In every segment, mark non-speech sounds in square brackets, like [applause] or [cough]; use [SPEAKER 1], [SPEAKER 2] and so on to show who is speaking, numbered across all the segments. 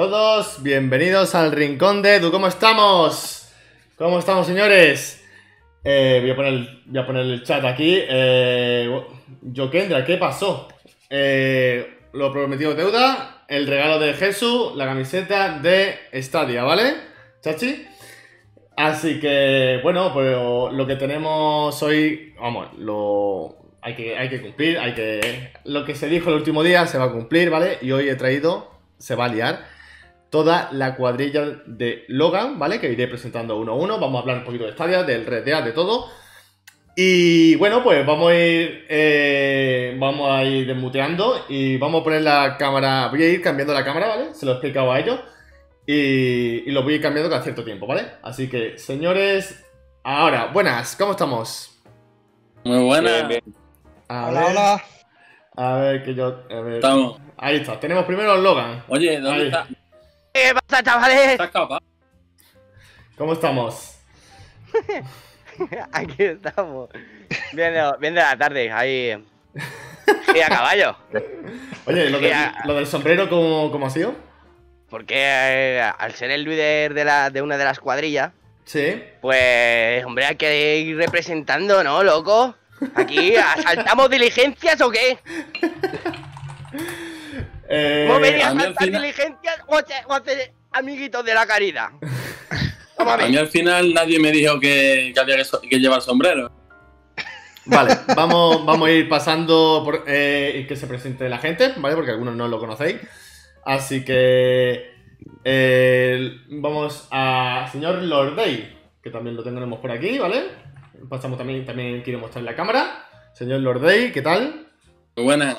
[SPEAKER 1] Todos, bienvenidos al Rincón de Edu. ¿Cómo estamos? ¿Cómo estamos, señores? Eh, voy, a poner, voy a poner el chat aquí. Eh, Jokendra, ¿qué pasó? Eh, lo prometido deuda, el regalo de Jesús, la camiseta de Stadia, ¿vale? Chachi. Así que, bueno, pues lo que tenemos hoy, vamos, lo, hay que, hay que cumplir, hay que... Lo que se dijo el último día se va a cumplir, ¿vale? Y hoy he traído, se va a liar, toda la cuadrilla de Logan, ¿vale? Que iré presentando uno a uno. Vamos a hablar un poquito de Stadia, del Red Dead, de todo. Y bueno, pues vamos a ir. eh, vamos a ir desmuteando. Y vamos a poner la cámara. Voy a ir cambiando la cámara, ¿vale? Se lo he explicado a ellos. Y, y lo voy a ir cambiando cada cierto tiempo, ¿vale? Así que, señores. Ahora, buenas, ¿cómo estamos?
[SPEAKER 2] Muy buena.
[SPEAKER 3] Bien, bien.
[SPEAKER 1] A
[SPEAKER 4] Hola,
[SPEAKER 1] ver,
[SPEAKER 4] hola.
[SPEAKER 1] A ver, que yo. A ver.
[SPEAKER 2] Estamos.
[SPEAKER 1] Ahí está. Tenemos primero a Logan.
[SPEAKER 2] Oye, ¿dónde
[SPEAKER 1] Ahí.
[SPEAKER 2] está?
[SPEAKER 3] ¿Qué pasa, chavales?
[SPEAKER 2] ¿Estás capaz?
[SPEAKER 1] ¿Cómo estamos? [laughs]
[SPEAKER 3] Aquí estamos. Bien de, bien de la tarde, ahí. Y a caballo.
[SPEAKER 1] Oye, lo, de-
[SPEAKER 3] Ya.
[SPEAKER 1] lo del sombrero, ¿cómo, cómo ha sido?
[SPEAKER 3] Porque eh, al ser el líder de, la, de una de las cuadrillas,
[SPEAKER 1] Sí.
[SPEAKER 3] pues, hombre, hay que ir representando, ¿no, loco? Aquí, ¿asaltamos diligencias o qué?
[SPEAKER 1] Eh,
[SPEAKER 3] ¿Cómo venía a
[SPEAKER 2] final-
[SPEAKER 3] diligencias o hacer, o hacer amiguitos de la caridad? A
[SPEAKER 2] A mí al final nadie me dijo que, que había que, so- que llevar sombrero.
[SPEAKER 1] Vale, vamos, vamos a ir pasando por, eh, y que se presente la gente, ¿vale? Porque algunos no lo conocéis. Así que eh, vamos a señor Lordey, que también lo tenemos por aquí, ¿vale? Pasamos también, también quiero mostrar la cámara. Señor Lordey, ¿qué tal?
[SPEAKER 2] Muy buena.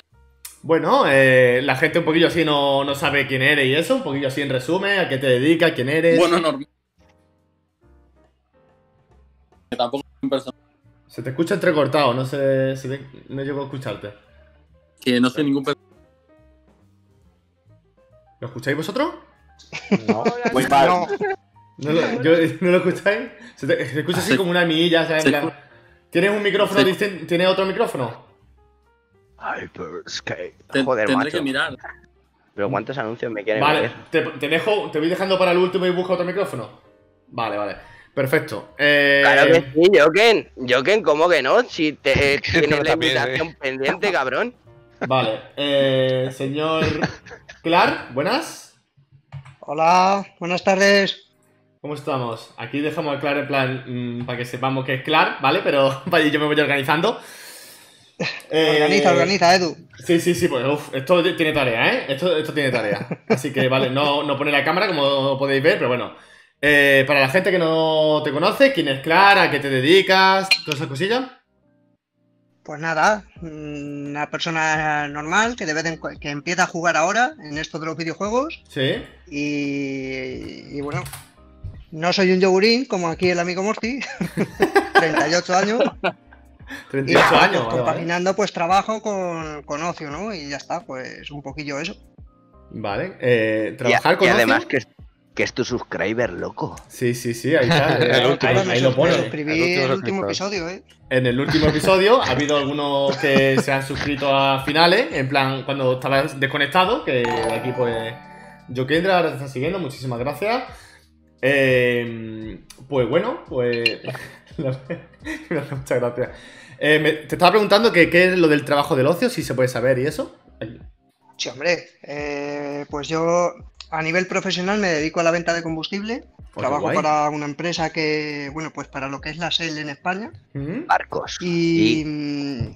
[SPEAKER 1] Bueno, eh, la gente un poquillo así no, no sabe quién eres y eso, un poquillo así en resumen, a qué te dedicas, quién eres.
[SPEAKER 2] Bueno, normal. Que tampoco es un personaje.
[SPEAKER 1] Se te escucha entrecortado, no sé si no llego a escucharte.
[SPEAKER 2] Que no soy ningún personaje.
[SPEAKER 1] ¿Lo escucháis vosotros?
[SPEAKER 4] No,
[SPEAKER 3] Muy
[SPEAKER 4] no,
[SPEAKER 1] ¿No lo, yo- ¿no lo escucháis? Se, te- se escucha así como una milla, ¿sabes? ¿Tienes un micrófono distinto? ¿Tienes otro micrófono?
[SPEAKER 3] Hyperscape.
[SPEAKER 2] Te-
[SPEAKER 3] Joder,
[SPEAKER 2] tendré
[SPEAKER 3] macho.
[SPEAKER 2] que mirar.
[SPEAKER 3] Pero ¿cuántos anuncios me quieren
[SPEAKER 1] Vale, te, te dejo, te voy dejando para el último y busco otro micrófono. Vale, vale. Perfecto. Eh,
[SPEAKER 3] Claro que sí, Joken. Joken, ¿cómo que no? Si te [laughs] tienes la invitación pendiente, [laughs] cabrón.
[SPEAKER 1] Vale. Eh, señor Clark, buenas.
[SPEAKER 4] hola, buenas tardes.
[SPEAKER 1] ¿Cómo estamos? Aquí dejamos a Clark en plan mm, para que sepamos que es Clark, ¿vale? Pero [laughs] yo me voy organizando. Eh,
[SPEAKER 4] Organiza, organiza, Edu.
[SPEAKER 1] Sí, sí, sí, pues uf, esto tiene tarea, ¿eh? Esto, esto tiene tarea. Así que, vale, no, no pone la cámara como podéis ver, pero bueno. Eh, para la gente que no te conoce, ¿quién es Clara? ¿A qué te dedicas? ¿Todas esas cosillas?
[SPEAKER 4] Pues nada, mm, una persona normal que de vez en cu- que empieza a jugar ahora en esto de los videojuegos
[SPEAKER 1] Sí.
[SPEAKER 4] y, y bueno, no soy un yogurín como aquí el amigo Morty, [laughs] 38 años,
[SPEAKER 1] 38
[SPEAKER 4] nada,
[SPEAKER 1] años.
[SPEAKER 4] pues,
[SPEAKER 1] vale.
[SPEAKER 4] compaginando pues trabajo con, con ocio, ¿no? Y ya está, pues un poquillo eso.
[SPEAKER 1] Vale. Eh,
[SPEAKER 3] Y,
[SPEAKER 1] trabajar
[SPEAKER 3] y
[SPEAKER 1] con
[SPEAKER 3] además
[SPEAKER 1] ocio?
[SPEAKER 3] que es, que es tu subscriber, loco.
[SPEAKER 1] Sí, sí, sí, ahí está. [laughs]
[SPEAKER 5] El
[SPEAKER 1] ahí,
[SPEAKER 5] último.
[SPEAKER 1] ahí- ahí lo pone.
[SPEAKER 4] suscribí
[SPEAKER 5] El último
[SPEAKER 4] el último
[SPEAKER 5] suscriptor.
[SPEAKER 4] episodio, ¿eh?
[SPEAKER 1] En el último episodio ha habido algunos que se han suscrito a finales, en plan, cuando estabas desconectado, que aquí pues... Jokendra ahora te está siguiendo, muchísimas gracias. Eh, pues bueno, pues... [laughs] me hace muchas gracias. Eh, me- te estaba preguntando que qué es lo del trabajo del ocio, si se puede saber y eso.
[SPEAKER 4] Sí, hombre, eh, pues yo a nivel profesional me dedico a la venta de combustible.
[SPEAKER 1] qué
[SPEAKER 4] Trabajo
[SPEAKER 1] guay.
[SPEAKER 4] para una empresa que, bueno, pues para lo que es la SEL en España.
[SPEAKER 1] Ujú.
[SPEAKER 3] Barcos.
[SPEAKER 4] Y, mm,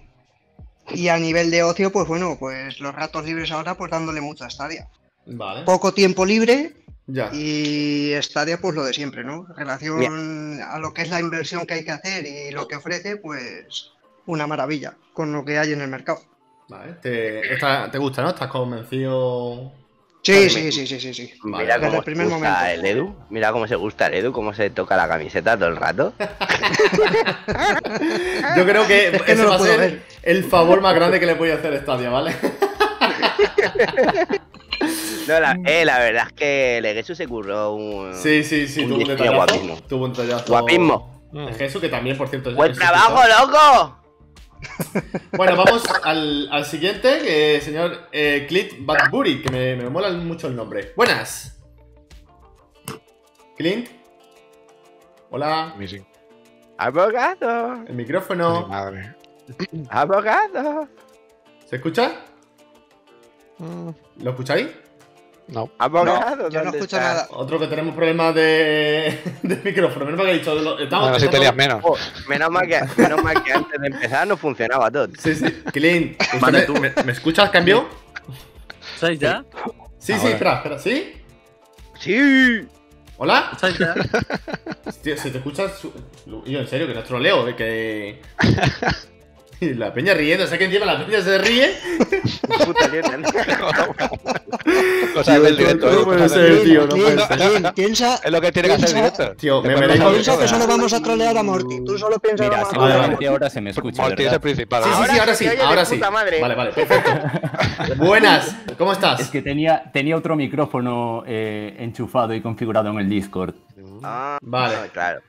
[SPEAKER 4] y a nivel de ocio, pues bueno, pues los ratos libres ahora, pues dándole mucha Stadia.
[SPEAKER 1] Vale,
[SPEAKER 4] Poco tiempo libre
[SPEAKER 1] ya.
[SPEAKER 4] y Stadia, pues lo de siempre, ¿no? Relación a lo que es la inversión que hay que hacer y lo que ofrece, pues una maravilla con lo que hay en el mercado.
[SPEAKER 1] Vale, te, está- te gusta, ¿no? ¿Estás convencido?
[SPEAKER 4] Sí, sí, sí, sí, sí, sí.
[SPEAKER 1] Vale,
[SPEAKER 3] Mira
[SPEAKER 4] desde
[SPEAKER 3] cómo
[SPEAKER 4] el primer
[SPEAKER 3] se gusta
[SPEAKER 4] momento.
[SPEAKER 3] el Edu. Mira cómo se gusta el Edu, cómo se toca la camiseta todo el rato. [laughs] [laughs]
[SPEAKER 1] Yo creo que
[SPEAKER 4] que
[SPEAKER 1] ese
[SPEAKER 4] no lo
[SPEAKER 1] va a ser
[SPEAKER 4] ver.
[SPEAKER 1] el favor más grande que le voy a hacer a Stadia, ¿vale? [laughs]
[SPEAKER 3] No, la, eh, la verdad es que Leguesu se curró un.
[SPEAKER 1] Sí, sí, sí,
[SPEAKER 3] Un
[SPEAKER 1] tuvo un detallazo.
[SPEAKER 3] guapismo.
[SPEAKER 1] Tuvo un detallazo.
[SPEAKER 3] Guapismo.
[SPEAKER 1] De Jesús, que también, por cierto,
[SPEAKER 3] ¡Buen trabajo, loco! [laughs]
[SPEAKER 1] Bueno, vamos al, al siguiente, que el señor eh, Clint Badbury, que me, me mola mucho el nombre. Buenas. Clint. Hola.
[SPEAKER 3] Abogado,
[SPEAKER 1] El
[SPEAKER 5] Mi
[SPEAKER 1] micrófono.
[SPEAKER 5] madre.
[SPEAKER 3] abogado,
[SPEAKER 1] ¿Se escucha?
[SPEAKER 5] Mm,
[SPEAKER 1] ¿Lo escucháis?
[SPEAKER 5] No.
[SPEAKER 3] abogado.
[SPEAKER 4] Yo no
[SPEAKER 3] ¿dónde
[SPEAKER 4] escucho
[SPEAKER 3] está?
[SPEAKER 4] nada.
[SPEAKER 1] Otro que tenemos problemas de, [laughs] de micrófono. Menos mal que he dicho. lo- Estamos,
[SPEAKER 5] Bueno, si tenías menos.
[SPEAKER 3] Oh, menos, mal que, menos mal que antes de empezar no funcionaba todo.
[SPEAKER 1] Sí, sí. Clint, [laughs] ¿usted
[SPEAKER 2] Vale,
[SPEAKER 1] me,
[SPEAKER 2] tú.
[SPEAKER 1] me- me escuchas? ¿Cambio?
[SPEAKER 2] ¿Estáis ya?
[SPEAKER 1] Sí, sí, espera, espera. ¿Sí?
[SPEAKER 3] Sí.
[SPEAKER 1] ¿Hola?
[SPEAKER 2] ¿Estáis ya? [laughs]
[SPEAKER 1] Tío, se te escucha. su- Yo, en serio, que no es troleo, de que. Y la peña riendo, o sea que encima la peña se ríe. [laughs]
[SPEAKER 3] Puta mierda.
[SPEAKER 5] Cosas del directo,
[SPEAKER 1] no puede ser,
[SPEAKER 5] del-
[SPEAKER 1] tío, no puede ser.
[SPEAKER 4] Piensa,
[SPEAKER 5] Es lo que tiene que hacer el directo.
[SPEAKER 1] Tío, me merezco-
[SPEAKER 4] piensa que solo vamos a trolear a Morty. Tú solo piensas
[SPEAKER 6] Mira, seguramente ahora se me escucha,
[SPEAKER 5] Morty es el principal.
[SPEAKER 1] Sí, sí, sí,
[SPEAKER 3] Ahora
[SPEAKER 1] sí, ahora sí. Vale, vale, perfecto. [laughs] Buenas, ¿cómo estás?
[SPEAKER 6] Es que tenía, tenía otro micrófono eh, enchufado y configurado en el Discord.
[SPEAKER 3] Ah,
[SPEAKER 1] Vale.
[SPEAKER 3] claro.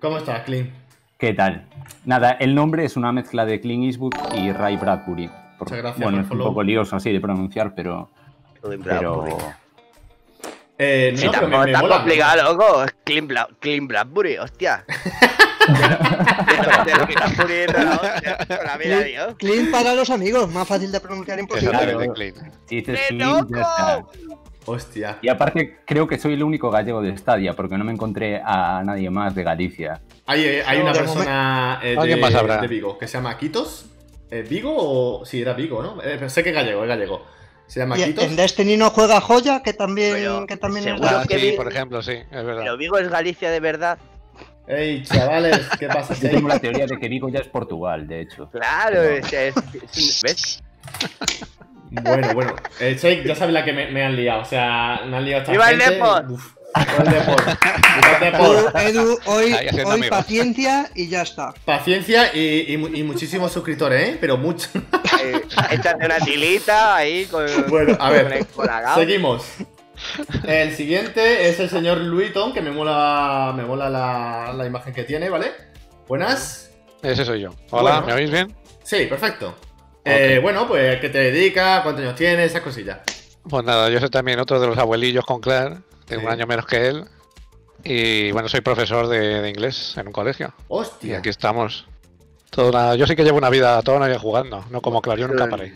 [SPEAKER 1] ¿Cómo estás, Clint?
[SPEAKER 6] ¿Qué tal? Nada, el nombre es una mezcla de Clint Eastwood y Ray Bradbury. Por-
[SPEAKER 1] Muchas gracias
[SPEAKER 6] bueno,
[SPEAKER 1] por
[SPEAKER 6] es un poco lioso así de pronunciar, pero... pero...
[SPEAKER 1] Eh,
[SPEAKER 3] Sí,
[SPEAKER 1] no, pero me,
[SPEAKER 3] tampoco
[SPEAKER 1] me
[SPEAKER 3] está
[SPEAKER 1] mola.
[SPEAKER 3] complicado, loco. Es Clean, Bla Clean Blackberry, hostia. [laughs]
[SPEAKER 4] Clint para los amigos, más fácil de pronunciar imposible.
[SPEAKER 5] Exactamente, Clint.
[SPEAKER 6] Si dices
[SPEAKER 3] ¡Qué
[SPEAKER 6] Clint, ya está.
[SPEAKER 3] loco!
[SPEAKER 1] Hostia.
[SPEAKER 6] Y aparte creo que soy el único gallego de Stadia, porque no me encontré a nadie más de Galicia.
[SPEAKER 1] Hay, eh, hay una persona eh,
[SPEAKER 5] Alguien más
[SPEAKER 1] de,
[SPEAKER 5] habrá.
[SPEAKER 1] de Vigo que se llama Quitos. Eh, ¿Vigo o.? Sí, era Vigo, ¿no? Eh, sé que es gallego, es gallego. Se llama
[SPEAKER 4] Y
[SPEAKER 1] Quitos.
[SPEAKER 4] en Destiny no juega Joya, que también,
[SPEAKER 3] Pero,
[SPEAKER 4] que también es
[SPEAKER 5] Ah,
[SPEAKER 3] que
[SPEAKER 5] sí, por ejemplo, sí, es verdad.
[SPEAKER 3] Pero Vigo es Galicia de verdad.
[SPEAKER 1] Ey, chavales, ¿qué [laughs] pasa?
[SPEAKER 6] Yo tengo la teoría de que Vigo ya es Portugal, de hecho.
[SPEAKER 3] Claro, es, es- es- ¿ves?
[SPEAKER 1] Bueno, bueno. Eh, Shake, ya sabes la que me, me han liado. O sea, me han liado esta
[SPEAKER 3] ¡Viva el
[SPEAKER 1] gente. El
[SPEAKER 4] Tú, Edu, hoy, paciencia y ya está.
[SPEAKER 1] Paciencia y, y mu- y muchísimos suscriptores, ¿eh? Pero mucho.
[SPEAKER 3] Eh, échate una tilita ahí con,
[SPEAKER 1] Bueno, a
[SPEAKER 3] con
[SPEAKER 1] ver. Seguimos. El siguiente es el señor Luiton, que me mola, me mola la, la imagen que tiene, ¿vale? Buenas.
[SPEAKER 5] Ese soy yo. Hola,
[SPEAKER 1] Bueno.
[SPEAKER 5] ¿me oís bien?
[SPEAKER 1] Sí, perfecto. Eh, bueno, pues, ¿qué te dedica? ¿Cuántos años tienes? Esas cosillas.
[SPEAKER 5] Pues nada, yo soy también otro de los abuelillos con Claire. Tengo
[SPEAKER 1] Sí.
[SPEAKER 5] un año menos que él. Y bueno, soy profesor de, de inglés en un colegio. Y
[SPEAKER 1] Hostia.
[SPEAKER 5] aquí estamos. Toda una- Yo sí que llevo una vida, toda una vida jugando, no como Claire, yo nunca paré.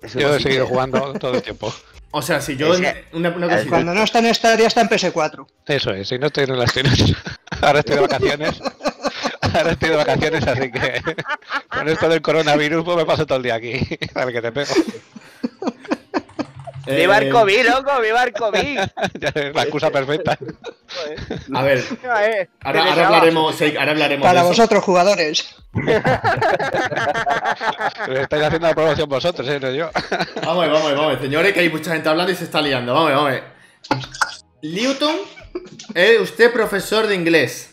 [SPEAKER 3] Eso
[SPEAKER 5] Yo he seguido jugando todo el tiempo. [laughs]
[SPEAKER 1] O sea, si yo.
[SPEAKER 3] Ese-
[SPEAKER 1] Una, una cosilla.
[SPEAKER 4] Cuando no está en Stadia está en PS4.
[SPEAKER 5] Eso es, y no estoy en las [laughs] tiendas. Ahora estoy de vacaciones. Ahora estoy de vacaciones, así que [laughs] con esto del coronavirus pues me paso todo el día aquí. A ver que te pego.
[SPEAKER 1] Eh,
[SPEAKER 3] ¡Viva el COVID, loco! ¡Viva el COVID! [laughs]
[SPEAKER 5] Ya es la excusa perfecta.
[SPEAKER 1] A ver, ahora, hablaremos, ahora hablaremos
[SPEAKER 4] Para
[SPEAKER 1] de eso.
[SPEAKER 4] vosotros, jugadores.
[SPEAKER 5] Pero estáis haciendo la promoción vosotros, ¿eh? No yo.
[SPEAKER 1] Vamos, vamos, vamos, señores, que hay mucha gente hablando y se está liando. Vamos, vamos. Newton, es usted profesor de inglés.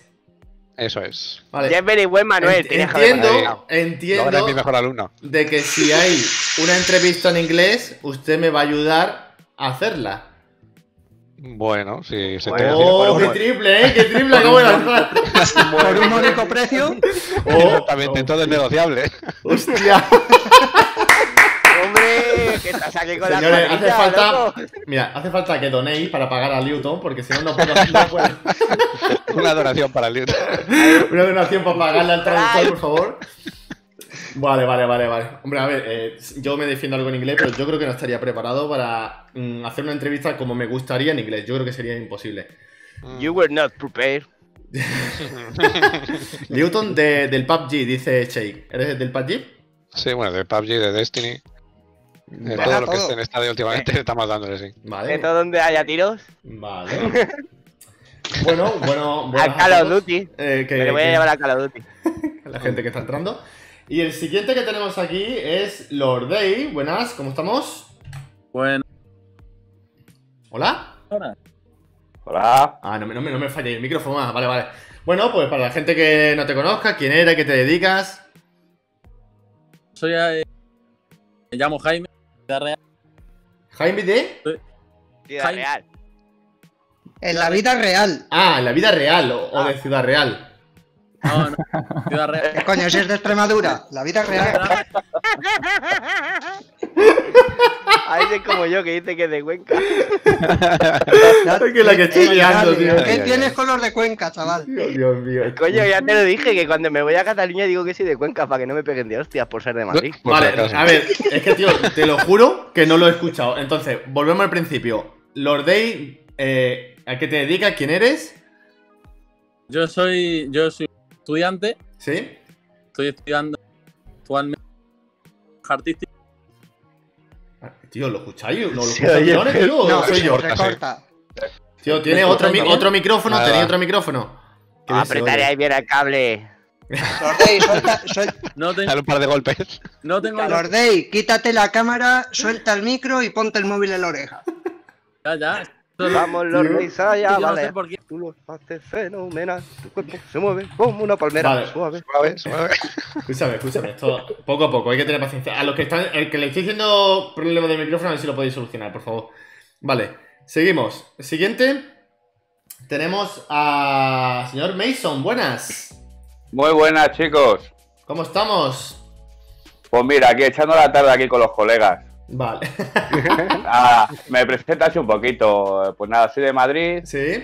[SPEAKER 5] Eso es.
[SPEAKER 1] Vale.
[SPEAKER 3] Ya es very buen Manuel,
[SPEAKER 1] entiendo.
[SPEAKER 5] Ahora es mi
[SPEAKER 1] entiendo
[SPEAKER 5] mejor alumno.
[SPEAKER 1] de que si hay una entrevista en inglés, usted me va a ayudar a hacerla.
[SPEAKER 5] Bueno, si se te
[SPEAKER 3] Bueno,
[SPEAKER 5] por
[SPEAKER 1] ¡Oh, qué triple, eh! ¡Qué triple acabo de lanzar!
[SPEAKER 4] Por un módico precio. [laughs]
[SPEAKER 1] ¡Oh!
[SPEAKER 5] Exactamente, todo es negociable.
[SPEAKER 1] ¡Hostia! [laughs]
[SPEAKER 3] Que estás aquí con
[SPEAKER 1] Señores,
[SPEAKER 3] la
[SPEAKER 1] hace falta.
[SPEAKER 3] loco.
[SPEAKER 1] Mira, hace falta que donéis para pagar a Newton, porque si no, no puedo. No puedo. [laughs]
[SPEAKER 5] Una donación para libro. [laughs]
[SPEAKER 1] Una donación para pagarle al traductor, por favor. Vale, vale, vale, vale. Hombre, a ver, eh, yo me defiendo algo en inglés, pero yo creo que no estaría preparado para mm, hacer una entrevista como me gustaría en inglés. Yo creo que sería imposible.
[SPEAKER 3] You were not prepared. [laughs]
[SPEAKER 1] Newton de- del PUBG, dice Shake. ¿Eres del PUBG?
[SPEAKER 5] Sí, bueno, de PUBG, de Destiny. De todo lo que esté en estadio últimamente [laughs] estamos dándole, sí.
[SPEAKER 3] De
[SPEAKER 1] Vale.
[SPEAKER 3] todo donde haya tiros.
[SPEAKER 1] Vale. [laughs] Bueno, bueno, bueno.
[SPEAKER 3] A Call of Duty.
[SPEAKER 1] Eh, que,
[SPEAKER 3] Me le voy a llevar a Call of Duty. [laughs]
[SPEAKER 1] la gente que está entrando. Y el siguiente que tenemos aquí es Lord Day. Buenas, ¿cómo estamos?
[SPEAKER 2] Bueno,
[SPEAKER 1] ¿Hola?
[SPEAKER 2] Hola.
[SPEAKER 1] Ah, no, me- no, me- no me falle el micrófono. Ah, vale, vale. Bueno, pues para la gente que no te conozca, ¿quién eres? ¿Qué te dedicas?
[SPEAKER 2] soy. eh, me llamo Jaime. Vida real.
[SPEAKER 1] Jaime de...
[SPEAKER 3] Ciudad
[SPEAKER 2] Jaime.
[SPEAKER 3] Real.
[SPEAKER 4] En la vida real.
[SPEAKER 1] Ah, en la vida real o, o de
[SPEAKER 3] Ah.
[SPEAKER 1] Ciudad Real.
[SPEAKER 2] No, no. Ciudad Real.
[SPEAKER 4] ¿Qué [laughs] coño, si es de Extremadura? La vida real. [laughs]
[SPEAKER 3] A ese es como yo que dice que es de Cuenca. [laughs]
[SPEAKER 1] Es que la que estoy liando, tío.
[SPEAKER 4] ¿Qué tienes los de Cuenca, chaval?
[SPEAKER 1] Dios mío.
[SPEAKER 3] Coño, ya te lo dije, que cuando me voy a Cataluña digo que soy de Cuenca para que no me peguen de hostias por ser de Madrid.
[SPEAKER 1] Vale, a ver, es que tío, te lo juro que no lo he escuchado. Entonces, volvemos al principio. Lord Day, eh, ¿a qué te dedicas? ¿Quién eres?
[SPEAKER 2] Yo soy, yo soy estudiante,
[SPEAKER 1] ¿Sí?
[SPEAKER 2] estoy estudiando actualmente artística.
[SPEAKER 1] Tío, ¿lo escucháis? ¿Lo,
[SPEAKER 3] oye,
[SPEAKER 1] millones, tío? ¿O
[SPEAKER 4] No,
[SPEAKER 1] soy yo?
[SPEAKER 5] sí.
[SPEAKER 1] Tío, ¿tiene
[SPEAKER 2] ¿Me
[SPEAKER 1] otro, mi- otro micrófono? ¿Tenía otro micrófono?
[SPEAKER 3] Apretaré ahí bien el cable.
[SPEAKER 4] Lordey, suelta, suel-
[SPEAKER 2] No, tengo
[SPEAKER 5] Dale un par de golpes.
[SPEAKER 2] no tengo
[SPEAKER 4] Lordey, quítate la cámara, suelta el micro y ponte el móvil en la oreja.
[SPEAKER 2] ya, ya.
[SPEAKER 3] Vamos, los allá,
[SPEAKER 2] yo no
[SPEAKER 3] vale.
[SPEAKER 2] sé por qué.
[SPEAKER 3] Tú lo haces fenomenal. Tu cuerpo se mueve como una palmera.
[SPEAKER 1] Vale.
[SPEAKER 3] Suave.
[SPEAKER 5] Suave, suave.
[SPEAKER 1] Escúchame, escúchame, esto poco a poco, hay que tener paciencia. A los que están, el que le estoy diciendo problema del micrófono, a ver si lo podéis solucionar, por favor. Vale, seguimos. Siguiente, tenemos a señor Mason, buenas.
[SPEAKER 7] Muy buenas, chicos.
[SPEAKER 1] ¿Cómo estamos?
[SPEAKER 7] Pues mira, aquí echando la tarde aquí con los colegas.
[SPEAKER 1] Vale, [laughs]
[SPEAKER 7] Ah, me presentas un poquito. Pues nada, soy de Madrid,
[SPEAKER 1] ¿sí?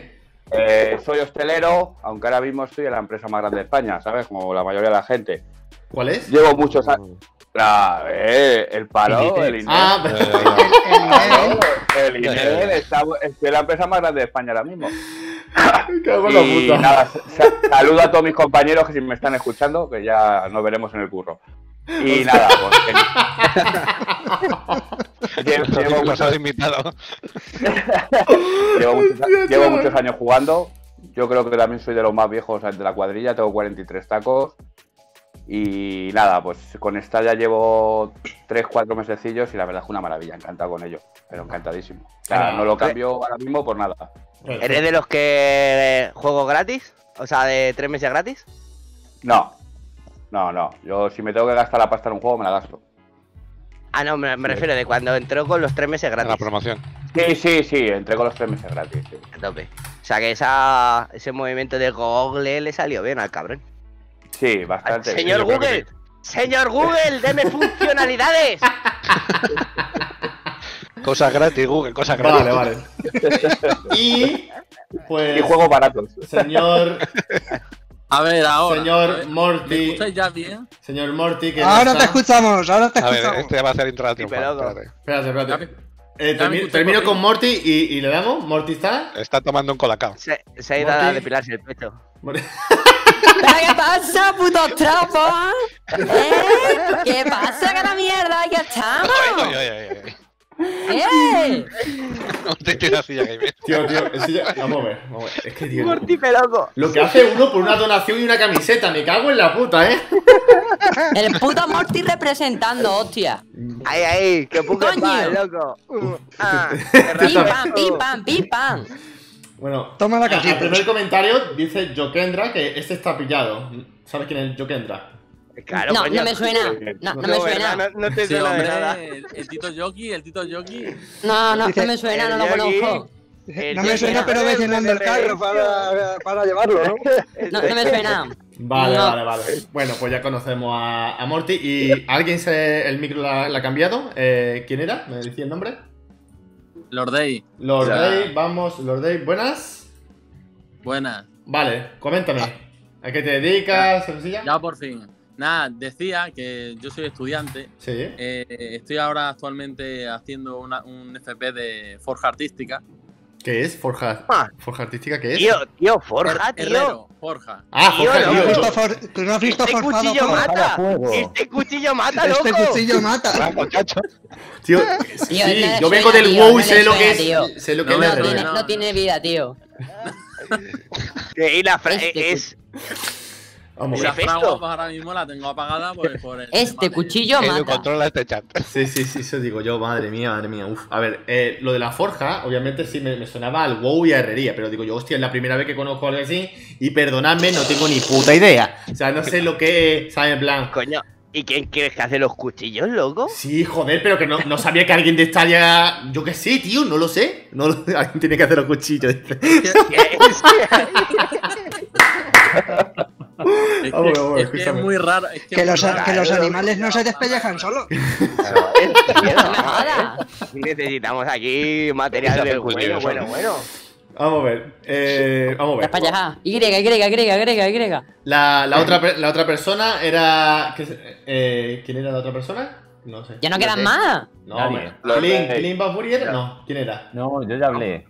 [SPEAKER 7] eh, soy hostelero, aunque ahora mismo estoy en la empresa más grande de España, ¿sabes? Como la mayoría de la gente.
[SPEAKER 1] ¿Cuál es?
[SPEAKER 7] Llevo muchos años. Ah, eh, el paro, el INE.
[SPEAKER 1] Ah, [laughs]
[SPEAKER 4] El, el nivel.
[SPEAKER 7] El INE, estoy en la empresa más grande de España ahora mismo. [laughs] Y nada, sa- saludo a todos mis compañeros que si me están escuchando, que ya nos veremos en el curro. Y nada, pues. [laughs] Llevo, muchos,
[SPEAKER 5] invitado.
[SPEAKER 7] llevo muchos- llevo muchos años jugando. Yo creo que también soy de los más viejos de la cuadrilla, tengo 43 tacos. Y nada, pues con esta ya llevo 3-4 mesecillos y la verdad es que una maravilla, encantado con ello, pero encantadísimo. O sea, no lo cambio ahora mismo por nada.
[SPEAKER 3] ¿Eres de los que juego gratis? O sea, de tres meses gratis.
[SPEAKER 7] No, no, no. Yo si me tengo que gastar la pasta en un juego, me la gasto.
[SPEAKER 3] Ah, no, me, me refiero de cuando entró con los tres meses
[SPEAKER 5] En la
[SPEAKER 3] gratis.
[SPEAKER 5] promoción.
[SPEAKER 7] Sí, sí, sí, entrego los tres meses gratis. sí.
[SPEAKER 3] A tope. O sea, que esa, ese movimiento de Google le salió bien al cabrón.
[SPEAKER 7] Sí, bastante.
[SPEAKER 3] Señor
[SPEAKER 7] creo que
[SPEAKER 3] Google,
[SPEAKER 7] sí.
[SPEAKER 3] señor Google, deme [laughs] funcionalidades. [laughs]
[SPEAKER 5] Cosas gratis, Google, cosas gratis.
[SPEAKER 1] Vale, vale. [laughs] Y, pues,
[SPEAKER 7] Y juegos baratos.
[SPEAKER 1] señor,
[SPEAKER 2] A ver, ahora.
[SPEAKER 1] Señor
[SPEAKER 2] a ver,
[SPEAKER 1] Morty.
[SPEAKER 2] ¿Me escucháis ya bien?
[SPEAKER 1] señor Morty, que
[SPEAKER 4] Ahora
[SPEAKER 1] no
[SPEAKER 4] te
[SPEAKER 1] está-
[SPEAKER 4] escuchamos, ahora te
[SPEAKER 5] A ver,
[SPEAKER 4] escuchamos.
[SPEAKER 5] este va a ser
[SPEAKER 3] pelado.
[SPEAKER 5] espérate.
[SPEAKER 1] Espérate, Eh, termino con. Morty y, y le damos. ¿Morty está?
[SPEAKER 5] Está tomando un colacao.
[SPEAKER 3] Se, se ha ido a depilarse el pecho.
[SPEAKER 1] Morty-
[SPEAKER 8] ¿Pero [laughs] qué pasa, putos trapos? [laughs] ¿Eh? ¿Qué pasa, que la mierda? Ya estamos. ¡Eh!
[SPEAKER 5] No te tiras así ya, gamer.
[SPEAKER 1] Tío, tío, eso ya- [laughs] Vamos a ver, vamos a ver. Es que, tío. Lo que hace uno por una donación y una camiseta, me cago en la puta, ¿eh? [laughs]
[SPEAKER 8] El puto Morty representando, hostia.
[SPEAKER 3] Ay, ay, que
[SPEAKER 8] Coño.
[SPEAKER 3] más, loco. Uh, [laughs] ah,
[SPEAKER 8] Pim pam, pim pam, pim pam.
[SPEAKER 1] Bueno,
[SPEAKER 4] Toma la
[SPEAKER 1] a- al
[SPEAKER 4] casita.
[SPEAKER 1] primer comentario dice Jokendra que este está pillado. ¿Sabes quién es Jokendra?
[SPEAKER 3] Claro,
[SPEAKER 8] No, no me suena. No, no me suena.
[SPEAKER 3] No, no te
[SPEAKER 2] Sí,
[SPEAKER 3] suena de
[SPEAKER 2] hombre,
[SPEAKER 3] nada.
[SPEAKER 2] el, el Tito Jockey, el Tito Jockey.
[SPEAKER 8] No, no, no me suena, no lo
[SPEAKER 3] Yogi.
[SPEAKER 8] conozco.
[SPEAKER 4] No me suena, pero ve llenando el carro para, para llevarlo, ¿no?
[SPEAKER 8] No, no me suena.
[SPEAKER 1] Vale,
[SPEAKER 8] No.
[SPEAKER 1] vale, vale. Bueno, pues ya conocemos a, a Morty. ¿Y alguien se, el micro la, la ha cambiado? Eh, ¿Quién era? ¿Me decía el nombre?
[SPEAKER 2] Lord Day,
[SPEAKER 1] Lord
[SPEAKER 2] Ya.
[SPEAKER 1] Day, vamos, Lord Day, buenas.
[SPEAKER 2] buena.
[SPEAKER 1] Vale, coméntame. ¿A qué te dedicas? ¿Sencilla?
[SPEAKER 2] Ya por fin. Nada, decía que yo soy estudiante.
[SPEAKER 1] Sí.
[SPEAKER 2] eh, estoy ahora actualmente haciendo una- un FP de Forja Artística.
[SPEAKER 1] ¿Qué es? Forja,
[SPEAKER 3] Ah.
[SPEAKER 1] Forja Artística, ¿qué es?
[SPEAKER 3] Tío, tío, forja, tío.
[SPEAKER 2] Herrero, Forja.
[SPEAKER 1] Ah,
[SPEAKER 3] Tío,
[SPEAKER 1] Forja,
[SPEAKER 3] no,
[SPEAKER 4] ¿Tú no has
[SPEAKER 1] tío.
[SPEAKER 4] visto, for- tú no has visto
[SPEAKER 3] Este cuchillo mata. Este cuchillo mata, loco.
[SPEAKER 4] Este cuchillo mata.
[SPEAKER 1] Tío,
[SPEAKER 8] Tío,
[SPEAKER 1] sí,
[SPEAKER 8] no
[SPEAKER 1] yo vengo del
[SPEAKER 8] tío,
[SPEAKER 1] WoW y sé lo que es.
[SPEAKER 8] tío.
[SPEAKER 1] Sé lo que
[SPEAKER 2] No
[SPEAKER 1] es
[SPEAKER 8] No tiene, no tiene vida, tío. [laughs]
[SPEAKER 3] Y la fra-
[SPEAKER 8] Este
[SPEAKER 3] es.
[SPEAKER 1] Vamos,
[SPEAKER 2] Y la
[SPEAKER 3] Hefesto.
[SPEAKER 2] fragua pues ahora mismo la tengo apagada por el
[SPEAKER 8] Este
[SPEAKER 2] tema de-
[SPEAKER 8] cuchillo
[SPEAKER 5] Edu,
[SPEAKER 8] mata.
[SPEAKER 5] controla este chat. [laughs]
[SPEAKER 1] Sí, sí, sí, eso digo yo, madre mía, madre mía. Uf. A ver, eh, lo de la forja, obviamente sí me, me sonaba al WoW y a herrería, pero digo yo, hostia, es la primera vez que conozco algo así y perdonadme, no tengo ni puta idea. O sea, no sé lo que es, ¿sabes? En plan.
[SPEAKER 3] Coño. ¿Y quién quieres que hace los cuchillos, loco?
[SPEAKER 1] Sí, joder, pero que no, no sabía que alguien de esta área. Yo qué sé, tío, no lo sé. No lo- [laughs] alguien tiene que hacer los cuchillos. [laughs]
[SPEAKER 2] Es
[SPEAKER 1] Vamos,
[SPEAKER 2] que,
[SPEAKER 1] vamos,
[SPEAKER 2] es, que es muy raro. es
[SPEAKER 4] Que
[SPEAKER 2] es
[SPEAKER 4] los,
[SPEAKER 2] raro.
[SPEAKER 4] que los animales no se despellejan solos.
[SPEAKER 3] Necesitamos aquí material del bueno, bueno, bueno.
[SPEAKER 1] Vamos a ver. Eh, vamos a ver.
[SPEAKER 8] Despelleja. Y, Y, Y, Y, Y.
[SPEAKER 1] La, la, otra, per- la otra persona era. ¿qué se- eh, ¿Quién era la otra persona? No sé.
[SPEAKER 8] Ya no quedan más.
[SPEAKER 1] No,
[SPEAKER 6] Nadie.
[SPEAKER 1] hombre.
[SPEAKER 7] Los
[SPEAKER 1] ¿Clint,
[SPEAKER 7] de-
[SPEAKER 1] Clint Van Burier? No, ¿quién era?
[SPEAKER 6] No, yo ya hablé.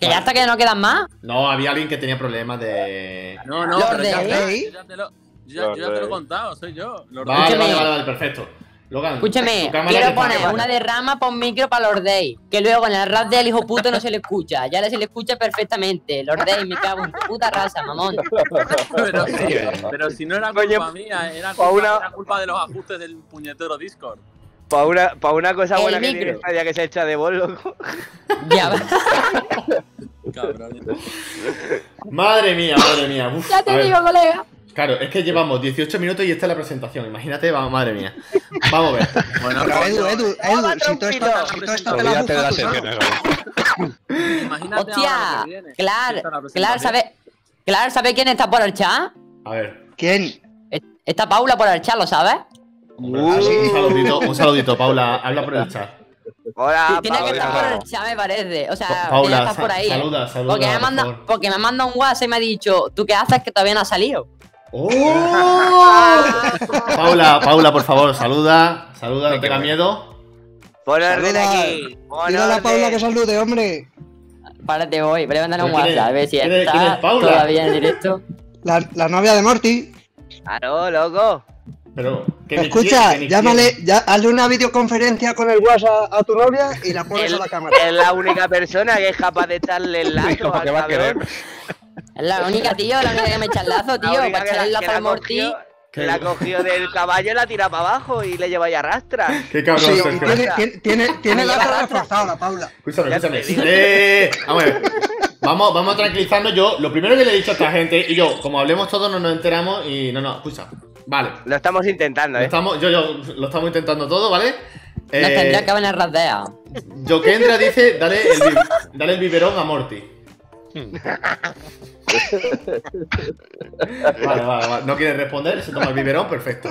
[SPEAKER 8] Que ya hasta que no quedan más.
[SPEAKER 1] No, había alguien que tenía problemas de.
[SPEAKER 2] No, no, pero ya, yo ya te lo, yo ya, yo ya te lo he contado, soy yo. Lord
[SPEAKER 1] Vale, vale,
[SPEAKER 8] Escúchame.
[SPEAKER 1] vale, vale, perfecto. Logan, cámara
[SPEAKER 8] quiero poner una derrama por micro para Lord Day. Que luego en el rap del hijo puto no se le escucha. Ya se le escucha perfectamente. Lord Day, me cago en tu puta raza, mamón.
[SPEAKER 2] Pero, pero si no era
[SPEAKER 3] Oye,
[SPEAKER 2] culpa mía, era
[SPEAKER 3] pa'
[SPEAKER 2] culpa,
[SPEAKER 3] una-
[SPEAKER 2] era culpa de los ajustes del puñetero Discord.
[SPEAKER 3] Para una, pa' una cosa
[SPEAKER 8] El
[SPEAKER 3] buena que
[SPEAKER 8] micro.
[SPEAKER 3] tiene Stadia que se echa de bol, loco. [laughs]
[SPEAKER 8] Ya.
[SPEAKER 2] Cabrón.
[SPEAKER 1] Madre mía, madre mía. Uf,
[SPEAKER 8] Ya te
[SPEAKER 1] ver.
[SPEAKER 8] digo, colega.
[SPEAKER 1] Claro, es que llevamos 18 minutos y esta es la presentación. Imagínate, va- madre mía. Vamos a ver.
[SPEAKER 2] Bueno,
[SPEAKER 4] Pero Edu, Edu, Edu, si todo esto, si todo esto te buscas
[SPEAKER 5] secciones. güey.
[SPEAKER 2] imagínate
[SPEAKER 8] Hostia.
[SPEAKER 2] que.
[SPEAKER 8] Claro,
[SPEAKER 2] Esta la
[SPEAKER 8] claro. ¿sabe? Claro, ¿sabe quién está por el chat?
[SPEAKER 1] A ver.
[SPEAKER 4] ¿Quién?
[SPEAKER 8] Es- Está Paula por el chat, ¿lo sabes?
[SPEAKER 1] Un saludito, un saludito, Paula. Habla por el chat.
[SPEAKER 3] Hola,
[SPEAKER 8] Tiene que estar por el chat, me parece. O sea,
[SPEAKER 1] Pa-
[SPEAKER 8] tiene que
[SPEAKER 1] Paula,
[SPEAKER 8] estar por
[SPEAKER 1] sa-
[SPEAKER 8] ahí.
[SPEAKER 1] saluda, saluda.
[SPEAKER 8] Porque me,
[SPEAKER 1] por
[SPEAKER 8] manda,
[SPEAKER 1] favor.
[SPEAKER 8] porque me manda un WhatsApp y me ha dicho, ¿tú qué haces que todavía no ha salido?
[SPEAKER 1] ¡Oh! [laughs] Paula, Paula, por favor, saluda. Saluda, no tenga miedo.
[SPEAKER 3] Pon orden
[SPEAKER 4] Saluda.
[SPEAKER 3] aquí. Pon
[SPEAKER 4] Dile a la. Paula que salude, hombre.
[SPEAKER 8] Párate voy, voy a mandarle un. WhatsApp a ver si
[SPEAKER 1] ¿Quién es- quién
[SPEAKER 8] está
[SPEAKER 1] es Paula?
[SPEAKER 8] todavía en directo.
[SPEAKER 4] La, la novia de Morty.
[SPEAKER 3] Claro, loco.
[SPEAKER 1] Pero, ¿qué
[SPEAKER 4] Escucha, llámale, ya, hazle una videoconferencia con el WhatsApp a tu novia y la pones
[SPEAKER 3] El-
[SPEAKER 4] a la cámara.
[SPEAKER 3] Es la única persona que es capaz de echarle el lazo al
[SPEAKER 5] que va a querer.
[SPEAKER 3] cabrón.
[SPEAKER 8] Es la única, tío, la única que me echa el lazo,
[SPEAKER 3] La
[SPEAKER 8] tío, para
[SPEAKER 3] que
[SPEAKER 8] echarle el
[SPEAKER 3] la- que
[SPEAKER 8] lazo
[SPEAKER 3] la
[SPEAKER 8] al Morty.
[SPEAKER 1] ¿Qué?
[SPEAKER 3] La cogió del caballo, la tira para abajo y le lleva y arrastra.
[SPEAKER 1] Qué cabrón,
[SPEAKER 4] Sí, y
[SPEAKER 1] Sergio.
[SPEAKER 4] tiene, tiene, tiene, la reforzada la Paula.
[SPEAKER 1] Escúchame, escúchame. Eh, vamos a ver. Vamos, vamos a tranquilizarnos. Yo, lo primero que le he dicho a esta gente, y yo, como hablemos todos, no nos enteramos y no, no, escucha. Vale.
[SPEAKER 3] Lo estamos intentando,
[SPEAKER 1] Lo
[SPEAKER 3] ¿eh?
[SPEAKER 1] estamos, yo, yo, lo estamos intentando todo, ¿vale?
[SPEAKER 8] Nos tendría que
[SPEAKER 1] Eh,
[SPEAKER 8] haber en Razdea.
[SPEAKER 1] Jokendra dice, dale el, dale el biberón a Morty. Vale, vale, vale. No quiere responder, se toma el biberón, perfecto.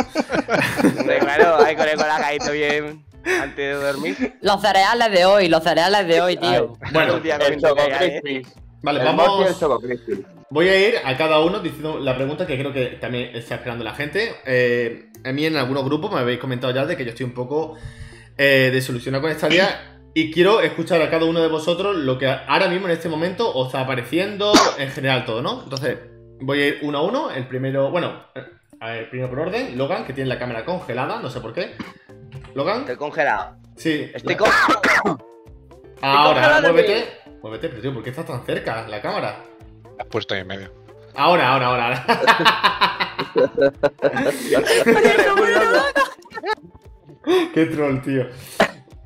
[SPEAKER 3] Hombre, claro, hay con el colacadito bien antes de dormir.
[SPEAKER 8] Los cereales de hoy, los cereales de hoy, tío.
[SPEAKER 1] Bueno,
[SPEAKER 7] El Choco
[SPEAKER 3] hay, ¿eh?
[SPEAKER 1] Vale,
[SPEAKER 7] El el
[SPEAKER 1] vamos.
[SPEAKER 7] Choco.
[SPEAKER 1] Voy a ir a cada uno diciendo la pregunta que creo que también está esperando la gente. Eh, a mí en algunos grupos me habéis comentado ya de que yo estoy un poco eh, desilusionado con esta día y quiero escuchar a cada uno de vosotros lo que ahora mismo en este momento os está apareciendo, en general todo, ¿no? Entonces, voy a ir uno a uno. El primero, bueno, a ver, primero por orden, Logan, que tiene la cámara congelada, no sé por qué. Logan,
[SPEAKER 3] Estoy congelado.
[SPEAKER 1] sí.
[SPEAKER 3] Estoy congelado.
[SPEAKER 1] Ahora,
[SPEAKER 3] congelado,
[SPEAKER 1] muévete. Muévete, pero tío, ¿por qué estás tan cerca la cámara?
[SPEAKER 5] Has puesto ahí en medio.
[SPEAKER 1] Ahora, ahora, ahora. ahora. [laughs] Qué troll, tío.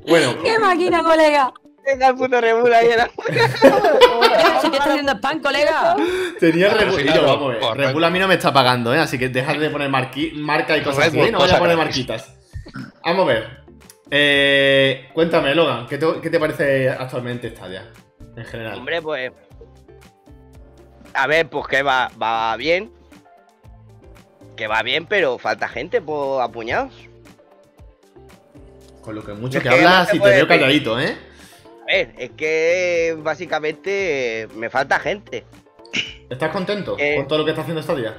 [SPEAKER 1] Bueno,
[SPEAKER 8] ¡Qué máquina, colega!
[SPEAKER 3] Venga el puto Rebul ahí en la...
[SPEAKER 8] ¿Si [laughs] te está haciendo spam, colega?
[SPEAKER 1] tenía yo,
[SPEAKER 5] claro,
[SPEAKER 1] vamos a ver,
[SPEAKER 5] correcto.
[SPEAKER 1] Red Bull a mí no me está pagando, ¿eh? Así que dejad de poner marqui- marca y cosas así, ¿eh? No vaya a poner marquitas. Vamos a ver. Eh, cuéntame, Logan, ¿qué te, qué te parece actualmente Stadia? En general.
[SPEAKER 3] Hombre, pues... A ver, pues que va, va bien. Que va bien, pero falta gente por apuñados.
[SPEAKER 1] Con lo que mucho
[SPEAKER 3] Es
[SPEAKER 1] que hablas y te veo calladito, ¿eh?
[SPEAKER 3] A ver, es que básicamente me falta gente.
[SPEAKER 1] ¿Estás contento
[SPEAKER 3] Eh.
[SPEAKER 1] con todo lo que está haciendo Stadia?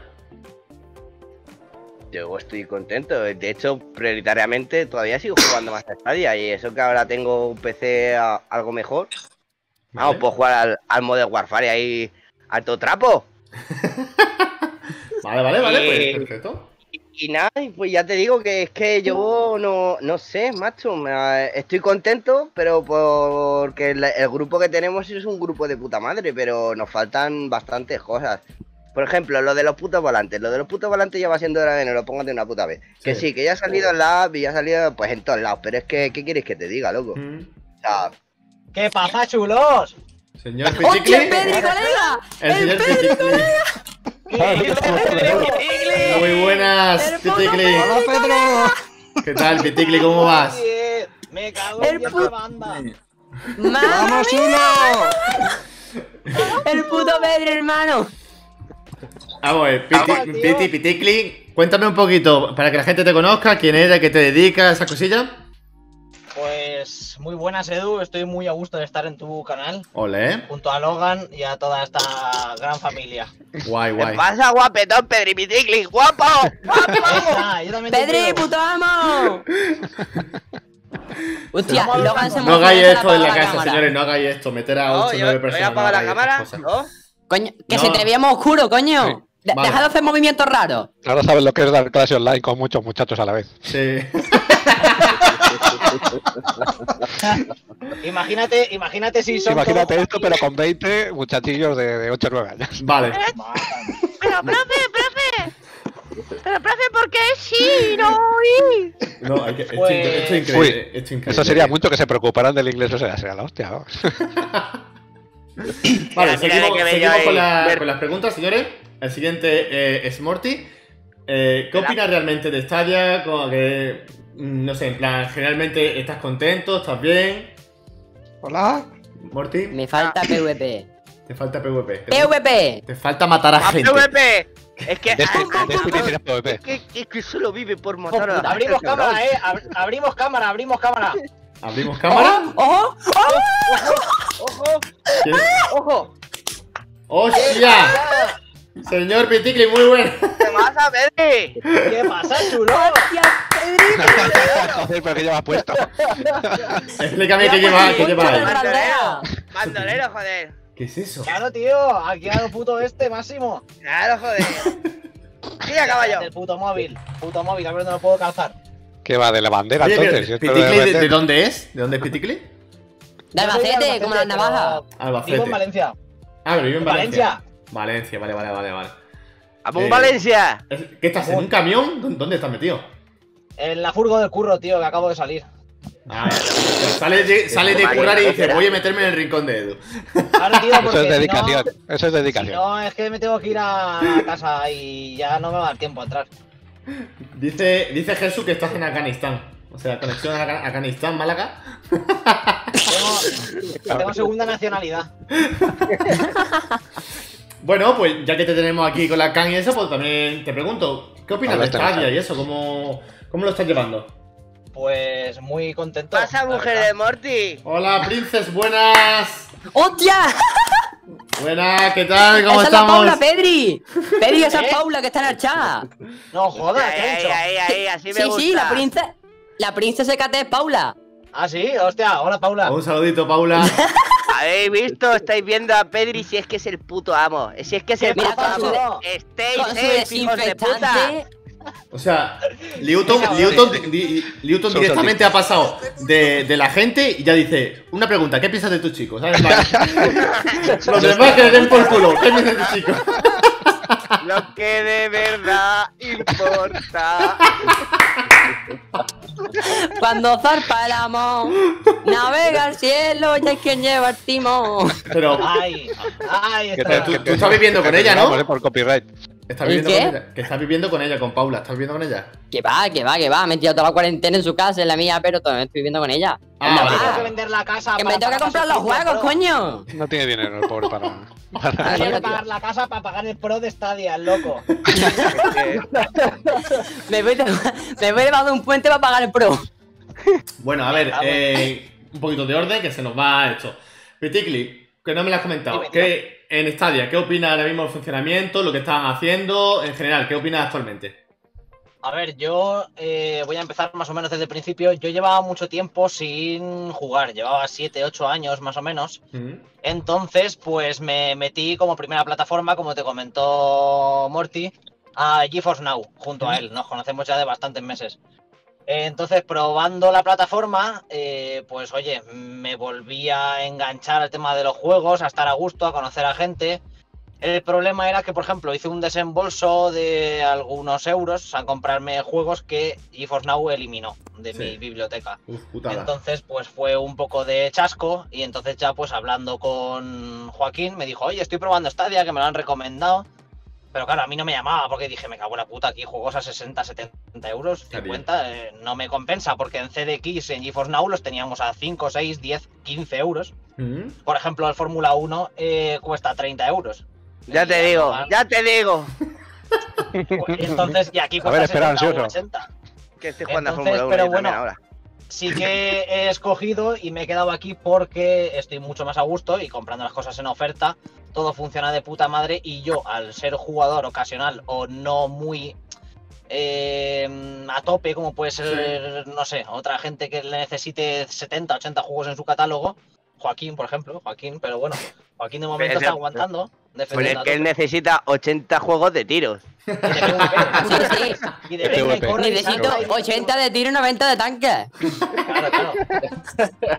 [SPEAKER 3] Yo estoy contento. De hecho, prioritariamente todavía sigo jugando más a Stadia. Y eso que ahora tengo un PC a- algo mejor. Vamos,
[SPEAKER 1] Vale.
[SPEAKER 3] puedo jugar al, al Modern Warfare ahí alto trapo. [laughs]
[SPEAKER 1] Vale, vale, vale,
[SPEAKER 3] Eh,
[SPEAKER 1] pues perfecto.
[SPEAKER 3] Y nada, pues ya te digo que es que yo no, no sé, macho. me- estoy contento, pero porque el, el grupo que tenemos es un grupo de puta madre, pero nos faltan bastantes cosas. Por ejemplo, lo de los putos volantes. Lo de los putos volantes ya va siendo hora de nos lo pongan de una puta vez. Que
[SPEAKER 1] Sí.
[SPEAKER 3] sí, que ya ha salido en la app y ya ha salido pues en todos lados. Pero es que, ¿qué quieres que te diga, loco?
[SPEAKER 1] Mm.
[SPEAKER 3] O sea,
[SPEAKER 9] ¿Qué pasa, chulos?
[SPEAKER 1] Señor
[SPEAKER 8] ¡Hostia,
[SPEAKER 1] Pichicli.
[SPEAKER 8] el Pedri, colega!
[SPEAKER 1] El
[SPEAKER 8] ¡El
[SPEAKER 1] señor
[SPEAKER 8] Pedri,
[SPEAKER 1] Pichicli. Muy buenas, Piticli.
[SPEAKER 4] ¡Hola, Pedro!
[SPEAKER 1] ¿Qué tal, Piticli? ¿Cómo vas?
[SPEAKER 9] Oye, me cago
[SPEAKER 8] El
[SPEAKER 9] en esta banda.
[SPEAKER 4] ¡Vamos, uno!
[SPEAKER 8] ¡El puto Pedri, hermano!
[SPEAKER 1] Vamos a ver, Piti. Piti, Piticli, cuéntame un poquito, para que la gente te conozca, quién eres, qué te dedicas, esas cosillas.
[SPEAKER 9] Pues muy buenas, Edu. Estoy muy a gusto de estar en tu canal.
[SPEAKER 1] Ole, ¿eh?
[SPEAKER 9] Junto a Logan y a toda esta gran familia.
[SPEAKER 1] Guay,
[SPEAKER 3] ¿Qué
[SPEAKER 1] guay.
[SPEAKER 3] pasa, guapetón, Pedri Piticli? ¡Guapo!
[SPEAKER 9] Ah, [laughs] yo también te
[SPEAKER 8] ¡Pedri, puto amo! [laughs] Hostia,
[SPEAKER 9] Vamos,
[SPEAKER 8] Logan se
[SPEAKER 1] No hagáis esto en
[SPEAKER 8] apaga
[SPEAKER 1] la casa,
[SPEAKER 8] cámara.
[SPEAKER 1] señores, no hagáis esto. Meter a
[SPEAKER 3] No,
[SPEAKER 1] 8 o
[SPEAKER 3] yo
[SPEAKER 1] 9
[SPEAKER 3] voy a
[SPEAKER 1] personas.
[SPEAKER 3] apagar
[SPEAKER 1] no
[SPEAKER 3] la cámara. ¿no?
[SPEAKER 8] Coño, que
[SPEAKER 1] No.
[SPEAKER 8] se te veíamos oscuro, coño.
[SPEAKER 5] Sí.
[SPEAKER 8] De-
[SPEAKER 1] Vale.
[SPEAKER 8] Deja de hacer movimientos raros.
[SPEAKER 5] Ahora sabes lo que es dar clase online con muchos muchachos a la vez.
[SPEAKER 1] Sí. [laughs] [laughs]
[SPEAKER 9] Imagínate, imagínate si son.
[SPEAKER 5] Imagínate
[SPEAKER 9] todos
[SPEAKER 5] esto, pero con 20 muchachillos de, de 8 o 9 años.
[SPEAKER 1] Vale. [laughs]
[SPEAKER 3] Pero, profe, profe. Pero, profe, ¿por qué sí? No oí.
[SPEAKER 1] No, hay que, esto,
[SPEAKER 9] Pues-
[SPEAKER 1] es- esto es increíble.
[SPEAKER 5] Uy,
[SPEAKER 1] esto es increíble.
[SPEAKER 5] Eso sería mucho que se preocuparan del inglés, o sea, sería la hostia. [laughs]
[SPEAKER 1] Vale, seguimos, seguimos con, la-
[SPEAKER 3] Ver-
[SPEAKER 1] con las preguntas, señores. El siguiente eh, es Morty. Eh, ¿Qué opinas realmente de Stadia? Como que, mm, no sé, en plan, generalmente estás contento, estás bien.
[SPEAKER 4] Hola.
[SPEAKER 1] Morty,
[SPEAKER 8] Me falta PvP.
[SPEAKER 1] te falta PvP. Te,
[SPEAKER 8] PvP.
[SPEAKER 1] te falta matar a
[SPEAKER 3] ¡A
[SPEAKER 1] gente.
[SPEAKER 3] PvP! Es que. Ah,
[SPEAKER 5] PvP.
[SPEAKER 3] es que, es que solo vive por matar a la
[SPEAKER 9] Abrimos
[SPEAKER 3] gente, cabrón.
[SPEAKER 9] cámara, eh. Ab- abrimos cámara, abrimos cámara.
[SPEAKER 1] ¿Abrimos cámara?
[SPEAKER 8] ¡Ojo!
[SPEAKER 9] Ojo,
[SPEAKER 1] ¿Quién?
[SPEAKER 3] ¡Ojo!
[SPEAKER 1] ¡Hostia! Señor Piticli, muy bueno.
[SPEAKER 3] ¿Qué pasa, Pedri?
[SPEAKER 9] ¿qué pasa, chulo?
[SPEAKER 8] ¡Hostia, Pedri!
[SPEAKER 5] Joder, pero que llevas puesto.
[SPEAKER 1] Explícame qué lleva, qué lleva ahí.
[SPEAKER 8] Bandera.
[SPEAKER 3] Bandolero, joder.
[SPEAKER 1] ¿Qué es eso?
[SPEAKER 9] Claro, tío. Aquí a lo puto este, máximo.
[SPEAKER 3] Claro, joder. [laughs] Mira, caballo.
[SPEAKER 9] El puto móvil. Puto móvil, a ver dónde lo puedo calzar.
[SPEAKER 5] ¿Qué va? ¿De la bandera
[SPEAKER 1] Oye,
[SPEAKER 5] entonces?
[SPEAKER 1] pero, ¿Piticli de, dónde es? ¿De dónde es Piticli?
[SPEAKER 8] De Albacete, como las navajas.
[SPEAKER 1] Albacete.
[SPEAKER 9] Vivo en Valencia.
[SPEAKER 1] Ah, pero vive en Valencia.
[SPEAKER 9] Valencia.
[SPEAKER 1] Valencia, vale, vale, vale, vale.
[SPEAKER 3] ¡Vamos,
[SPEAKER 1] Eh,
[SPEAKER 3] Valencia!
[SPEAKER 1] ¿Qué estás? ¿En un camión? ¿Dó- ¿Dónde estás metido?
[SPEAKER 9] En la furgo del curro, tío, que acabo de salir.
[SPEAKER 1] Ah, sale de, sale de currar y dice, voy a meterme en el rincón de Edu.
[SPEAKER 9] Claro, tío, porque [laughs]
[SPEAKER 5] Eso es
[SPEAKER 9] si no-
[SPEAKER 5] dedicación. Eso es
[SPEAKER 9] Si
[SPEAKER 5] dedicación.
[SPEAKER 9] no, es que me tengo que ir a casa y ya no me va a dar tiempo a entrar.
[SPEAKER 1] Dice, dice Jesús que estás en Afganistán. O sea, conexión a Afga- Afganistán, Málaga.
[SPEAKER 9] Tengo, [laughs] tengo segunda nacionalidad. [laughs]
[SPEAKER 1] Bueno, pues ya que te tenemos aquí con la can y eso, pues también te pregunto, ¿qué opinas de Stadia y eso? ¿Cómo, ¿Cómo lo estás llevando?
[SPEAKER 9] Pues muy contento.
[SPEAKER 3] ¡Pasa, mujer de Morty!
[SPEAKER 1] Hola, princes, buenas.
[SPEAKER 8] ¡Hostia!
[SPEAKER 1] Buenas, ¿qué tal? ¿Cómo
[SPEAKER 8] ¡Esa es la
[SPEAKER 1] estamos?
[SPEAKER 8] Paula, Pedri! Pedri, esa es
[SPEAKER 9] ¿Eh?
[SPEAKER 8] Paula que está en el chat.
[SPEAKER 9] No jodas, ¿qué he
[SPEAKER 3] ahí,
[SPEAKER 9] hecho?
[SPEAKER 3] ahí, ahí, así me
[SPEAKER 8] Sí,
[SPEAKER 3] gusta.
[SPEAKER 8] sí, la princesa. La princesa KT es Paula.
[SPEAKER 9] Ah, sí, hostia, hola Paula.
[SPEAKER 1] Un saludito, Paula. [laughs]
[SPEAKER 3] ¿Habéis visto? [laughs] ¿Estáis viendo a Pedri si es que es el puto amo? Si es que es el puto amo. Safe, hijos de puta.
[SPEAKER 1] O sea, di- Newton
[SPEAKER 5] Social
[SPEAKER 1] directamente ha pasado de, de la gente y ya dice, una pregunta, ¿qué piensas de tus chicos? ¿Sabes? [laughs] Los demás que le den por culo, ¿qué piensas de tus chicos?
[SPEAKER 3] Lo que de verdad importa. [laughs] [laughs]
[SPEAKER 8] Cuando zarpa el amor, navega al cielo y hay quien lleva el timón.
[SPEAKER 1] Pero
[SPEAKER 9] Ay, ay,
[SPEAKER 5] Que
[SPEAKER 9] está.
[SPEAKER 1] tú- tú estás viviendo con ella, ¿no?
[SPEAKER 5] por copyright.
[SPEAKER 1] Estás
[SPEAKER 8] ¿El
[SPEAKER 1] viviendo
[SPEAKER 8] qué?
[SPEAKER 1] con ella. Que estás viviendo con ella, con Paula. ¿Estás viviendo con ella?
[SPEAKER 8] Que va, que va, que va. Me he tirado toda la cuarentena en su casa, en la mía, pero todavía estoy viviendo con ella.
[SPEAKER 1] Ah, vale.
[SPEAKER 9] Tengo que vender la casa.
[SPEAKER 8] Que
[SPEAKER 9] para
[SPEAKER 8] me tengo que comprar los juegos, coño.
[SPEAKER 5] No tiene dinero el pobre para. para-.
[SPEAKER 9] Quiere
[SPEAKER 8] tío.
[SPEAKER 9] pagar la casa para pagar el pro de Stadia, el loco. [laughs] [laughs]
[SPEAKER 8] Me voy, de- me voy debajo de un puente para pagar el pro.
[SPEAKER 1] Bueno, a ver,
[SPEAKER 9] Ah,
[SPEAKER 1] eh, un poquito de orden que se nos va esto. Piticli, que no me lo has comentado.
[SPEAKER 9] Dime,
[SPEAKER 1] ¿Qué, en Stadia, ¿qué opinas ahora mismo del funcionamiento, lo que están haciendo? En general, ¿qué opinas actualmente?
[SPEAKER 9] A ver, yo eh, voy a empezar más o menos desde el principio. Yo llevaba mucho tiempo sin jugar, llevaba 7, 8 años más o menos. Entonces, pues me metí como primera plataforma, como te comentó Morty, a GeForce Now, junto a él. Nos conocemos ya de bastantes meses. Entonces, probando la plataforma, eh, pues oye, me volví a enganchar al tema de los juegos, a estar a gusto, a conocer a gente. El problema era que, por ejemplo, hice un desembolso de algunos euros a comprarme juegos que GeForce Now eliminó de
[SPEAKER 1] Sí.
[SPEAKER 9] mi biblioteca.
[SPEAKER 1] Uf.
[SPEAKER 9] Entonces, pues fue un poco de chasco y entonces ya pues hablando con Joaquín me dijo, oye, estoy probando Stadia, que me lo han recomendado. Pero claro, a mí no me llamaba porque dije, me cago en la puta, aquí juegos a 60, 70 euros,
[SPEAKER 1] Está
[SPEAKER 9] 50, eh, no me compensa porque en CDX, en GeForce Now los teníamos a 5, 6, 10, 15 euros.
[SPEAKER 1] Mm.
[SPEAKER 9] Por ejemplo, el Fórmula 1 eh, cuesta 30 euros.
[SPEAKER 3] Ya te
[SPEAKER 9] Y
[SPEAKER 3] digo, ya te digo. [laughs]
[SPEAKER 9] Pues, y entonces, y aquí
[SPEAKER 5] A ver,
[SPEAKER 9] cuesta
[SPEAKER 5] espera,
[SPEAKER 9] 70 o
[SPEAKER 5] ansioso.
[SPEAKER 9] 80.
[SPEAKER 3] Que estoy jugando
[SPEAKER 9] Entonces,
[SPEAKER 3] a Fórmula 1
[SPEAKER 9] pero bueno,
[SPEAKER 3] ahora.
[SPEAKER 9] Sí que he escogido y me he quedado aquí porque estoy mucho más a gusto y comprando las cosas en oferta, todo funciona de puta madre y yo, al ser jugador ocasional o no muy eh, a tope, como puede ser, no sé, otra gente que le necesite 70, 80 juegos en su catálogo, Joaquín, por ejemplo, Joaquín, pero bueno, Joaquín de momento está
[SPEAKER 3] es-
[SPEAKER 9] aguantando,
[SPEAKER 3] Pues es que él necesita 80 juegos de tiros. [laughs]
[SPEAKER 9] Y de PvP,
[SPEAKER 8] Sí, sí.
[SPEAKER 9] y de
[SPEAKER 5] PvP.
[SPEAKER 9] y
[SPEAKER 8] Necesito
[SPEAKER 9] salta y-
[SPEAKER 8] 80 de tiro y 90 de tanque.
[SPEAKER 9] Claro, claro.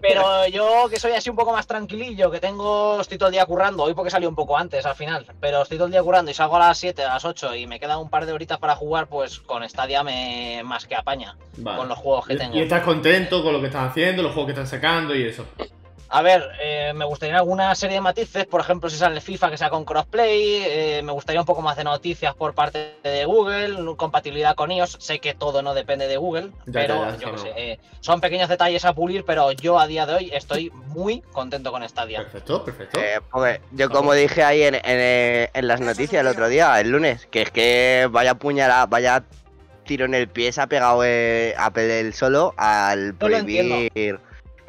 [SPEAKER 9] Pero yo que soy así un poco más tranquilillo, que tengo, estoy todo el día currando, hoy porque salí un poco antes al final, pero estoy todo el día currando y salgo a las 7, a las 8 y me quedan un par de horitas para jugar, pues con Stadia me más que apaña
[SPEAKER 1] Vale.
[SPEAKER 9] con los juegos que tengo.
[SPEAKER 1] Y estás contento con lo que están haciendo, los juegos que están sacando y eso.
[SPEAKER 9] A ver, eh, me gustaría alguna serie de matices, por ejemplo, si sale el FIFA que sea con crossplay, eh, me gustaría un poco más de noticias por parte de Google, compatibilidad con iOS, sé que todo no depende de Google,
[SPEAKER 1] Ya,
[SPEAKER 9] pero
[SPEAKER 1] ya, ya,
[SPEAKER 9] yo
[SPEAKER 1] eso
[SPEAKER 9] sé,
[SPEAKER 1] no.
[SPEAKER 9] eh, son pequeños detalles a pulir, pero yo a día de hoy estoy muy contento con Stadia.
[SPEAKER 1] Perfecto, perfecto.
[SPEAKER 3] Eh, porque yo como dije ahí en, en, eh, en las noticias el otro día, el lunes, que es que vaya puñalada, vaya tiro en el pie se ha pegado eh, Apple el solo al
[SPEAKER 9] No
[SPEAKER 3] prohibir.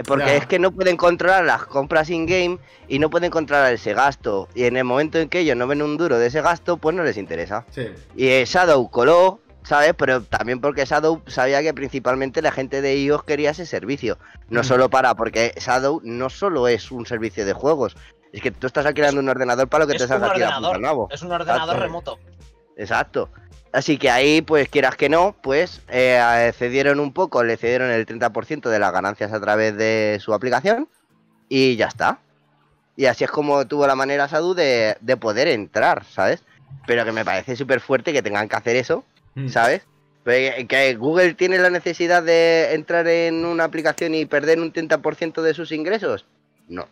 [SPEAKER 3] Porque
[SPEAKER 1] Ya.
[SPEAKER 3] es que no pueden controlar las compras in-game y no pueden controlar ese gasto. Y en el momento en que ellos no ven un duro de ese gasto, pues no les interesa.
[SPEAKER 1] Sí.
[SPEAKER 3] Y eh, Shadow coló, ¿sabes? Pero también porque Shadow sabía que principalmente la gente de iOS quería ese servicio. No
[SPEAKER 1] Mm.
[SPEAKER 3] solo para, porque Shadow no solo es un servicio de juegos. Es que tú estás alquilando un ordenador para lo que
[SPEAKER 9] es
[SPEAKER 3] te
[SPEAKER 9] un
[SPEAKER 3] salga aquí a puta
[SPEAKER 9] ordenador,
[SPEAKER 3] nabo.
[SPEAKER 9] es un ordenador
[SPEAKER 3] Exacto.
[SPEAKER 9] remoto.
[SPEAKER 3] Exacto. Así que ahí, pues quieras que no, pues eh, cedieron un poco, le cedieron el 30% de las ganancias a través de su aplicación y ya está. Y así es como tuvo la manera Sadu de, de poder entrar, ¿sabes? Pero que me parece súper fuerte que tengan que hacer eso,
[SPEAKER 1] Mm.
[SPEAKER 3] ¿sabes? Pero que Google tiene la necesidad de entrar en una aplicación y perder un 30% de sus ingresos. No.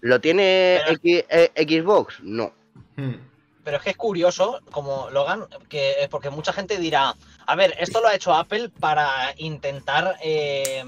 [SPEAKER 3] ¿Lo tiene X- eh, Xbox? No.
[SPEAKER 1] Mm.
[SPEAKER 9] Pero es que es curioso, como Logan, que es porque mucha gente dirá, a ver, esto lo ha hecho Apple para intentar eh,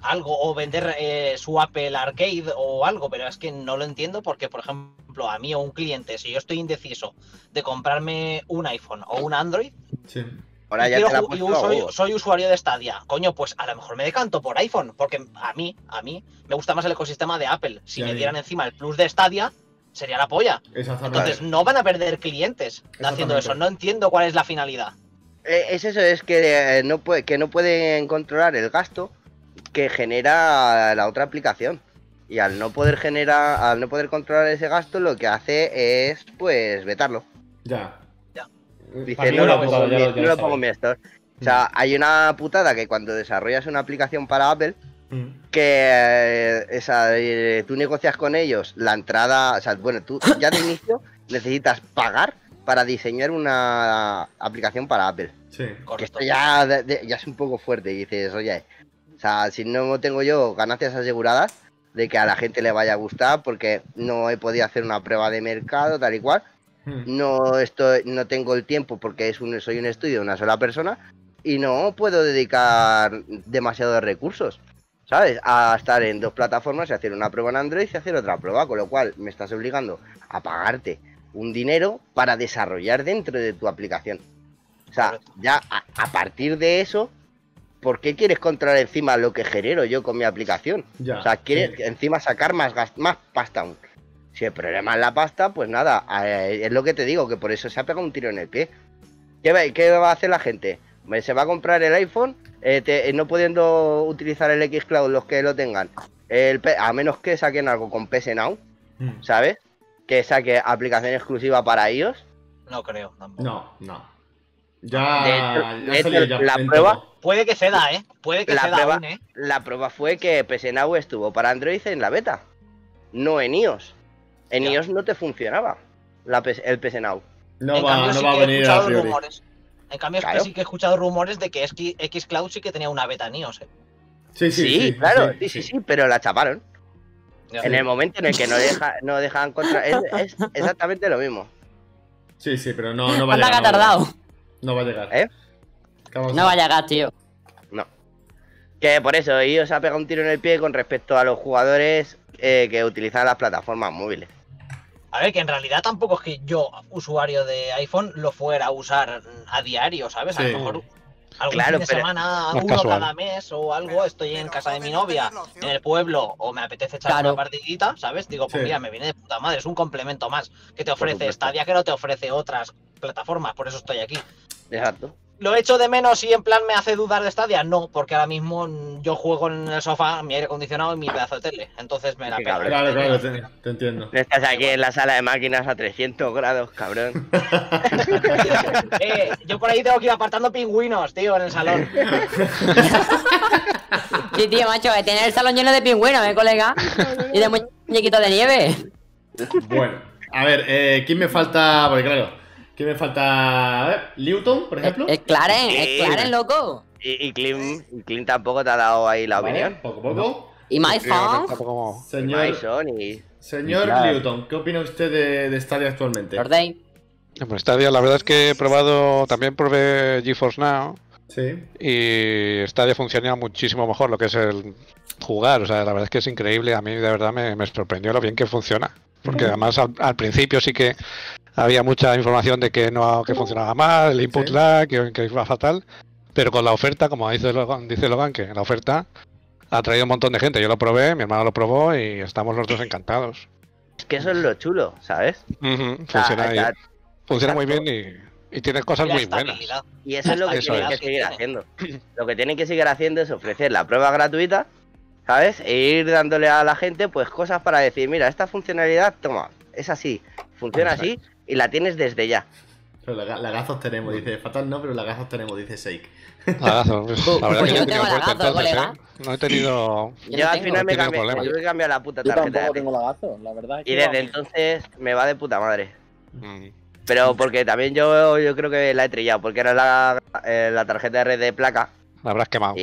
[SPEAKER 9] algo o vender eh, su Apple Arcade o algo, pero es que no lo entiendo porque, por ejemplo, a mí o un cliente, si yo estoy indeciso de comprarme un iPhone o un Android,
[SPEAKER 1] Sí.
[SPEAKER 3] Ahora ya
[SPEAKER 9] quiero
[SPEAKER 3] te la
[SPEAKER 9] soy, soy usuario de Stadia, coño, pues a lo mejor me decanto por iPhone, porque a mí, a mí, me gusta más el ecosistema de Apple. Si
[SPEAKER 1] Ya,
[SPEAKER 9] me
[SPEAKER 1] ya.
[SPEAKER 9] dieran encima el plus de Stadia, sería la polla. Entonces no van a perder clientes haciendo eso. No entiendo cuál es la finalidad.
[SPEAKER 3] Eh, es eso, es que, eh, no puede, que no pueden controlar el gasto que genera la otra aplicación. Y al no poder generar, al no poder controlar ese gasto, lo que hace es pues vetarlo.
[SPEAKER 1] Ya.
[SPEAKER 9] Ya.
[SPEAKER 3] Dice, no, lo pongo, mi- no
[SPEAKER 1] lo
[SPEAKER 3] pongo en mi store. O sea, hay una putada que cuando desarrollas una aplicación para Apple. Que eh, esa, eh, tú negocias con ellos la entrada, o sea, bueno, tú [coughs] ya de inicio necesitas pagar para diseñar una aplicación para Apple.
[SPEAKER 1] Sí.
[SPEAKER 3] Que esto ya, de- de- ya es un poco fuerte. Y dices, oye, o sea, si no tengo yo ganancias aseguradas de que a la gente le vaya a gustar, porque no he podido hacer una prueba de mercado, tal y cual,
[SPEAKER 1] Mm.
[SPEAKER 3] no estoy, no tengo el tiempo porque es un, soy un estudio de una sola persona y no puedo dedicar demasiados recursos, ¿sabes? A estar en dos plataformas y hacer una prueba en Android y hacer otra prueba, con lo cual me estás obligando a pagarte un dinero para desarrollar dentro de tu aplicación. O sea, ya a, a partir de eso, ¿por qué quieres controlar encima lo que genero yo con mi aplicación?
[SPEAKER 1] Ya.
[SPEAKER 3] O sea, quieres
[SPEAKER 1] sí.
[SPEAKER 3] encima sacar más, gas- más pasta aún. Si el problema es la pasta, pues nada, eh, es lo que te digo, que por eso se ha pegado un tiro en el pie. ¿Qué va, qué va a hacer la gente? Se va a comprar el iPhone, eh, te- eh, no pudiendo utilizar el Xcloud los que lo tengan, el a menos que saquen algo con PS Now,
[SPEAKER 1] Mm.
[SPEAKER 3] ¿sabes? Que saque aplicación exclusiva para iOS.
[SPEAKER 9] No creo. tampoco.
[SPEAKER 1] No, no. Ya,
[SPEAKER 3] De hecho-
[SPEAKER 1] ya
[SPEAKER 3] de
[SPEAKER 1] salió
[SPEAKER 3] hecho,
[SPEAKER 1] ya
[SPEAKER 3] la prueba-
[SPEAKER 1] todo.
[SPEAKER 9] Puede que ceda, ¿eh? Puede que
[SPEAKER 3] La
[SPEAKER 9] ceda
[SPEAKER 3] prueba-
[SPEAKER 9] aún, ¿eh?
[SPEAKER 3] La prueba fue que PS Now estuvo para Android en la beta, no en iOS. En
[SPEAKER 9] Ya.
[SPEAKER 3] iOS no te funcionaba la el PS Now.
[SPEAKER 1] No
[SPEAKER 9] en
[SPEAKER 1] va,
[SPEAKER 9] cambio,
[SPEAKER 1] no
[SPEAKER 9] sí
[SPEAKER 1] va a venir a priori.
[SPEAKER 9] rumores. En cambio, es que sí que he escuchado rumores de que X- Xcloud sí que tenía una beta en iOS, ¿eh?
[SPEAKER 1] Sí, sí,
[SPEAKER 3] Sí,
[SPEAKER 1] sí.
[SPEAKER 3] claro, sí, sí, sí, pero la chaparon. En el momento en el que no, [laughs] deja, no dejan contra. Es, es exactamente lo mismo.
[SPEAKER 1] Sí, sí, pero no, no va a llegar. no va a llegar.
[SPEAKER 8] tardado.
[SPEAKER 1] No va a llegar.
[SPEAKER 3] ¿Eh?
[SPEAKER 1] ¿Qué vamos
[SPEAKER 8] No va a llegar, tío.
[SPEAKER 3] Que por eso ellos ha pegado un tiro en el pie con respecto a los jugadores eh, que utilizan las plataformas móviles.
[SPEAKER 9] A ver, que en realidad tampoco es que yo, usuario de iPhone, lo fuera a usar a diario, ¿sabes? A lo mejor algún
[SPEAKER 3] Claro,
[SPEAKER 9] fin de
[SPEAKER 3] pero-
[SPEAKER 9] semana, uno
[SPEAKER 5] casual.
[SPEAKER 9] cada mes o algo, estoy en casa de mi novia, en el pueblo, o me apetece echar
[SPEAKER 8] Claro.
[SPEAKER 9] una partidita, ¿sabes? Digo, pues
[SPEAKER 1] Sí.
[SPEAKER 9] mira, me viene de puta madre, es un complemento más que te ofrece. Stadia que no te ofrece otras plataformas, por eso estoy aquí.
[SPEAKER 3] Exacto.
[SPEAKER 9] ¿Lo echo de menos y en plan me hace dudar de Stadia? No, porque ahora mismo mm, yo juego en el sofá, mi aire acondicionado y mi pedazo de tele. Entonces me la
[SPEAKER 3] cabrón.
[SPEAKER 1] Claro, claro, te, te entiendo.
[SPEAKER 3] Estás aquí en la sala de máquinas a 300 grados, cabrón. [laughs]
[SPEAKER 9] Eh, yo por ahí tengo que ir apartando pingüinos, tío, en el salón. [laughs]
[SPEAKER 8] Sí, tío, macho, que tiene el salón lleno de pingüinos, ¿eh, colega? Y de muñequitos de nieve.
[SPEAKER 1] Bueno, a ver, eh, ¿quién me falta? Porque claro, ¿quién me falta? A ver, Newton, por ejemplo.
[SPEAKER 8] Es Clarence,
[SPEAKER 3] Sí.
[SPEAKER 8] es Clarence, loco.
[SPEAKER 3] Y, y Clint, y Clint tampoco te ha dado ahí la
[SPEAKER 1] Vale,
[SPEAKER 3] opinión.
[SPEAKER 1] Poco a poco.
[SPEAKER 8] Y My
[SPEAKER 5] Sí, no,
[SPEAKER 3] Y
[SPEAKER 1] Señor,
[SPEAKER 3] y...
[SPEAKER 1] señor
[SPEAKER 6] Claro.
[SPEAKER 1] Newton, ¿qué opina usted de, de Stadia actualmente?
[SPEAKER 8] Day.
[SPEAKER 5] Bueno, Stadia, la verdad es que he probado, también probé GeForce Now
[SPEAKER 1] Sí.
[SPEAKER 5] y Stadia funciona muchísimo mejor lo que es el jugar. O sea, la verdad es que es increíble. A mí de verdad me, me sorprendió lo bien que funciona. Porque además al, al principio sí que había mucha información de que no que funcionaba mal, el input
[SPEAKER 1] Sí.
[SPEAKER 5] lag, que, que iba fatal. Pero con la oferta, como dice Logan, dice Logan, que la oferta ha traído un montón de gente. Yo lo probé, mi hermano lo probó y estamos los dos encantados.
[SPEAKER 3] Es que eso es lo chulo, ¿sabes?
[SPEAKER 5] Funciona,
[SPEAKER 3] está-
[SPEAKER 5] funciona muy bien y, y tiene cosas muy buenas.
[SPEAKER 3] Y eso es lo que
[SPEAKER 5] Eso
[SPEAKER 3] tienen
[SPEAKER 5] es.
[SPEAKER 3] que seguir haciendo. Lo que tienen que seguir haciendo es ofrecer la prueba gratuita, ¿sabes? E ir dándole a la gente pues cosas para decir, mira, esta funcionalidad, toma, es así, funciona así y la tienes desde ya.
[SPEAKER 1] Pero laga- lagazos tenemos, dice. Fatal no, pero lagazos tenemos, dice Shake. [laughs]
[SPEAKER 5] Lagazo, pues, la verdad
[SPEAKER 8] Pues
[SPEAKER 5] que
[SPEAKER 8] yo
[SPEAKER 5] no he tenido
[SPEAKER 8] tengo
[SPEAKER 5] suerte
[SPEAKER 8] lagazo,
[SPEAKER 5] entonces,
[SPEAKER 8] colega.
[SPEAKER 5] ¿eh? No he tenido...
[SPEAKER 8] Yo
[SPEAKER 3] Yo, al final
[SPEAKER 5] no
[SPEAKER 3] me cambié,
[SPEAKER 5] problema.
[SPEAKER 3] me cambiar la puta
[SPEAKER 2] Yo
[SPEAKER 3] tarjeta.
[SPEAKER 2] tampoco
[SPEAKER 3] de
[SPEAKER 2] tengo lagazo, la verdad. es que
[SPEAKER 3] Y desde entonces me va de puta madre.
[SPEAKER 5] Mm.
[SPEAKER 3] Pero porque también yo, yo creo que la he trillado, porque era la, eh, la tarjeta de red de placa.
[SPEAKER 5] La habrás quemado.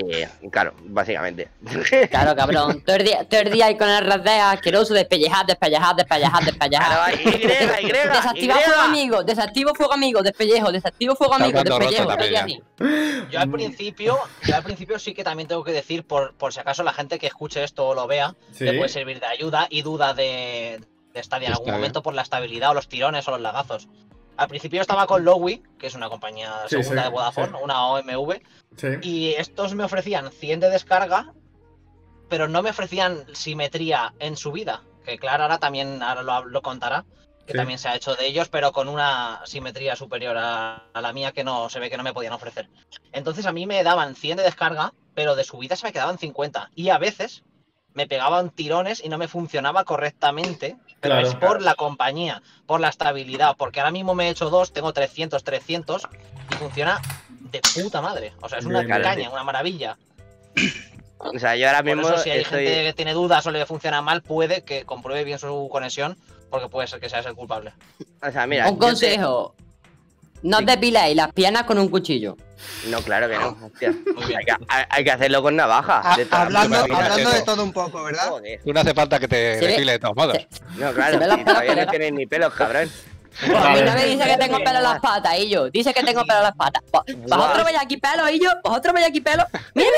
[SPEAKER 3] Claro, básicamente. [laughs]
[SPEAKER 8] Claro, cabrón. Todo el día, todo el día ahí con el RD asqueroso, despellejar, despellejar, despellejar,
[SPEAKER 3] Claro,
[SPEAKER 8] despellejar.
[SPEAKER 3] Y, Y,
[SPEAKER 8] Desactiva
[SPEAKER 3] Y.
[SPEAKER 8] fuego amigo, desactivo fuego amigo, despellejo, desactivo fuego amigo, despellejo. así.
[SPEAKER 9] Yo al principio, yo al principio sí que también tengo que decir, por, por si acaso la gente que escuche esto o lo vea,
[SPEAKER 1] Sí.
[SPEAKER 9] le puede servir de ayuda y duda de, de Stadia en algún momento por la estabilidad o los tirones o los lagazos. Al principio estaba con Lowy, que es una compañía
[SPEAKER 1] Sí,
[SPEAKER 9] segunda
[SPEAKER 1] sí,
[SPEAKER 9] de Vodafone,
[SPEAKER 1] sí.
[SPEAKER 9] una OMV, y estos me ofrecían 100 de descarga, pero no me ofrecían simetría en subida. Que claro, ahora también ahora lo, lo contará, que también se ha hecho de ellos, pero con una simetría superior a, a la mía que no se ve que no me podían ofrecer. Entonces a mí me daban 100 de descarga, pero de subida se me quedaban 50. Y a veces me pegaban tirones y no me funcionaba correctamente. Pero
[SPEAKER 1] Claro.
[SPEAKER 9] es por la compañía, por la estabilidad, porque ahora mismo me he hecho dos, tengo 300, 300 y funciona de puta madre. O sea, es una
[SPEAKER 1] Bien,
[SPEAKER 9] caña, una maravilla.
[SPEAKER 3] O sea, yo ahora
[SPEAKER 9] Por
[SPEAKER 3] mismo
[SPEAKER 9] eso, si hay
[SPEAKER 3] estoy.
[SPEAKER 9] gente que tiene dudas o le funciona mal, puede que compruebe bien su conexión, porque puede ser que seas el culpable.
[SPEAKER 3] O sea, mira.
[SPEAKER 8] Un
[SPEAKER 3] yo te-
[SPEAKER 8] consejo. No os depiléis las piernas con un cuchillo.
[SPEAKER 3] No, claro que no. hostia. Hay que, hay- hay que hacerlo con navaja.
[SPEAKER 4] Ha-
[SPEAKER 3] de
[SPEAKER 4] hablando hablando de todo un poco, ¿verdad?
[SPEAKER 3] Joder.
[SPEAKER 5] Tú no hace falta que te depile de todos modos.
[SPEAKER 3] No, claro, si todavía no tienes ni pelos, cabrón.
[SPEAKER 8] Pues a mí no me dice que tengo pelo en las patas, y yo. Dice que tengo pelo en las patas. Vos- Vosotros veis aquí pelo, y yo. Vosotros veis aquí pelo. Mira,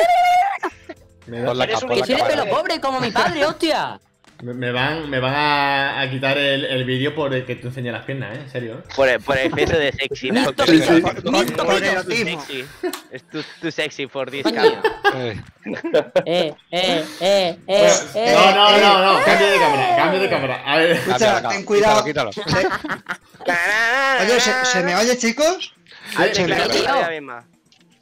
[SPEAKER 8] mira,
[SPEAKER 5] la
[SPEAKER 9] un
[SPEAKER 5] pon
[SPEAKER 8] que
[SPEAKER 5] capa.
[SPEAKER 8] pelo pobre como mi padre, hostia.
[SPEAKER 1] Me- me van, me van a, a quitar el, el vídeo por el que tú enseñas las piernas, ¿eh? En serio. ¿eh?
[SPEAKER 3] Por, el- por el exceso de sexy. ¿no?
[SPEAKER 5] Sí, sí.
[SPEAKER 3] sexy. Es too, too sexy for this camera.
[SPEAKER 5] Eh,
[SPEAKER 8] Eh, eh, eh, eh, eh.
[SPEAKER 1] no, no,
[SPEAKER 4] eh,
[SPEAKER 1] no, no, cambio de cámara, cambio de cámara. A ver.
[SPEAKER 4] Escucha, ten cuidado.
[SPEAKER 5] Quítalo, quítalo.
[SPEAKER 4] Oye, ¿se, se me oye, chicos?
[SPEAKER 8] Tío.
[SPEAKER 3] claro, la misma.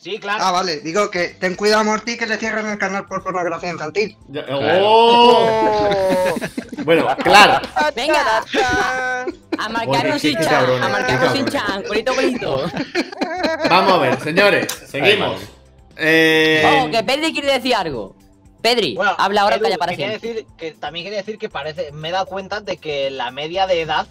[SPEAKER 9] Sí, claro.
[SPEAKER 4] Ah, vale. Digo que ten cuidado, Morty, que le cierren el canal por pornografía infantil.
[SPEAKER 1] Ya-
[SPEAKER 5] Claro.
[SPEAKER 1] ¡Oh! [laughs] Bueno, claro.
[SPEAKER 8] Venga, a marcar
[SPEAKER 1] Oye, qué- qué
[SPEAKER 8] chan, a
[SPEAKER 1] qué
[SPEAKER 8] marcar un
[SPEAKER 1] cabrón.
[SPEAKER 8] sin chan, bonito, bonito. [laughs]
[SPEAKER 1] Vamos a ver, señores, seguimos. Eh,
[SPEAKER 8] Oh, que Pedri quiere decir algo. Pedri,
[SPEAKER 9] Bueno,
[SPEAKER 8] habla ahora,
[SPEAKER 9] Edu,
[SPEAKER 8] calla para
[SPEAKER 9] quería
[SPEAKER 8] siempre.
[SPEAKER 9] decir que también quería decir que parece, me he dado cuenta de que la media de edad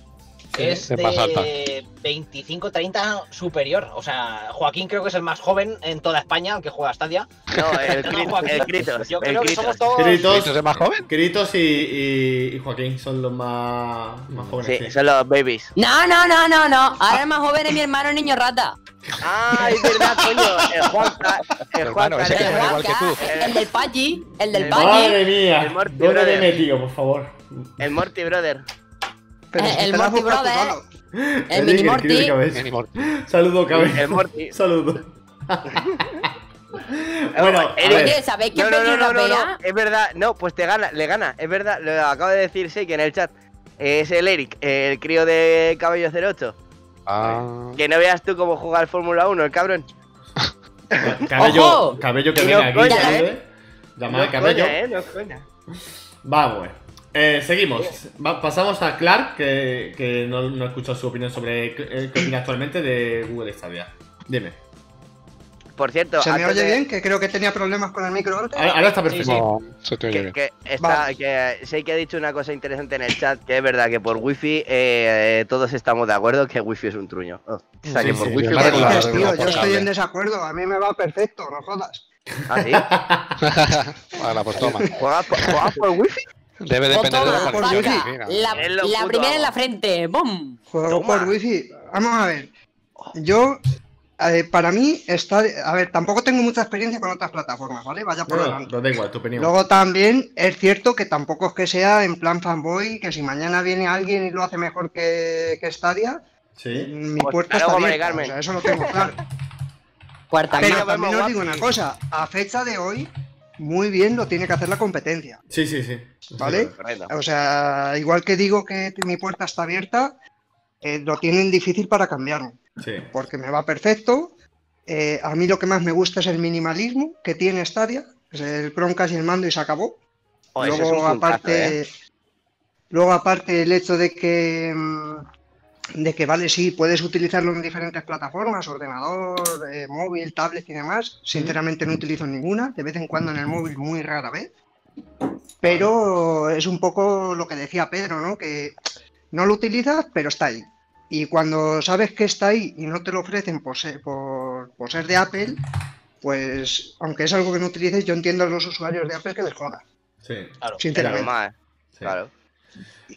[SPEAKER 9] es
[SPEAKER 5] es más alta.
[SPEAKER 9] de 25, 30 superior. O sea, Joaquín creo que es el más joven en toda España, el que juega a Stadia. [laughs]
[SPEAKER 3] No, el, [laughs]
[SPEAKER 9] No,
[SPEAKER 3] Crit-
[SPEAKER 9] Joaquín.
[SPEAKER 3] el Critos.
[SPEAKER 9] Yo
[SPEAKER 3] el
[SPEAKER 9] creo que
[SPEAKER 3] Critos.
[SPEAKER 9] somos todos.
[SPEAKER 5] ¿Critos es más joven?
[SPEAKER 1] Gritos y, y- y Joaquín son los más, más jóvenes.
[SPEAKER 3] Sí,
[SPEAKER 1] sí.
[SPEAKER 3] son los babies.
[SPEAKER 8] No, no, no, no, no. Ahora el más joven es mi hermano niño rata.
[SPEAKER 3] Ah, es verdad, coño. El Juanca. El
[SPEAKER 5] Hermano,
[SPEAKER 3] Juanca.
[SPEAKER 5] ese que
[SPEAKER 8] El
[SPEAKER 5] era igual que
[SPEAKER 8] Juanca,
[SPEAKER 5] tú.
[SPEAKER 8] el del Pachi, el del
[SPEAKER 3] El
[SPEAKER 8] Pachi.
[SPEAKER 1] Madre mía,
[SPEAKER 3] El Morty
[SPEAKER 1] ¿dónde he
[SPEAKER 3] Brother.
[SPEAKER 1] metido, por favor?
[SPEAKER 3] El Morty Brother.
[SPEAKER 4] Pero
[SPEAKER 8] Eh, el Morty Brother. El mini Morty.
[SPEAKER 1] Saludo, Cabello.
[SPEAKER 3] El Morty. [laughs]
[SPEAKER 1] Saludo. [laughs] bueno.
[SPEAKER 8] Oye, ¿sabéis qué
[SPEAKER 3] No, no, no, no, es verdad, no, pues te gana, le gana, es verdad, lo acaba de decir Seiki en el chat. Es el Eric, el crío de Cabello 08.
[SPEAKER 5] Ah,
[SPEAKER 3] Que no veas tú cómo juega el Fórmula 1, el cabrón. [laughs]
[SPEAKER 1] Cabello,
[SPEAKER 8] ¡Ojo!
[SPEAKER 1] cabello que
[SPEAKER 3] Y
[SPEAKER 1] venga
[SPEAKER 3] no
[SPEAKER 1] aquí,
[SPEAKER 3] coña. ¿eh?
[SPEAKER 1] Llamada
[SPEAKER 3] no
[SPEAKER 1] de cabello.
[SPEAKER 3] coña, eh, no coña.
[SPEAKER 1] Vamos, eh, seguimos. Va- pasamos a Clark, que, que no, no he escuchado su opinión sobre eh, qué opina actualmente de Google Stadia. Dime.
[SPEAKER 3] Por cierto,
[SPEAKER 4] ¿Se me oye
[SPEAKER 3] de-
[SPEAKER 4] bien? Que creo que tenía problemas con el micro.
[SPEAKER 1] Ahora, ahora está perfecto.
[SPEAKER 5] no, se te oye
[SPEAKER 3] Que,
[SPEAKER 5] bien.
[SPEAKER 3] que está,
[SPEAKER 4] Vale.
[SPEAKER 3] que sé que ha dicho una cosa interesante en el chat, que es verdad que por wifi eh, todos estamos de acuerdo que wifi es un truño. Oh, o sea,
[SPEAKER 1] Sí,
[SPEAKER 3] que por
[SPEAKER 1] sí,
[SPEAKER 3] wifi
[SPEAKER 1] me
[SPEAKER 4] ¿Qué dices, tío? Yo estoy en desacuerdo. A mí me va perfecto, no jodas.
[SPEAKER 3] ¿Ah, sí? [laughs]
[SPEAKER 5] Vale, pues toma.
[SPEAKER 3] ¿Juegas por, juegas por wifi?
[SPEAKER 5] Debe
[SPEAKER 8] Pues
[SPEAKER 5] depender de la
[SPEAKER 8] faca,
[SPEAKER 5] tenga.
[SPEAKER 8] La, primera en la frente. ¡Bum!
[SPEAKER 4] Juego
[SPEAKER 3] Toma.
[SPEAKER 4] por wifi. Vamos a ver. Yo, eh, para mí, está. A ver, tampoco tengo mucha experiencia con otras plataformas, ¿vale? Vaya por
[SPEAKER 1] No, no,
[SPEAKER 4] delante.
[SPEAKER 1] no da igual, tu opinión.
[SPEAKER 4] Luego también es cierto que tampoco es que sea en plan fanboy, que si mañana viene alguien y lo hace mejor que, que Stadia,
[SPEAKER 1] Sí.
[SPEAKER 4] mi
[SPEAKER 3] Pues
[SPEAKER 4] puerta está abierta. O sea, eso lo tengo claro.
[SPEAKER 8] Cuarta
[SPEAKER 3] mí
[SPEAKER 4] Pero también os digo una cosa, a fecha de hoy, muy bien lo tiene que hacer la competencia,
[SPEAKER 1] Sí, sí, sí.
[SPEAKER 4] ¿vale? O sea, igual que digo que mi puerta está abierta, eh, lo tienen difícil para cambiarme,
[SPEAKER 1] Sí.
[SPEAKER 4] porque me va perfecto. Eh, a mí lo que más me gusta es el minimalismo que tiene Stadia, es el Chromecast y el mando y se acabó.
[SPEAKER 3] Oh, es
[SPEAKER 4] luego,
[SPEAKER 3] puntazo,
[SPEAKER 4] aparte,
[SPEAKER 3] ¿eh?
[SPEAKER 4] luego, aparte, el hecho de que, mm, de que, vale, sí, puedes utilizarlo en diferentes plataformas, ordenador, eh, móvil, tablet y demás. Sinceramente no utilizo ninguna, de vez en cuando en el móvil, muy rara vez. Pero es un poco lo que decía Pedro, ¿no? Que no lo utilizas, pero está ahí. Y cuando sabes que está ahí y no te lo ofrecen por ser, por, por ser de Apple, pues aunque es algo que no utilices, yo entiendo a los usuarios de Apple que les joda,
[SPEAKER 1] Sí.
[SPEAKER 9] Claro.
[SPEAKER 4] sinceramente.
[SPEAKER 3] Normal,
[SPEAKER 1] sí.
[SPEAKER 3] claro.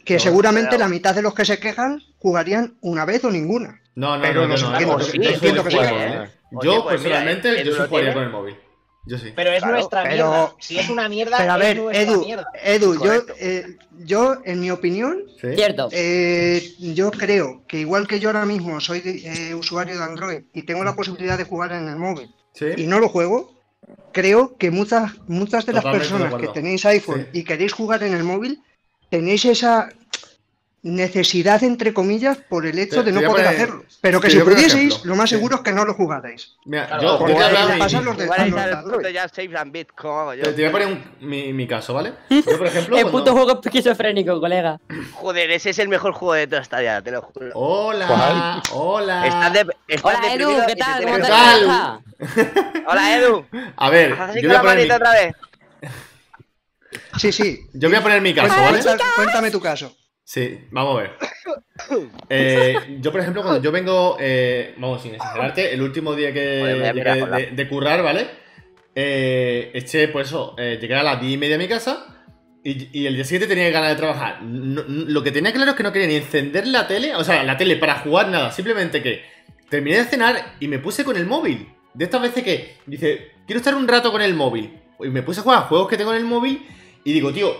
[SPEAKER 4] Que
[SPEAKER 1] No,
[SPEAKER 4] seguramente la mitad de los que se quejan jugarían una vez o ninguna.
[SPEAKER 1] No, no,
[SPEAKER 4] Pero
[SPEAKER 1] no, no.
[SPEAKER 4] entiendo,
[SPEAKER 3] sí, entiendo que
[SPEAKER 1] juego,
[SPEAKER 3] sí,
[SPEAKER 1] ¿eh?
[SPEAKER 3] ¿eh?
[SPEAKER 1] Yo,
[SPEAKER 3] Oye, pues
[SPEAKER 1] personalmente,
[SPEAKER 3] mira,
[SPEAKER 1] yo
[SPEAKER 3] lo
[SPEAKER 1] jugaría con el móvil. Yo sí.
[SPEAKER 9] Pero es
[SPEAKER 3] Claro,
[SPEAKER 9] nuestra
[SPEAKER 4] pero-
[SPEAKER 9] mierda. Si es una mierda,
[SPEAKER 4] Pero a
[SPEAKER 9] es
[SPEAKER 4] ver,
[SPEAKER 9] nuestra
[SPEAKER 4] Edu,
[SPEAKER 9] mierda.
[SPEAKER 4] Edu, yo, eh, yo, en mi opinión,
[SPEAKER 1] ¿Sí?
[SPEAKER 8] Cierto.
[SPEAKER 4] eh, yo creo que igual que yo ahora mismo soy eh, usuario de Android y tengo la posibilidad de jugar en el móvil y
[SPEAKER 1] ¿Sí?
[SPEAKER 4] no lo juego, creo que muchas, muchas de las
[SPEAKER 1] Totalmente
[SPEAKER 4] personas que tenéis iPhone
[SPEAKER 1] Sí.
[SPEAKER 4] y queréis jugar en el móvil, tenéis esa necesidad, entre comillas, por el hecho
[SPEAKER 1] Te-
[SPEAKER 4] de no poder
[SPEAKER 1] poner-
[SPEAKER 4] hacerlo. Pero que si pudieseis, lo más
[SPEAKER 1] Sí.
[SPEAKER 4] seguro es que no lo jugarais.
[SPEAKER 1] Mira,
[SPEAKER 9] Claro,
[SPEAKER 1] yo, yo te voy a poner un- mi, mi caso, ¿vale? [laughs] Yo, por ejemplo,
[SPEAKER 8] El
[SPEAKER 1] cuando-
[SPEAKER 8] puto juego esquizofrénico, colega.
[SPEAKER 3] Joder, ese es el mejor juego de toda esta ya, te lo juro.
[SPEAKER 1] Hola, hola.
[SPEAKER 3] Estás de, estás
[SPEAKER 8] Hola, Edu, ¿qué tal? ¿Cómo te
[SPEAKER 1] tal? [laughs]
[SPEAKER 3] Hola, Edu.
[SPEAKER 1] A ver, yo
[SPEAKER 3] con
[SPEAKER 1] voy
[SPEAKER 3] la
[SPEAKER 1] a poner mi,
[SPEAKER 3] otra vez.
[SPEAKER 4] Sí, sí.
[SPEAKER 1] yo voy a poner mi caso, ¿vale?
[SPEAKER 4] cuéntame tu caso.
[SPEAKER 1] Sí, vamos a ver. [coughs] Eh, yo, por ejemplo, cuando yo vengo, eh, vamos, sin exagerarte, el último día que llegué
[SPEAKER 3] mira,
[SPEAKER 1] de, de currar, ¿vale? Eh, eché, pues eso, eh, llegué a las 10 y media a mi casa y, y el día siguiente tenía ganas de trabajar. No- no- lo que tenía claro es que no quería ni encender la tele, o sea, la tele para jugar nada, simplemente que terminé de cenar y me puse con el móvil. De estas veces que dice, quiero estar un rato con el móvil. Y me puse a jugar a juegos que tengo en el móvil y digo, tío,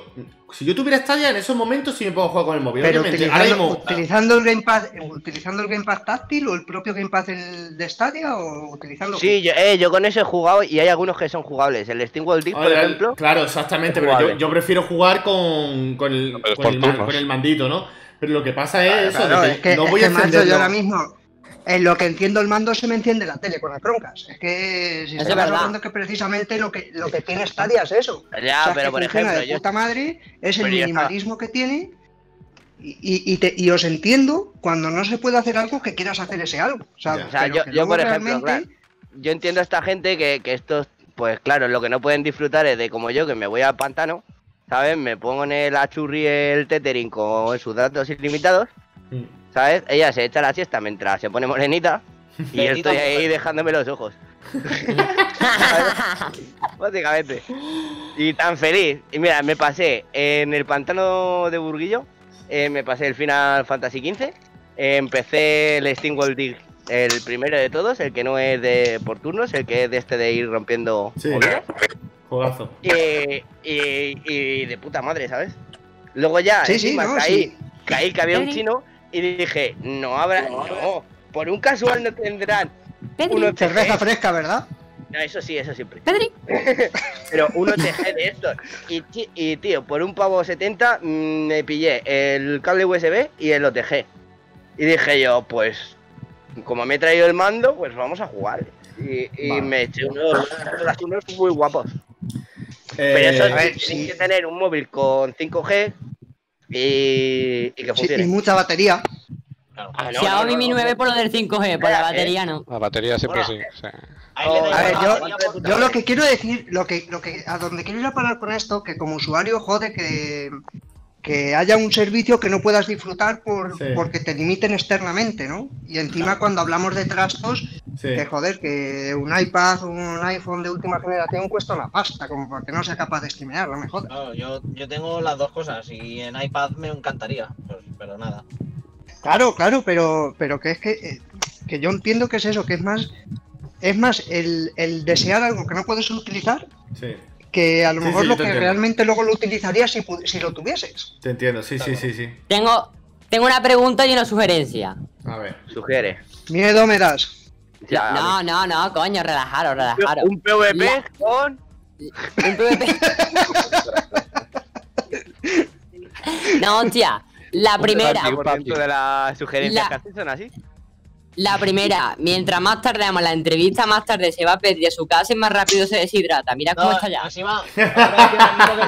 [SPEAKER 1] si yo tuviera Stadia en esos momentos sí me puedo jugar con el móvil.
[SPEAKER 4] Pero
[SPEAKER 1] ahora
[SPEAKER 4] utilizando,
[SPEAKER 1] mismo-
[SPEAKER 4] utilizando el gamepad, utilizando el gamepad táctil o el propio gamepad del- de Stadia o utilizando
[SPEAKER 3] Sí, yo, eh, yo con eso he jugado y hay algunos que son jugables. El Steamworld Dig, por
[SPEAKER 1] Ahora,
[SPEAKER 3] ejemplo.
[SPEAKER 1] Claro, exactamente, pero yo, prefiero jugar con, con, el,
[SPEAKER 5] es
[SPEAKER 1] con,
[SPEAKER 5] por
[SPEAKER 1] el, con mandito, ¿no? Pero lo que pasa es eso,
[SPEAKER 4] Claro,
[SPEAKER 1] de que
[SPEAKER 4] es que,
[SPEAKER 1] no
[SPEAKER 4] es
[SPEAKER 1] voy
[SPEAKER 4] que,
[SPEAKER 1] a
[SPEAKER 4] macho,
[SPEAKER 1] encenderlo.
[SPEAKER 4] yo ahora mismo, en lo que enciendo el mando se me enciende la tele con el Chromecast. Es que si
[SPEAKER 8] es
[SPEAKER 4] hablando que precisamente lo que, lo que tiene Stadia es eso.
[SPEAKER 3] Ya,
[SPEAKER 4] O sea, es
[SPEAKER 3] pero
[SPEAKER 4] que
[SPEAKER 3] por ejemplo,
[SPEAKER 4] de
[SPEAKER 3] yo,
[SPEAKER 4] puta madre, es el
[SPEAKER 3] Pero ya está.
[SPEAKER 4] minimalismo que tiene. Y, y- y te- y os entiendo cuando no se puede hacer algo que quieras hacer ese algo.
[SPEAKER 3] O sea, yo- por ejemplo,
[SPEAKER 4] realmente-
[SPEAKER 3] yo entiendo a esta gente que, que estos, pues claro, lo que no pueden disfrutar es de como yo, que me voy al pantano, ¿sabes? Me pongo en el achurri el tethering con sus datos ilimitados,
[SPEAKER 1] Mm.
[SPEAKER 3] ¿Sabes? Ella se echa la siesta mientras se pone morenita [laughs] y yo estoy ahí dejándome los ojos. [laughs] Básicamente. Y tan feliz. Y mira, me pasé en el pantano de Burguillo, eh, me pasé el Final Fantasy XV, eh, empecé el Steamworld Dig, el primero de todos, el que no es de por turnos, el que es de este de ir rompiendo
[SPEAKER 1] Sí. Juegazo.
[SPEAKER 3] y, y- y de puta madre, ¿sabes? Luego ya,
[SPEAKER 4] Sí, no,
[SPEAKER 3] caí,
[SPEAKER 4] sí.
[SPEAKER 3] caí que había un chino y dije, no habrá, no, por un casual no tendrán
[SPEAKER 8] Pedri,
[SPEAKER 3] uno
[SPEAKER 4] Cerveza fresca, ¿verdad?
[SPEAKER 3] No, eso sí, eso siempre.
[SPEAKER 8] Pedri. [laughs]
[SPEAKER 3] Pero uno TG de estos. Y, tío, por un pavo 70 mm, me pillé el cable USB y el OTG. Y dije yo, pues, como me he traído el mando, pues vamos a jugar. Y, y
[SPEAKER 1] Vale.
[SPEAKER 3] me eché unos, unos muy guapos.
[SPEAKER 1] Eh,
[SPEAKER 3] Pero eso
[SPEAKER 4] a ver,
[SPEAKER 3] tienes
[SPEAKER 4] sí.
[SPEAKER 3] que tener un móvil con 5G y, y que
[SPEAKER 4] Sí,
[SPEAKER 3] funcione.
[SPEAKER 4] y mucha batería.
[SPEAKER 9] Claro.
[SPEAKER 3] Ah, no,
[SPEAKER 8] Xiaomi
[SPEAKER 3] no,
[SPEAKER 8] Mi
[SPEAKER 3] no,
[SPEAKER 8] 9
[SPEAKER 3] no.
[SPEAKER 8] por lo del 5G, por la batería no.
[SPEAKER 5] La batería siempre
[SPEAKER 9] Bueno,
[SPEAKER 5] sí. sí.
[SPEAKER 3] A
[SPEAKER 4] ver, yo, yo lo que quiero decir, lo que, lo que, a donde quiero ir a parar con esto, que como usuario jode que, que haya un servicio que no puedas disfrutar por,
[SPEAKER 1] Sí.
[SPEAKER 4] porque te limiten externamente, ¿no? Y encima cuando hablamos de trastos,
[SPEAKER 1] sí.
[SPEAKER 4] que joder, que un iPad, un iPhone de última generación cuesta una pasta, como para que no sea capaz de streamear, no me jodas.
[SPEAKER 9] Claro, yo, yo tengo las dos cosas y en iPad me encantaría, pues, pero nada.
[SPEAKER 4] Claro, claro, pero, pero que es que, eh, que yo entiendo que es eso, que es más, es más el, el desear algo que no puedes utilizar
[SPEAKER 1] sí.
[SPEAKER 4] Que a lo
[SPEAKER 1] Sí,
[SPEAKER 4] mejor
[SPEAKER 1] sí,
[SPEAKER 4] lo que
[SPEAKER 1] entiendo.
[SPEAKER 4] realmente luego lo utilizarías si, si lo tuvieses.
[SPEAKER 1] Te entiendo, sí, sí, sí, sí.
[SPEAKER 8] Tengo, tengo una pregunta y una sugerencia.
[SPEAKER 1] A ver.
[SPEAKER 3] Sugiere.
[SPEAKER 4] Miedo me das.
[SPEAKER 3] Ya,
[SPEAKER 8] No, no, no, coño, relajaros, relajaros.
[SPEAKER 3] Un PvP
[SPEAKER 8] La-
[SPEAKER 3] con.
[SPEAKER 8] Un PvP. [laughs] No, hostia. La primera,
[SPEAKER 3] de las sugerencias
[SPEAKER 8] La-
[SPEAKER 3] que haces son así.
[SPEAKER 8] La primera, mientras más tardemos la entrevista, más tarde se va a pedir a su casa y más rápido se deshidrata. Mira cómo está ya.
[SPEAKER 9] así va.
[SPEAKER 3] Eso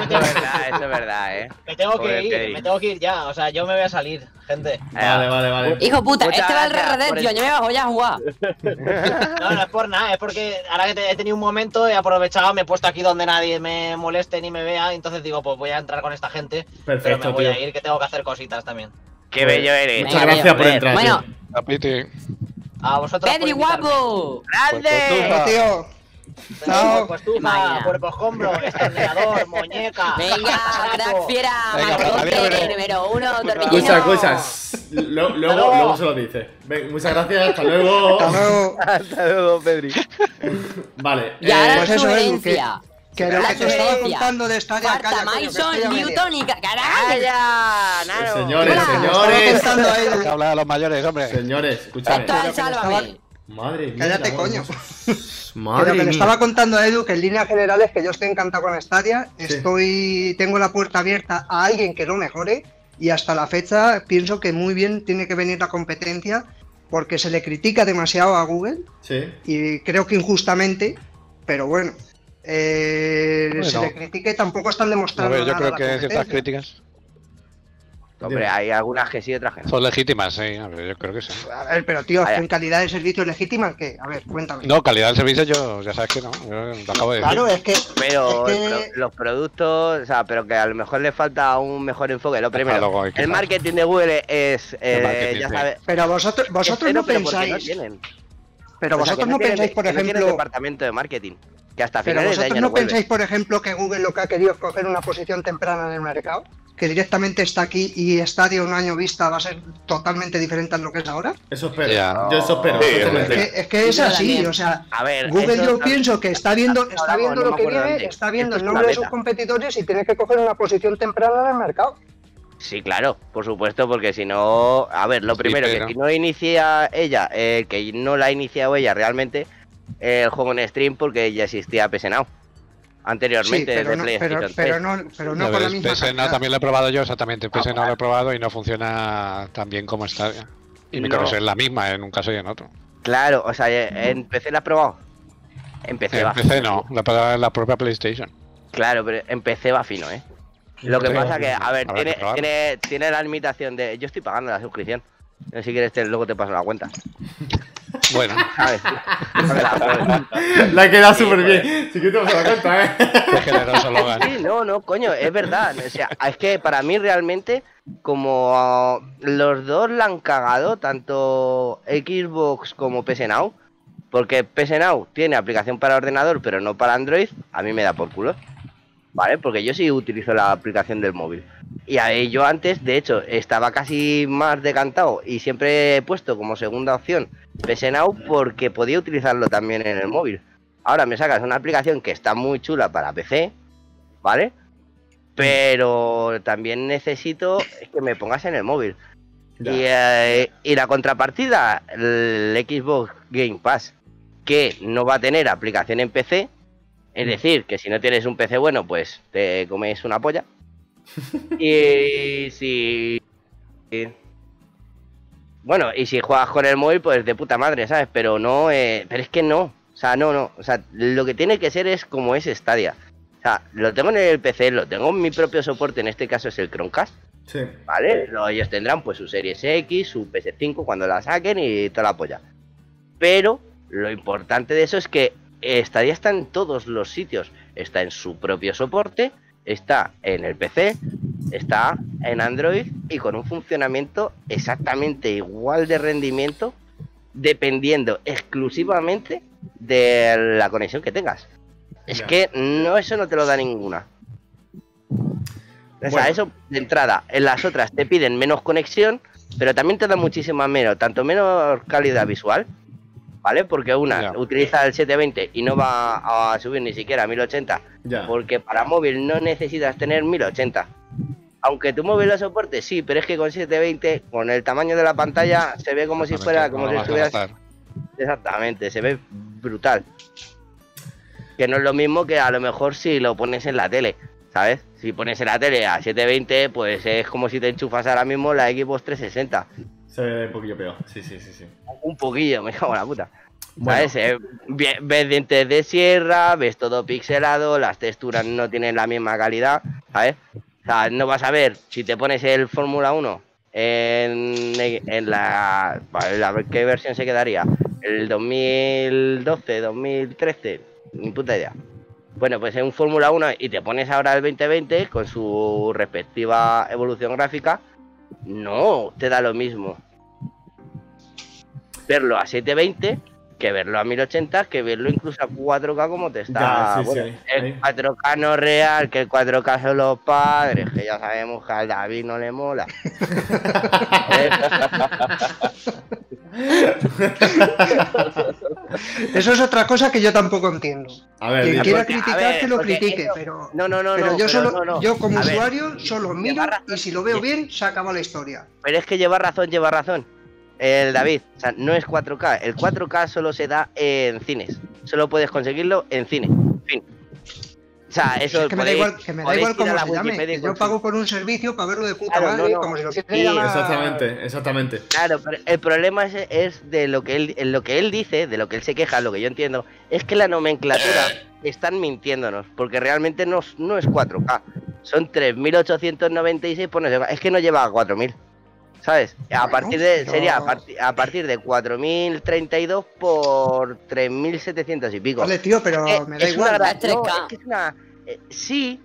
[SPEAKER 9] tengo-
[SPEAKER 3] es verdad, eso es verdad, eh.
[SPEAKER 9] Me tengo que ir,
[SPEAKER 3] Pedri.
[SPEAKER 9] me tengo que ir ya. O sea, yo me voy a salir, gente.
[SPEAKER 1] Vale, vale, vale.
[SPEAKER 8] Hijo puta,
[SPEAKER 3] Muchas
[SPEAKER 8] este va al
[SPEAKER 3] el-
[SPEAKER 8] tío. Yo me bajo ya a jugar.
[SPEAKER 9] No, no es por nada, es porque ahora que te- he tenido un momento, he aprovechado, me he puesto aquí donde nadie me moleste ni me vea. Entonces digo, pues voy a entrar con esta gente. pero me
[SPEAKER 1] Perfecto,
[SPEAKER 9] voy
[SPEAKER 1] tío.
[SPEAKER 9] a ir, que tengo que hacer cositas también.
[SPEAKER 3] Qué bello eres.
[SPEAKER 1] Muchas
[SPEAKER 8] Venga,
[SPEAKER 1] gracias por entrar.
[SPEAKER 8] Bueno.
[SPEAKER 5] Apiti.
[SPEAKER 9] A vosotros.
[SPEAKER 8] Pedri, guapo.
[SPEAKER 3] ¡Grande!
[SPEAKER 4] Bueno, tío, Chao.
[SPEAKER 9] Pues cuerpo escombro, estornillador, muñeca.
[SPEAKER 8] Venga, crack fiera,
[SPEAKER 5] adiós.
[SPEAKER 8] número uno, torbellino.
[SPEAKER 1] escuchas. Lo- luego,
[SPEAKER 9] luego.
[SPEAKER 1] se lo dice. Ven, muchas gracias, hasta luego.
[SPEAKER 4] hasta luego. [laughs]
[SPEAKER 3] Hasta luego, Pedri. [laughs]
[SPEAKER 1] Vale.
[SPEAKER 8] Y ahora
[SPEAKER 1] eh,
[SPEAKER 4] pues
[SPEAKER 8] la
[SPEAKER 4] eso es,
[SPEAKER 8] sugerencia.
[SPEAKER 4] Que lo que te estaba contando de Stadia,
[SPEAKER 8] Falta
[SPEAKER 4] calla,
[SPEAKER 8] Mason. Newton y...
[SPEAKER 3] ¡Calla! Nano!
[SPEAKER 1] señores, señores.
[SPEAKER 5] Hay que hablar a los mayores, hombre.
[SPEAKER 1] Señores, escúchame.
[SPEAKER 4] Pero le.
[SPEAKER 1] Madre mía.
[SPEAKER 4] Cállate, coño. [laughs]
[SPEAKER 1] Madre
[SPEAKER 4] lo que le
[SPEAKER 1] mía.
[SPEAKER 4] estaba contando a Edu, que en líneas generales que yo estoy encantado con Stadia, estoy, tengo la puerta abierta a alguien que lo mejore y hasta la fecha pienso que muy bien tiene que venir la competencia porque se le critica demasiado a Google
[SPEAKER 1] Sí.
[SPEAKER 4] y creo que injustamente, pero bueno, eh,
[SPEAKER 5] Bueno.
[SPEAKER 4] se le critique tampoco están demostrando
[SPEAKER 5] ver, yo
[SPEAKER 4] nada
[SPEAKER 5] creo que ciertas críticas
[SPEAKER 3] Hombre, hay algunas que sí, otras que no.
[SPEAKER 5] son legítimas, sí. A ver, yo creo que sí.
[SPEAKER 4] A ver, pero tío, en calidad de servicio legítima, ¿qué? A ver, cuéntame.
[SPEAKER 5] No, calidad del servicio, yo ya sabes que no. Yo lo acabo de decir.
[SPEAKER 4] Claro, es que
[SPEAKER 3] Pero
[SPEAKER 4] Es
[SPEAKER 3] el
[SPEAKER 4] que-
[SPEAKER 3] pro- los productos, o sea, pero que a lo mejor le falta un mejor enfoque. Lo primero,
[SPEAKER 5] que
[SPEAKER 3] el marketing de Google es, eh, ya sabes,
[SPEAKER 4] pero vosotros vosotros
[SPEAKER 3] cero,
[SPEAKER 4] no pensáis,
[SPEAKER 3] no.
[SPEAKER 4] Pero
[SPEAKER 3] O
[SPEAKER 4] vosotros no pensáis, por
[SPEAKER 3] que no
[SPEAKER 4] ejemplo,
[SPEAKER 3] departamento de marketing, que hasta
[SPEAKER 4] Pero
[SPEAKER 3] de
[SPEAKER 4] vosotros
[SPEAKER 3] año
[SPEAKER 4] no
[SPEAKER 3] no
[SPEAKER 4] pensáis, por ejemplo, que Google lo que ha querido es coger una posición temprana en el mercado, que directamente está aquí y Stadia un año vista va a ser totalmente diferente a lo que es ahora.
[SPEAKER 1] Eso espero. Yo eso espero.
[SPEAKER 7] Sí,
[SPEAKER 4] Es que es, que es
[SPEAKER 8] Yo
[SPEAKER 4] así, o sea,
[SPEAKER 3] A ver,
[SPEAKER 4] Google
[SPEAKER 3] eso
[SPEAKER 4] yo
[SPEAKER 3] está-
[SPEAKER 4] pienso que está viendo, está viendo
[SPEAKER 3] no
[SPEAKER 4] lo que viene, está viendo el nombre de sus competidores y tiene que coger una posición temprana en el mercado.
[SPEAKER 3] Sí, claro, por supuesto, porque si no, a ver, lo primero, que si no inicia ella, eh, que no la ha iniciado ella realmente, eh, el juego en stream porque ya existía PS Now
[SPEAKER 4] Sí,
[SPEAKER 3] anteriormente
[SPEAKER 4] pero
[SPEAKER 3] de
[SPEAKER 4] no,
[SPEAKER 3] PlayStation
[SPEAKER 4] pero,
[SPEAKER 3] 3.
[SPEAKER 4] pero no, pero no con la misma
[SPEAKER 5] PS no
[SPEAKER 4] calidad.
[SPEAKER 5] también lo he probado yo, exactamente. PS no
[SPEAKER 3] vale.
[SPEAKER 5] lo he probado y no funciona tan bien como está. Y mi
[SPEAKER 3] No.
[SPEAKER 5] es la misma en un caso y en otro.
[SPEAKER 3] Claro, o sea, en PC la has probado. En PC
[SPEAKER 5] En
[SPEAKER 3] va.
[SPEAKER 5] PC no, la la propia PlayStation.
[SPEAKER 3] Claro, pero en PC va fino, ¿eh? Lo que pasa que, a ver, tiene, tiene, tiene la limitación de. Yo estoy pagando la suscripción. Si quieres, te- luego te paso la cuenta. [laughs]
[SPEAKER 5] Bueno,
[SPEAKER 3] ¿Sabes?
[SPEAKER 1] La queda súper bien. Sí que te vas a dar cuenta, ¿eh?
[SPEAKER 5] qué generoso Logan.
[SPEAKER 3] Sí, no, no, coño, es verdad. O sea, es que para mí realmente, como los dos la han cagado, tanto Xbox como PS Now, porque PS Now tiene aplicación para ordenador, pero no para Android, a mí me da por culo. ¿Vale? Porque yo sí utilizo la aplicación del móvil. Y ahí yo antes, de hecho, estaba casi más decantado y siempre he puesto como segunda opción PS Now porque podía utilizarlo también en el móvil. Ahora me sacas una aplicación que está muy chula para PC, ¿vale? Pero también necesito que me pongas en el móvil. Y, eh, y la contrapartida, el Xbox Game Pass, que no va a tener aplicación en PC. Es decir, que si no tienes un PC bueno, pues te comes una polla. [laughs] y si. Bueno, y si juegas con el móvil, pues de puta madre, ¿sabes? Pero no, eh, pero es que no. O sea, no, no. O sea, lo que tiene que ser es como es Stadia. O sea, lo tengo en el PC, lo tengo en mi propio soporte, en este caso es el Chromecast.
[SPEAKER 1] Sí.
[SPEAKER 3] ¿Vale? Lo- ellos tendrán pues su Series X, su PS5 cuando la saquen y toda la polla. Pero lo importante de eso es que Stadia está en todos los sitios. Está en su propio soporte, está en el PC, está en Android y con un funcionamiento exactamente igual de rendimiento dependiendo exclusivamente de la conexión que tengas. Es que no, eso no te lo da ninguna. O sea,
[SPEAKER 1] Bueno.
[SPEAKER 3] eso de entrada. En las otras te piden menos conexión, pero también te da muchísima menos, tanto menos calidad visual, ¿vale? Porque una utiliza el 720 y no va a subir ni siquiera a 1080,
[SPEAKER 1] Ya.
[SPEAKER 3] porque para móvil no necesitas tener 1080. Aunque tu móvil lo soporte, sí, pero es que con 720, con el tamaño de la pantalla, se ve como si fuera, como
[SPEAKER 5] No
[SPEAKER 3] si estuvieras. Exactamente, se ve brutal. Que no es lo mismo que a lo mejor si lo pones en la tele, ¿sabes? Si pones en la tele a 720, pues es como si te enchufas ahora mismo la Xbox 360.
[SPEAKER 1] Un poquillo peor. Sí, sí, sí, sí.
[SPEAKER 3] Un poquillo, me cago en la puta.
[SPEAKER 1] Bueno.
[SPEAKER 3] ¿Sabes? Vi- ves dientes de sierra, ves todo pixelado, las texturas no tienen la misma calidad, ¿sabes? O sea, no vas a ver si te pones el Fórmula 1 en, en la... vale, A ver qué versión se quedaría. El 2012, 2013, ni puta idea. Bueno, pues en un Fórmula 1 y te pones ahora el 2020 con su respectiva evolución gráfica, no te da lo mismo verlo a 720 que verlo a 1080, que verlo incluso a 4K como te está.
[SPEAKER 1] Ya, sí,
[SPEAKER 3] bueno,
[SPEAKER 1] sí,
[SPEAKER 3] el
[SPEAKER 1] ahí.
[SPEAKER 3] 4K no es real, que el 4K son los padres, que ya sabemos que al David no le mola. [laughs]
[SPEAKER 4] Eso es otra cosa que yo tampoco entiendo.
[SPEAKER 1] A ver,
[SPEAKER 4] Quien quiera
[SPEAKER 3] porque, a
[SPEAKER 4] criticar,
[SPEAKER 3] ver,
[SPEAKER 4] que lo critique,
[SPEAKER 3] eso-
[SPEAKER 4] pero,
[SPEAKER 3] No, no, no,
[SPEAKER 4] pero
[SPEAKER 3] no.
[SPEAKER 4] yo,
[SPEAKER 3] pero
[SPEAKER 4] solo,
[SPEAKER 3] no, no.
[SPEAKER 4] yo como
[SPEAKER 3] A ver,
[SPEAKER 4] usuario solo miro y si lo veo bien, se acaba la historia.
[SPEAKER 3] Pero es que lleva razón, lleva razón. El David, o sea, no es 4K. El 4K solo se da en cines. Solo puedes conseguirlo en cine. Fin. O sea, eso
[SPEAKER 4] es que me da igual, que me da igual cómo se llame. Que yo pago por un servicio para verlo de puta
[SPEAKER 3] Claro,
[SPEAKER 4] madre,
[SPEAKER 3] no, no.
[SPEAKER 4] como si lo
[SPEAKER 3] Sí,
[SPEAKER 4] quisiera llamar-
[SPEAKER 1] Exactamente, exactamente.
[SPEAKER 3] Claro, pero el problema es, es de lo que él, lo que él dice, de lo que él se queja, lo que yo entiendo, es que la nomenclatura [coughs] están mintiéndonos, porque realmente no, es- no es 4K, son 3.896 por no sé cuál, es que no lleva a 4.000, ¿sabes? A partir de, sería a, parti- a partir de 4.032 por 3.700 y pico.
[SPEAKER 4] Vale, tío, pero
[SPEAKER 3] Eh,
[SPEAKER 4] me da
[SPEAKER 3] es una
[SPEAKER 4] igual.
[SPEAKER 3] gra-
[SPEAKER 8] Es 3K.
[SPEAKER 3] no, es que es una... eh, sí,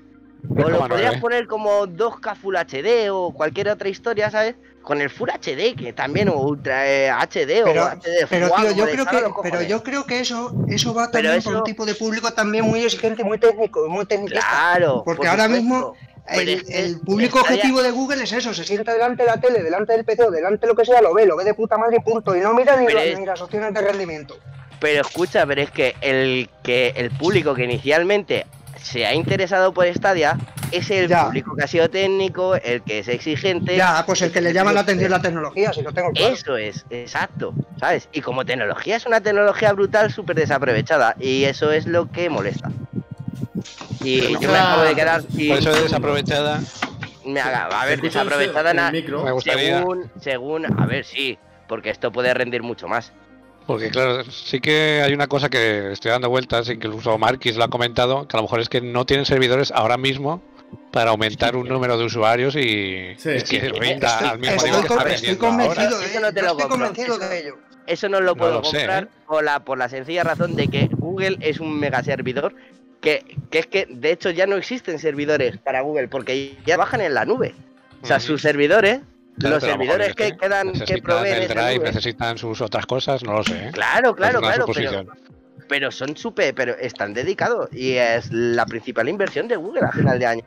[SPEAKER 3] o lo podrías
[SPEAKER 5] eh.
[SPEAKER 3] poner como 2K Full HD o cualquier otra historia, ¿sabes? Con el Full HD, que también, o Ultra eh, HD o
[SPEAKER 4] Pero,
[SPEAKER 3] HD
[SPEAKER 4] pero
[SPEAKER 3] Full,
[SPEAKER 4] tío, yo creo que, pero yo creo que eso, eso va también por
[SPEAKER 3] eso-
[SPEAKER 4] un tipo de público también muy exigente, muy técnico, muy técnico.
[SPEAKER 3] Claro,
[SPEAKER 4] Porque
[SPEAKER 3] por
[SPEAKER 4] ahora
[SPEAKER 3] supuesto.
[SPEAKER 4] mismo el,
[SPEAKER 3] es que
[SPEAKER 4] el público objetivo de Google es eso, se sienta delante de la tele, delante del PC o delante de lo que sea, lo ve, lo ve de puta madre y punto, y no mira ni, la- ni las opciones de rendimiento.
[SPEAKER 3] Pero escucha, pero es que el que el público que inicialmente se ha interesado por Stadia es el
[SPEAKER 4] Ya.
[SPEAKER 3] público que ha sido técnico, el que es exigente.
[SPEAKER 4] Ya, pues el que le llama la atención la tecnología, si lo tengo claro.
[SPEAKER 3] Eso es, exacto, ¿sabes? Y como tecnología es una tecnología brutal, súper desaprovechada. Y eso es lo que molesta. Y
[SPEAKER 5] Pero
[SPEAKER 3] yo me acabo de quedar sin...
[SPEAKER 5] Por eso es desaprovechada.
[SPEAKER 3] Me haga, a
[SPEAKER 1] ¿Se
[SPEAKER 3] ver, desaprovechada
[SPEAKER 5] gustaría.
[SPEAKER 3] según, según, a ver, sí, porque esto puede rendir mucho más.
[SPEAKER 5] Porque claro, sí que hay una cosa que estoy dando vueltas y que incluso Marquis lo ha comentado, que a lo mejor es que no tienen servidores ahora mismo para aumentar un número de usuarios y,
[SPEAKER 1] Sí,
[SPEAKER 5] y que
[SPEAKER 3] sí,
[SPEAKER 5] rinda
[SPEAKER 4] Estoy,
[SPEAKER 5] al mismo
[SPEAKER 4] estoy
[SPEAKER 5] nivel que
[SPEAKER 4] con-
[SPEAKER 5] está
[SPEAKER 4] estoy
[SPEAKER 5] rindiendo ahora.
[SPEAKER 4] convencido, de,
[SPEAKER 3] Eso no te lo
[SPEAKER 4] estoy convencido
[SPEAKER 3] Eso-
[SPEAKER 4] de ello.
[SPEAKER 3] Eso no lo
[SPEAKER 5] No
[SPEAKER 3] puedo
[SPEAKER 5] lo sé,
[SPEAKER 3] comprar
[SPEAKER 5] ¿eh?
[SPEAKER 3] por, la, por la sencilla razón de que Google es un mega servidor que, que es que de hecho ya no existen servidores para Google porque ya bajan en la nube. O sea, sus servidores,
[SPEAKER 5] Claro,
[SPEAKER 3] los servidores
[SPEAKER 5] es
[SPEAKER 3] que quedan, que proveen
[SPEAKER 5] el drive, necesitan sus otras cosas, no lo sé. ¿eh?
[SPEAKER 3] Claro, claro, claro, pero son súper, pero están dedicados y es la principal inversión de Google a final de año.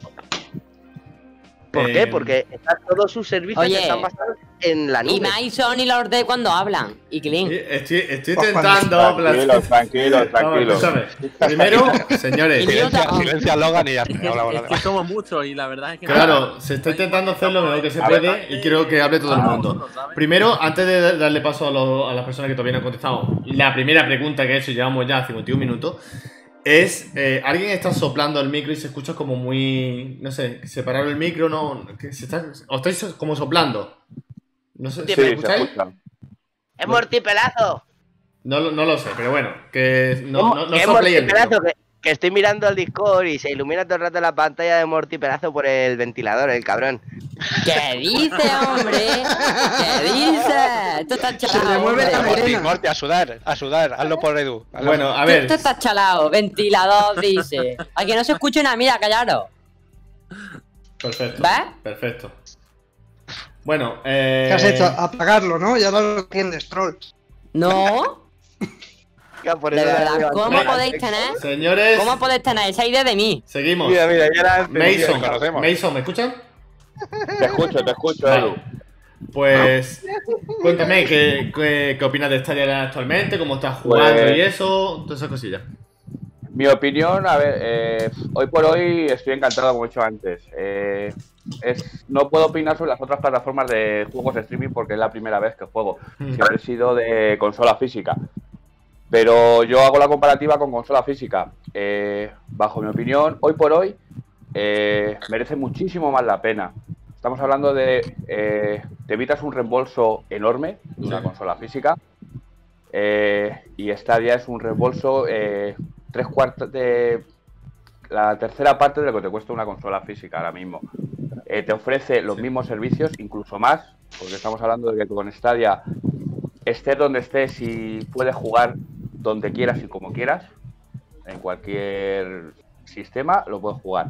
[SPEAKER 3] ¿Por
[SPEAKER 1] Eh,
[SPEAKER 3] qué? Porque están- todos sus servicios
[SPEAKER 8] Oye.
[SPEAKER 3] están basados en la
[SPEAKER 8] Y
[SPEAKER 3] nube.
[SPEAKER 8] Mason y Lord Day cuando hablan. Y Clean.
[SPEAKER 1] Estoy, estoy
[SPEAKER 4] Pues
[SPEAKER 1] intentando.
[SPEAKER 7] Tranquilos, tranquilos,
[SPEAKER 1] Vamos,
[SPEAKER 7] tranquilos. [laughs]
[SPEAKER 1] escúchame. Primero, [laughs] señores.
[SPEAKER 5] Silencia, silencia a Logan y ya está.
[SPEAKER 2] Es que,
[SPEAKER 5] Habla, habla,
[SPEAKER 2] es que somos muchos y la verdad es que.
[SPEAKER 1] Claro, se está intentando hacer lo mejor que se puede y quiero que hable todo el mundo. Primero, antes de darle paso a, los- a las personas que todavía no han contestado, la primera pregunta que he hecho, llevamos ya 51 minutos, es, eh, ¿alguien está soplando el micro y se escucha como muy, no sé, separar el micro, no, que se está, o estáis como soplando? No sé,
[SPEAKER 3] Sí,
[SPEAKER 1] ¿me
[SPEAKER 7] Sí, se
[SPEAKER 1] escucháis?
[SPEAKER 3] ¡Es mortipelazo!
[SPEAKER 1] No, lo- no lo sé, pero bueno, que no, no, no
[SPEAKER 3] ¿Qué
[SPEAKER 1] sopléis el micro.
[SPEAKER 3] mortipelazo? Que, que estoy mirando el Discord y se ilumina todo el rato la pantalla de mortipelazo por el ventilador, el cabrón.
[SPEAKER 8] ¿Qué dice, hombre? ¿Qué dice? Esto está chalado.
[SPEAKER 4] le mueve la
[SPEAKER 5] Morty. Morty, a sudar, a sudar. Hazlo por Edu. hazlo.
[SPEAKER 1] Bueno, a ver,
[SPEAKER 8] Esto está chalado. Ventilador, dice. A que no se escuche nada, mira, callaros.
[SPEAKER 1] perfecto,
[SPEAKER 8] ¿Ves?
[SPEAKER 1] perfecto. Bueno, eh...
[SPEAKER 4] ¿Qué has hecho? Apagarlo, ¿no? Ya lo entiendes, troll.
[SPEAKER 8] No, [laughs]
[SPEAKER 3] por
[SPEAKER 8] de
[SPEAKER 3] la
[SPEAKER 8] verdad. ¿Cómo podéis tener?
[SPEAKER 1] Señores,
[SPEAKER 8] ¿Cómo podéis tener esa idea de mí?
[SPEAKER 1] seguimos.
[SPEAKER 7] Mira, mira, ya la
[SPEAKER 1] Mason,
[SPEAKER 5] conocemos.
[SPEAKER 1] Mason, ¿me escuchan?
[SPEAKER 7] Te escucho, te escucho,
[SPEAKER 1] Vale.
[SPEAKER 7] Edu.
[SPEAKER 1] Pues cuéntame ¿qué, qué, qué opinas de Stadia actualmente, cómo estás jugando
[SPEAKER 7] Pues-
[SPEAKER 1] y eso, todas esas cosillas.
[SPEAKER 7] Mi opinión, a ver, eh, hoy por hoy estoy encantado, como he dicho antes. Eh, es, no puedo opinar sobre las otras plataformas de juegos de streaming porque es la primera vez que juego. Siempre he sido de consola física. Pero yo hago la comparativa con consola física. Eh, bajo mi opinión, hoy por hoy eh, merece muchísimo más la pena. Estamos hablando de. eh, te evitas un reembolso enorme de una consola física. y Stadia es un reembolso tres cuartos de. La tercera parte de lo que te cuesta una consola física ahora mismo. Te ofrece los mismos servicios, incluso más, porque estamos hablando de que con Stadia estés donde estés y puedes jugar donde quieras y como quieras, en cualquier sistema lo puedes jugar.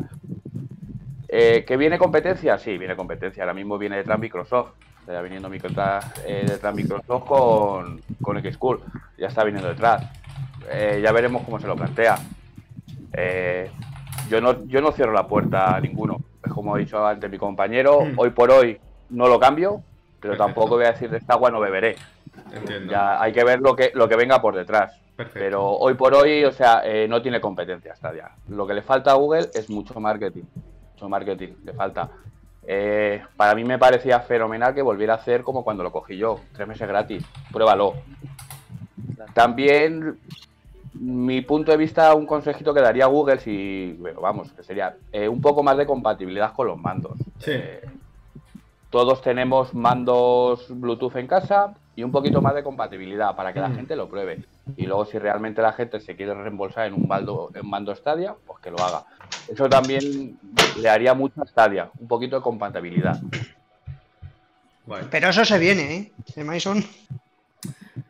[SPEAKER 7] Eh, ¿Que viene competencia? Sí, viene competencia. Ahora mismo viene detrás Microsoft. Está viniendo Microsoft, eh, detrás Microsoft con, con Xcool. Ya está viniendo detrás. Eh, ya veremos cómo se lo plantea. Eh, yo, no, yo no cierro la puerta a ninguno. Es como ha dicho antes mi compañero,
[SPEAKER 1] Mm.
[SPEAKER 7] hoy por hoy no lo cambio, pero tampoco voy a decir de esta agua no beberé.
[SPEAKER 1] Entiendo.
[SPEAKER 7] Ya hay que ver lo que, lo que venga por detrás.
[SPEAKER 1] Perfecto.
[SPEAKER 7] Pero hoy por hoy, o sea, eh, no tiene competencia Stadia. Lo que le falta a Google es mucho marketing. Mucho marketing, le falta. Eh, para mí me parecía fenomenal que volviera a hacer como cuando lo cogí yo, tres meses gratis. Pruébalo. También, mi punto de vista, un consejito que daría Google, si, bueno, vamos, que sería eh, un poco más de compatibilidad con los mandos.
[SPEAKER 1] Sí.
[SPEAKER 7] Eh, todos tenemos mandos Bluetooth en casa y un poquito más de compatibilidad para que la
[SPEAKER 1] Mm.
[SPEAKER 7] gente lo pruebe. Y luego si realmente la gente se quiere reembolsar en un mando, en mando Stadia, pues que lo haga. Eso también le haría mucho a Stadia, un poquito de compatibilidad.
[SPEAKER 4] Pero eso se viene, ¿eh? De Mason.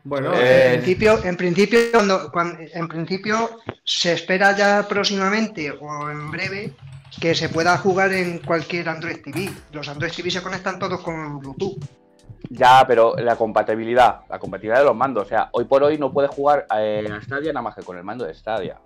[SPEAKER 1] Bueno,
[SPEAKER 7] Eh,
[SPEAKER 4] En principio, en principio, cuando, cuan- en principio se espera ya próximamente o en breve que se pueda jugar en cualquier Android TV. Los Android TV se conectan todos con Bluetooth.
[SPEAKER 7] Ya, pero la compatibilidad, la compatibilidad de los mandos. O sea, hoy por hoy no puedes jugar eh, a Stadia nada más que con el mando de Stadia.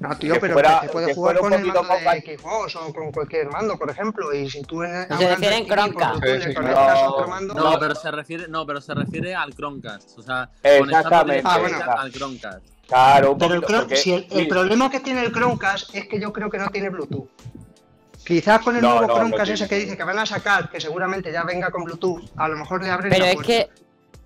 [SPEAKER 4] No, tío,
[SPEAKER 7] Que
[SPEAKER 4] pero
[SPEAKER 7] fuera-
[SPEAKER 4] que se puede
[SPEAKER 7] que
[SPEAKER 4] jugar con el mando de Xbox o con cualquier mando, por ejemplo. Y si tú en,
[SPEAKER 8] Se
[SPEAKER 4] un
[SPEAKER 8] refiere en Chromecast.
[SPEAKER 5] Sí, sí,
[SPEAKER 7] no.
[SPEAKER 4] otro mando.
[SPEAKER 2] No, pero se refiere, no, pero se refiere al Chromecast. O sea,
[SPEAKER 7] Exactamente.
[SPEAKER 2] conectarlo
[SPEAKER 4] Ah, bueno.
[SPEAKER 2] al Chromecast.
[SPEAKER 7] Claro, un
[SPEAKER 4] Pero el,
[SPEAKER 7] porque-
[SPEAKER 4] si el, problema que tiene el Chromecast es que yo creo que no tiene Bluetooth. Quizás con el
[SPEAKER 7] No,
[SPEAKER 4] nuevo
[SPEAKER 7] no, no
[SPEAKER 4] Chromecast
[SPEAKER 7] tiene.
[SPEAKER 4] ese que dice que van a sacar, que seguramente ya venga con Bluetooth, a lo mejor le abren
[SPEAKER 8] Pero
[SPEAKER 4] la
[SPEAKER 8] es
[SPEAKER 4] puerta.
[SPEAKER 8] que.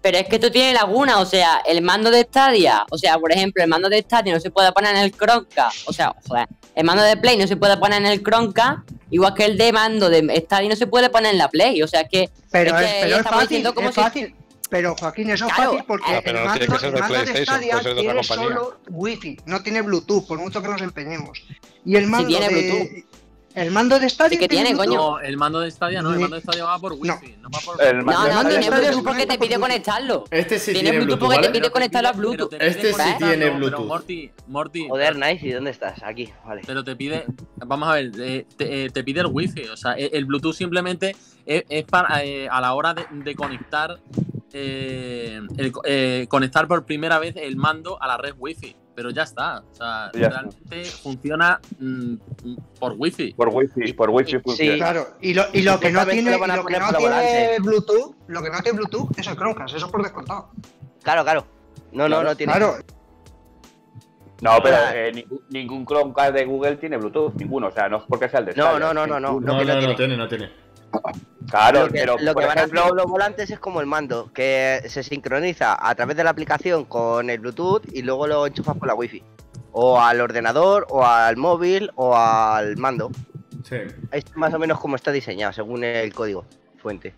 [SPEAKER 8] Pero es que esto tiene laguna, o sea, el mando de Stadia, o sea, por ejemplo, el mando de Stadia no se puede poner en el Chromecast, o sea, joder, el mando de Play no se puede poner en el Chromecast, igual que el de mando de Stadia no se puede poner en la Play, o sea, que
[SPEAKER 4] Pero
[SPEAKER 8] es
[SPEAKER 4] es,
[SPEAKER 8] que
[SPEAKER 4] pero
[SPEAKER 8] ya
[SPEAKER 4] es fácil,
[SPEAKER 8] como
[SPEAKER 4] es
[SPEAKER 8] si-
[SPEAKER 4] fácil. Pero Joaquín, eso es
[SPEAKER 8] Claro.
[SPEAKER 4] fácil porque
[SPEAKER 5] Ah, pero
[SPEAKER 4] el
[SPEAKER 5] no
[SPEAKER 4] mando,
[SPEAKER 5] tiene que ser
[SPEAKER 4] el
[SPEAKER 5] de
[SPEAKER 4] mando de Stadia tiene
[SPEAKER 5] compañía.
[SPEAKER 4] solo Wi-Fi, no tiene Bluetooth, por mucho que nos empeñemos. Y el mando
[SPEAKER 8] tiene
[SPEAKER 4] de
[SPEAKER 8] Bluetooth.
[SPEAKER 4] El mando de Stadia
[SPEAKER 8] Sí que tiene, coño.
[SPEAKER 2] No, el mando de Stadia no, el mando de Stadia va por Wi-Fi, no, va por
[SPEAKER 7] El
[SPEAKER 8] No,
[SPEAKER 7] mando
[SPEAKER 8] no, tiene Bluetooth porque te pide conectarlo.
[SPEAKER 1] este sí
[SPEAKER 8] tiene
[SPEAKER 1] tiene
[SPEAKER 8] Bluetooth
[SPEAKER 1] Bluetooth,
[SPEAKER 8] porque te pide conectarlo a
[SPEAKER 2] te
[SPEAKER 8] Bluetooth.
[SPEAKER 1] Este sí tiene
[SPEAKER 2] pero
[SPEAKER 1] Bluetooth.
[SPEAKER 2] Morty, Morty,
[SPEAKER 3] Joder, Nice, ¿y dónde estás? Aquí, vale.
[SPEAKER 2] pero te pide, vamos a ver, eh, te, eh, te pide el wifi, o sea, el, el Bluetooth simplemente es, es para eh, a la hora de, de conectar, eh, el- eh, conectar por primera vez el mando a la red wifi, pero ya está. O sea,
[SPEAKER 7] Ya está.
[SPEAKER 2] realmente funciona mm, por wifi.
[SPEAKER 7] Por wifi, por wifi funciona.
[SPEAKER 4] Claro, y lo, y lo que no tiene,
[SPEAKER 3] lo
[SPEAKER 4] que no tiene. Bluetooth, lo que no tiene Bluetooth es el Chromecast, eso por descontado.
[SPEAKER 3] Claro, claro. No, no, no tiene.
[SPEAKER 4] Claro,
[SPEAKER 7] No, pero eh, ningún, ningún Chromecast de Google tiene Bluetooth, ninguno. O sea, no es porque sea el de
[SPEAKER 3] No,
[SPEAKER 7] Stadia,
[SPEAKER 3] no, no, no, no.
[SPEAKER 1] No,
[SPEAKER 3] no
[SPEAKER 1] no, no
[SPEAKER 3] tiene.
[SPEAKER 1] tiene, no tiene.
[SPEAKER 7] Claro,
[SPEAKER 3] lo que,
[SPEAKER 7] pero
[SPEAKER 3] lo
[SPEAKER 7] por
[SPEAKER 3] que van
[SPEAKER 7] ejemplo,
[SPEAKER 3] a hacer los volantes es como el mando, que se sincroniza a través de la aplicación con el Bluetooth y luego lo enchufas por la Wi-Fi. O al ordenador, o al móvil, o al mando.
[SPEAKER 1] Sí.
[SPEAKER 3] Es más o menos como está diseñado, según el código fuente.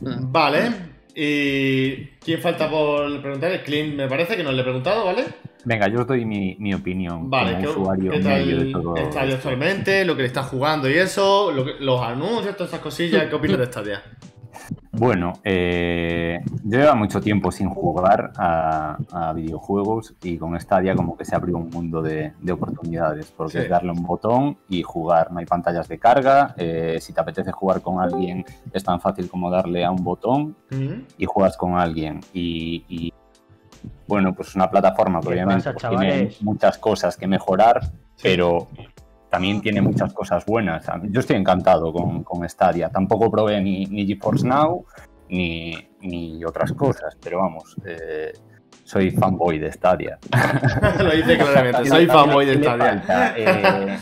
[SPEAKER 1] Vale. ¿Y quién falta por preguntar? El Clint, me parece que no le he preguntado, ¿vale?
[SPEAKER 6] Venga, yo os doy mi, mi opinión
[SPEAKER 1] Vale,
[SPEAKER 6] como
[SPEAKER 1] ¿qué,
[SPEAKER 6] usuario
[SPEAKER 1] qué
[SPEAKER 6] medio de todo.
[SPEAKER 1] Stadia actualmente? Lo que le está jugando y eso, lo que- los anuncios, todas esas cosillas, ¿qué opinas de Stadia?
[SPEAKER 6] Bueno, eh, yo llevo mucho tiempo sin jugar a, a videojuegos y con Stadia como que se abrió un mundo de, de oportunidades, porque
[SPEAKER 1] Sí.
[SPEAKER 6] es darle un botón y jugar. No hay pantallas de carga, eh, si te apetece jugar con alguien es tan fácil como darle a un botón
[SPEAKER 1] Mm,
[SPEAKER 6] y juegas con alguien. Y, y, bueno, pues es una plataforma que
[SPEAKER 10] ¿Qué
[SPEAKER 6] obviamente pues, tiene muchas cosas que mejorar, pero también tiene muchas cosas buenas. Yo estoy encantado con, con Stadia. Tampoco probé ni, ni GeForce Now ni, ni otras cosas, pero vamos, eh, soy fanboy de Stadia. [laughs]
[SPEAKER 1] Lo dice claramente, soy fanboy de
[SPEAKER 6] ¿Qué le
[SPEAKER 1] Stadia.
[SPEAKER 6] falta? Eh,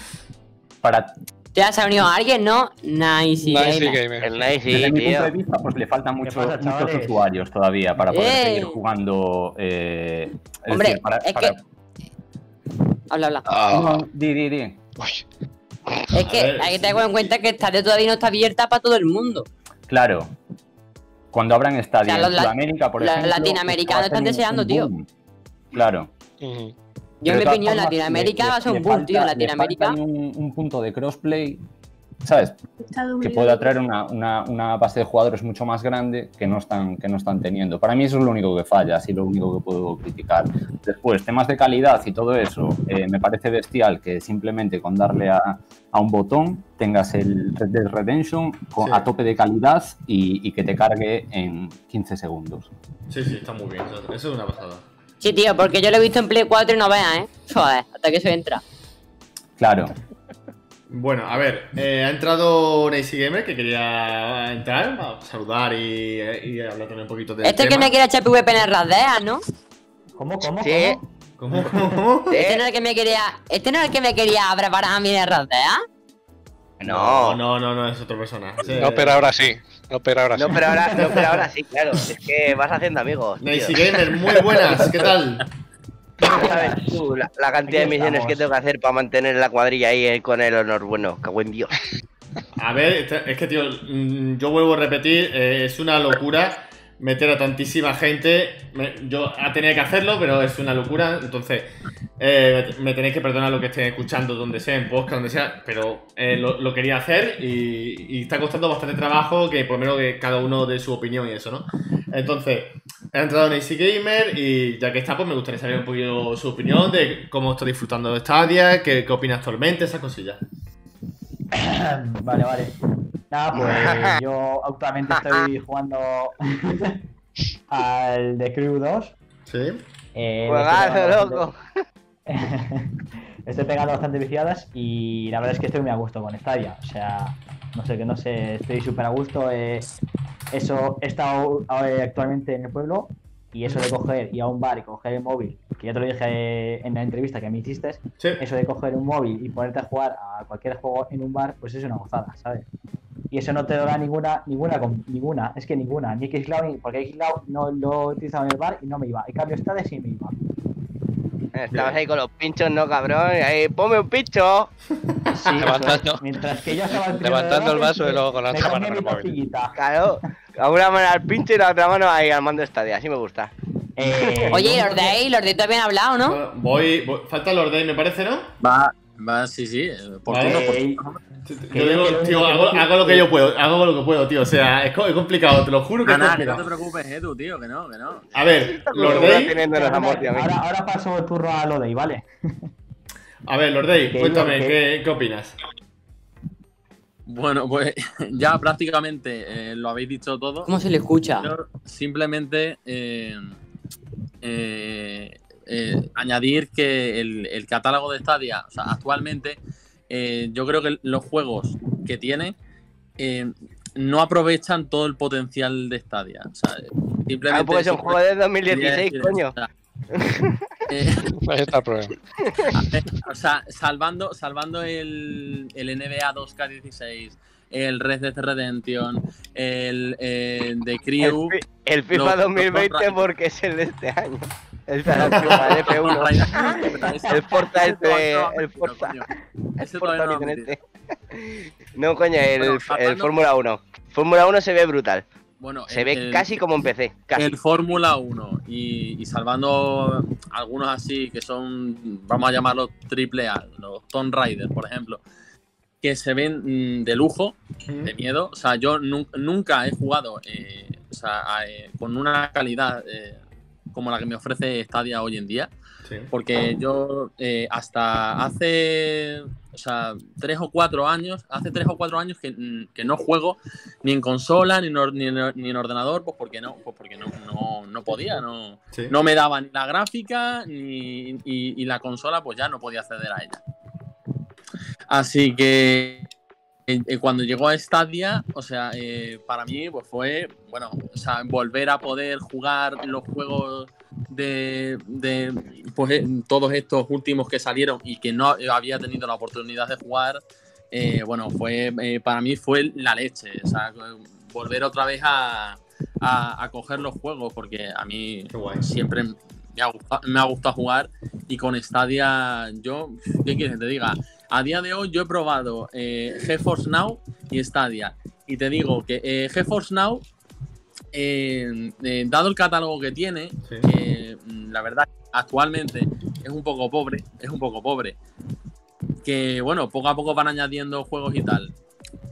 [SPEAKER 6] para,
[SPEAKER 8] Ya se ha unido a alguien, ¿no? Nice.
[SPEAKER 5] Nice
[SPEAKER 8] gamer.
[SPEAKER 3] El Nice,
[SPEAKER 6] desde
[SPEAKER 3] sí,
[SPEAKER 6] mi
[SPEAKER 3] tío.
[SPEAKER 6] punto de vista, pues le faltan mucho-
[SPEAKER 10] pasa,
[SPEAKER 6] muchos
[SPEAKER 10] chavales?
[SPEAKER 6] usuarios todavía para poder
[SPEAKER 8] ¡Eh!
[SPEAKER 6] seguir jugando. eh, es
[SPEAKER 8] Hombre,
[SPEAKER 6] decir, para-
[SPEAKER 8] es
[SPEAKER 6] para-
[SPEAKER 8] que. Habla, habla.
[SPEAKER 6] No, di, di, di.
[SPEAKER 5] Uy,
[SPEAKER 8] Es que
[SPEAKER 1] ver.
[SPEAKER 8] hay que tener en cuenta que Stadia todavía no está abierta para todo el mundo.
[SPEAKER 6] Claro. Cuando abran Stadia
[SPEAKER 8] O sea, los
[SPEAKER 6] en Sudamérica, por
[SPEAKER 8] los
[SPEAKER 6] ejemplo.
[SPEAKER 8] latinoamericanos
[SPEAKER 6] a ser
[SPEAKER 8] están deseando, tío.
[SPEAKER 6] Claro.
[SPEAKER 8] Yo, en mi opinión, Latinoamérica
[SPEAKER 6] le-
[SPEAKER 8] va a ser un boom, tío. Latinoamérica.
[SPEAKER 6] un punto de crossplay, ¿sabes? Que pueda atraer una, una- una base de jugadores mucho más grande que no, están, que no están teniendo. Para mí eso es lo único que falla, así lo único que puedo criticar. Después, temas de calidad y todo eso, eh, me parece bestial que simplemente con darle a, a un botón tengas el Red Dead Redemption con-
[SPEAKER 1] Sí.
[SPEAKER 6] a tope de calidad y, y que te cargue en 15 segundos.
[SPEAKER 1] Sí, sí, está muy bien. Eso, eso es una pasada.
[SPEAKER 8] Sí, tío, porque yo lo he visto en Play 4 y no veas, ¿eh? Joder, hasta que eso entra.
[SPEAKER 6] Claro,
[SPEAKER 1] Bueno, a ver, eh, ha entrado Nacy Gamer que quería entrar, a saludar y, y hablar también un poquito del
[SPEAKER 8] Este que
[SPEAKER 1] tema.
[SPEAKER 8] me quiere echar PvP en el Rasdeas, ¿no?
[SPEAKER 10] ¿Cómo, cómo,
[SPEAKER 3] Sí.
[SPEAKER 10] cómo?
[SPEAKER 1] ¿Cómo?
[SPEAKER 8] Este no es el que me quería. Este no es el que me quería preparar a mí en el Rasdeas.
[SPEAKER 1] No,
[SPEAKER 3] No,
[SPEAKER 1] no, no, no, es otra persona.
[SPEAKER 5] No, pero ahora sí. No, pero ahora sí.
[SPEAKER 3] no, pero ahora, no, pero ahora sí, [laughs] claro. Es que vas haciendo amigos.
[SPEAKER 1] Nacy Gamer, muy buenas, ¿qué tal?
[SPEAKER 3] Sabes tú la, la cantidad de misiones que tengo que hacer para mantener la cuadrilla ahí eh, con el honor bueno. Cago en Dios.
[SPEAKER 1] A ver, es que, tío, mm, yo vuelvo a repetir, eh, es una locura meter a tantísima gente. Me- yo ha tenido que hacerlo, pero es una locura. Entonces, eh, me, me tenéis que perdonar lo que estén escuchando, donde sea, en podcast, donde sea, pero eh, lo, lo quería hacer y, y está costando bastante trabajo que por lo menos que cada uno dé su opinión y eso, ¿no? Entonces, ha entrado Nacy Gamer y ya que está, pues me gustaría saber un poquito su opinión de cómo está disfrutando de Stadia, qué, qué opina actualmente, esas cosillas. [clears throat]
[SPEAKER 10] Vale, vale. Nada, pues [laughs] yo actualmente estoy jugando [laughs] al The Crew 2.
[SPEAKER 1] ¿Sí?
[SPEAKER 10] Eh,
[SPEAKER 3] Juegazo,
[SPEAKER 10] pegando
[SPEAKER 3] loco.
[SPEAKER 10] bastante- [laughs] estoy pegando bastante viciadas y la verdad es que estoy muy a gusto con Stadia. O sea, no sé, que no sé, estoy súper a gusto. eh, eso, he estado eh, actualmente en el pueblo y eso de coger, ir a un bar y coger el móvil, que ya te lo dije eh, en la entrevista que me hiciste,
[SPEAKER 1] Sí.
[SPEAKER 10] eso de coger un móvil y ponerte a jugar a cualquier juego en un bar, pues es una gozada, ¿sabes? Y eso no te da ninguna, ninguna, ninguna, es que ninguna, ni Xcloud, ni, porque Xcloud no lo he utilizado en el bar y no me iba. En cambio, esta de sí me iba.
[SPEAKER 3] Estabas ahí con los pinchos, ¿no, cabrón? Y ahí, ponme un pincho. [laughs]
[SPEAKER 10] Sí,
[SPEAKER 5] Levantando-
[SPEAKER 10] eso. Mientras que yo estaba [laughs] el
[SPEAKER 5] Levantando el vaso y luego con la otra mano el móvil.
[SPEAKER 10] tortillita.
[SPEAKER 3] Claro. A una mano al pincho y la otra mano ahí al mando estadia. Así me gusta.
[SPEAKER 10] Eh,
[SPEAKER 8] Oye, los de ahí, los de han hablado, ¿no?
[SPEAKER 1] Voy, voy- Falta Lord Day, me parece, ¿no?
[SPEAKER 2] Va, va, sí, sí. eh, Por
[SPEAKER 1] Vale.
[SPEAKER 2] turno, por
[SPEAKER 10] Eh,
[SPEAKER 1] Yo digo, tío, hago, lo que yo puedo, hago lo que puedo, tío. O sea, es, co- es complicado, te lo juro que es
[SPEAKER 2] Nada, que no
[SPEAKER 1] complicado.
[SPEAKER 2] te preocupes, Edu, tío, que no, que no.
[SPEAKER 1] A ver,
[SPEAKER 10] ahora, ahora paso el turno a lo de ahí, ¿vale?
[SPEAKER 1] a ver, Lord Day,
[SPEAKER 10] Que
[SPEAKER 1] cuéntame, ¿qué, ¿qué opinas?
[SPEAKER 2] Bueno, pues [laughs] ya prácticamente eh, lo habéis dicho todo.
[SPEAKER 8] ¿Cómo se le escucha?
[SPEAKER 2] Yo simplemente eh, eh, eh, añadir que el, el catálogo de Stadia, o sea, actualmente, eh, yo creo que los juegos que tiene eh, no aprovechan todo el potencial de Stadia. O sea, simplemente
[SPEAKER 3] Ah, pues es un juego de 2016,
[SPEAKER 2] Quiere-
[SPEAKER 3] coño.
[SPEAKER 2] eh, [laughs]
[SPEAKER 5] Ahí está el problema. [laughs]
[SPEAKER 2] o sea, salvando, salvando el, el NBA 2K16, el Red Dead Redemption, el, eh, The
[SPEAKER 3] El,
[SPEAKER 2] Crew.
[SPEAKER 3] fi- el FIFA
[SPEAKER 2] los- los
[SPEAKER 3] 2020
[SPEAKER 2] Tomb Raider.
[SPEAKER 3] porque es el de este año. El FIFA, el F1. El Forza este, el Forza.
[SPEAKER 2] Ese no. [laughs]
[SPEAKER 3] No, coño, el,
[SPEAKER 2] Bueno,
[SPEAKER 3] el Fórmula 1. Fórmula 1 se ve brutal.
[SPEAKER 2] Bueno,
[SPEAKER 3] Se
[SPEAKER 2] el-
[SPEAKER 3] ve
[SPEAKER 2] el-
[SPEAKER 3] casi como en PC. Casi.
[SPEAKER 2] El Fórmula 1 y, y salvando algunos así que son, vamos a llamarlos triple A, los Tomb Raider, por ejemplo, que se ven mm, de lujo, de miedo. O sea, yo nu- nunca he jugado eh, o sea, a- eh, con una calidad eh, como la que me ofrece Stadia hoy en día.
[SPEAKER 1] Sí.
[SPEAKER 2] Porque yo eh, hasta hace, o sea, tres o cuatro años, hace tres o cuatro años que, mm, que no juego ni en consola ni en, or- ni en- ni en ordenador, pues porque no, pues porque no, no, no podía, no,
[SPEAKER 1] Sí.
[SPEAKER 2] no me daba ni la gráfica ni, y, y la consola, pues ya no podía acceder a ella. Así que eh, eh, cuando llegó a Stadia, o sea, eh, para mí pues fue, bueno, o sea, volver a poder jugar los juegos de, de, pues, eh, todos estos últimos que salieron y que no había tenido la oportunidad de jugar, eh, bueno, fue para mí fue la leche, o sea, volver otra vez a, a, a coger los juegos, porque a mí siempre me ha, gustado, me ha gustado jugar y con Stadia yo, ¿qué quieres que te diga? A día de hoy yo he probado eh, GeForce Now y Stadia y te digo que eh, GeForce Now, eh, dado el catálogo que tiene,
[SPEAKER 1] Sí.
[SPEAKER 2] mm, la verdad actualmente es un poco pobre, es un poco pobre, que bueno, poco a poco van añadiendo juegos y tal.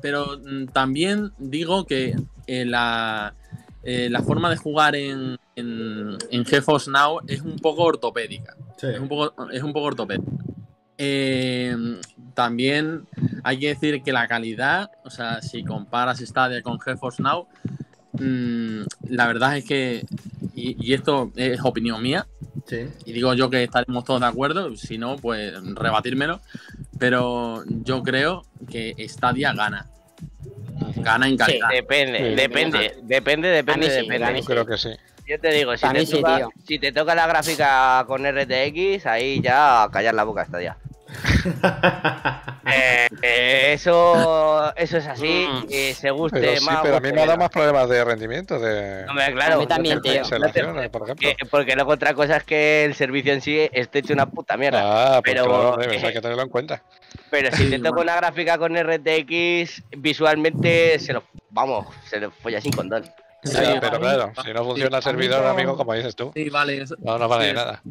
[SPEAKER 2] Pero mm, también digo que la, eh, la forma de jugar en, en, en GeForce Now es un poco ortopédica.
[SPEAKER 1] Sí.
[SPEAKER 2] Es un poco, es un poco ortopédica. Eh, también hay que decir que la calidad, o sea, si comparas Stadia con GeForce Now, mm, la verdad es que, y, y esto es opinión mía,
[SPEAKER 1] Sí.
[SPEAKER 2] y digo yo que estaremos todos de acuerdo, si no, pues rebatírmelo, pero yo creo que Stadia gana. Gana en calidad.
[SPEAKER 3] Depende,
[SPEAKER 5] Sí,
[SPEAKER 3] depende, depende, depende, depende.
[SPEAKER 8] mí
[SPEAKER 5] Yo creo que sí.
[SPEAKER 3] Yo te digo, si te,
[SPEAKER 8] sí,
[SPEAKER 3] toca,
[SPEAKER 8] tío.
[SPEAKER 3] si te toca la gráfica con RTX, ahí ya callar la boca está ya. [laughs] Eh, eh, eso, eso es así,
[SPEAKER 8] Mm.
[SPEAKER 3] y se guste
[SPEAKER 5] Pero sí,
[SPEAKER 3] más.
[SPEAKER 5] pero a mí me ha dado más problemas de rendimiento, de
[SPEAKER 3] Hombre, claro.
[SPEAKER 8] A mí también, tío.
[SPEAKER 3] no te-
[SPEAKER 5] selecciones, por ejemplo.
[SPEAKER 3] que- porque luego otra cosa es que el servicio en sí esté hecho una puta mierda.
[SPEAKER 5] Ah, pues
[SPEAKER 3] pero-
[SPEAKER 5] claro, debes, hay que tenerlo en cuenta.
[SPEAKER 3] Pero si te toca una gráfica con RTX, visualmente se lo. Vamos, se lo folla sin condón.
[SPEAKER 2] Sí,
[SPEAKER 5] Ya, pero claro, si no funciona el servidor, amigo, como dices tú,
[SPEAKER 2] Sí, vale. eso-
[SPEAKER 5] no, no vale de
[SPEAKER 2] sí,
[SPEAKER 5] nada.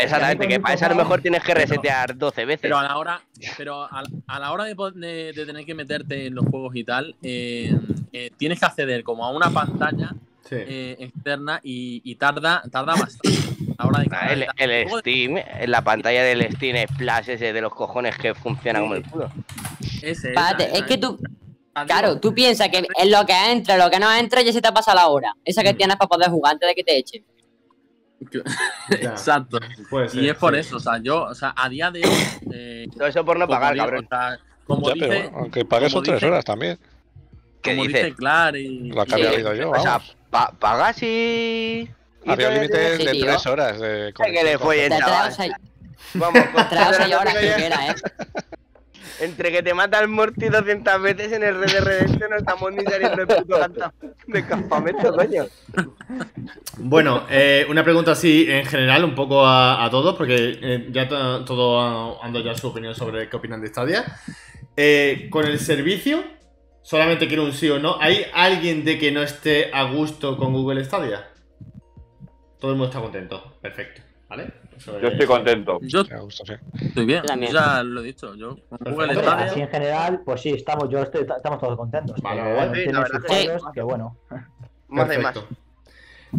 [SPEAKER 3] Exactamente, que para eso a lo mejor tienes que resetear 12 veces.
[SPEAKER 2] Pero a la hora, pero a, a la hora de, de- de tener que meterte en los juegos y tal, eh, eh, tienes que acceder como a una pantalla
[SPEAKER 1] Sí.
[SPEAKER 2] eh, externa y, y tarda, tarda bastante. A la hora de
[SPEAKER 3] Ah, El, Steam, en la pantalla del Steam Splash ese de los cojones que funciona como el culo.
[SPEAKER 2] Ese,
[SPEAKER 8] Espérate,
[SPEAKER 2] esa,
[SPEAKER 8] es
[SPEAKER 2] esa,
[SPEAKER 8] que tú. Claro, tú piensas que en lo que entra, lo que no entra, ya se te pasa la hora. Esa que tienes para poder jugar antes de que te echen. [laughs]
[SPEAKER 2] Exacto.
[SPEAKER 1] Puede ser,
[SPEAKER 2] Y es por
[SPEAKER 1] sí.
[SPEAKER 2] eso, o sea, yo, o sea, a día de hoy. [coughs] eh,
[SPEAKER 3] Todo eso por no pagar,
[SPEAKER 2] digo,
[SPEAKER 3] cabrón.
[SPEAKER 2] o sea, como
[SPEAKER 5] Ya,
[SPEAKER 2] dice,
[SPEAKER 5] pero aunque pagues son tres
[SPEAKER 2] dice-
[SPEAKER 5] horas también.
[SPEAKER 3] ¿Qué
[SPEAKER 2] como
[SPEAKER 3] dices?
[SPEAKER 2] dice Clar y.
[SPEAKER 5] Lo que
[SPEAKER 2] y-
[SPEAKER 5] había oído yo,
[SPEAKER 3] O sea, pa- pagas y. y
[SPEAKER 5] Había
[SPEAKER 3] todavía
[SPEAKER 5] límite
[SPEAKER 3] tienes-
[SPEAKER 5] de tres horas de
[SPEAKER 3] que le
[SPEAKER 8] ahí,
[SPEAKER 3] Vamos, con-
[SPEAKER 8] traes ahí horas que quieras, ¿eh?
[SPEAKER 3] Entre que te mata el Morty 200 veces en el Red de Redemption no estamos ni saliendo de puto de campamento, coño.
[SPEAKER 1] Bueno, eh, una pregunta así en general, un poco a, todos, porque eh, ya to- todo ah, ando ya su opinión sobre qué opinan de Stadia. Eh, con el servicio, solamente quiero un sí o no. ¿Hay alguien de que no esté a gusto con Google Stadia? Todo el mundo está contento. Perfecto. ¿Vale? Eso
[SPEAKER 7] Yo
[SPEAKER 1] es-
[SPEAKER 7] estoy contento.
[SPEAKER 2] Yo estoy bien,
[SPEAKER 8] también.
[SPEAKER 2] ya lo he dicho. Yo con Google. Stadia-
[SPEAKER 10] Así en general, pues sí, estamos, yo estoy, estamos todos contentos.
[SPEAKER 1] Vale,
[SPEAKER 10] pero
[SPEAKER 1] vale.
[SPEAKER 3] la verdad
[SPEAKER 8] que-
[SPEAKER 10] bueno.
[SPEAKER 3] Más de más.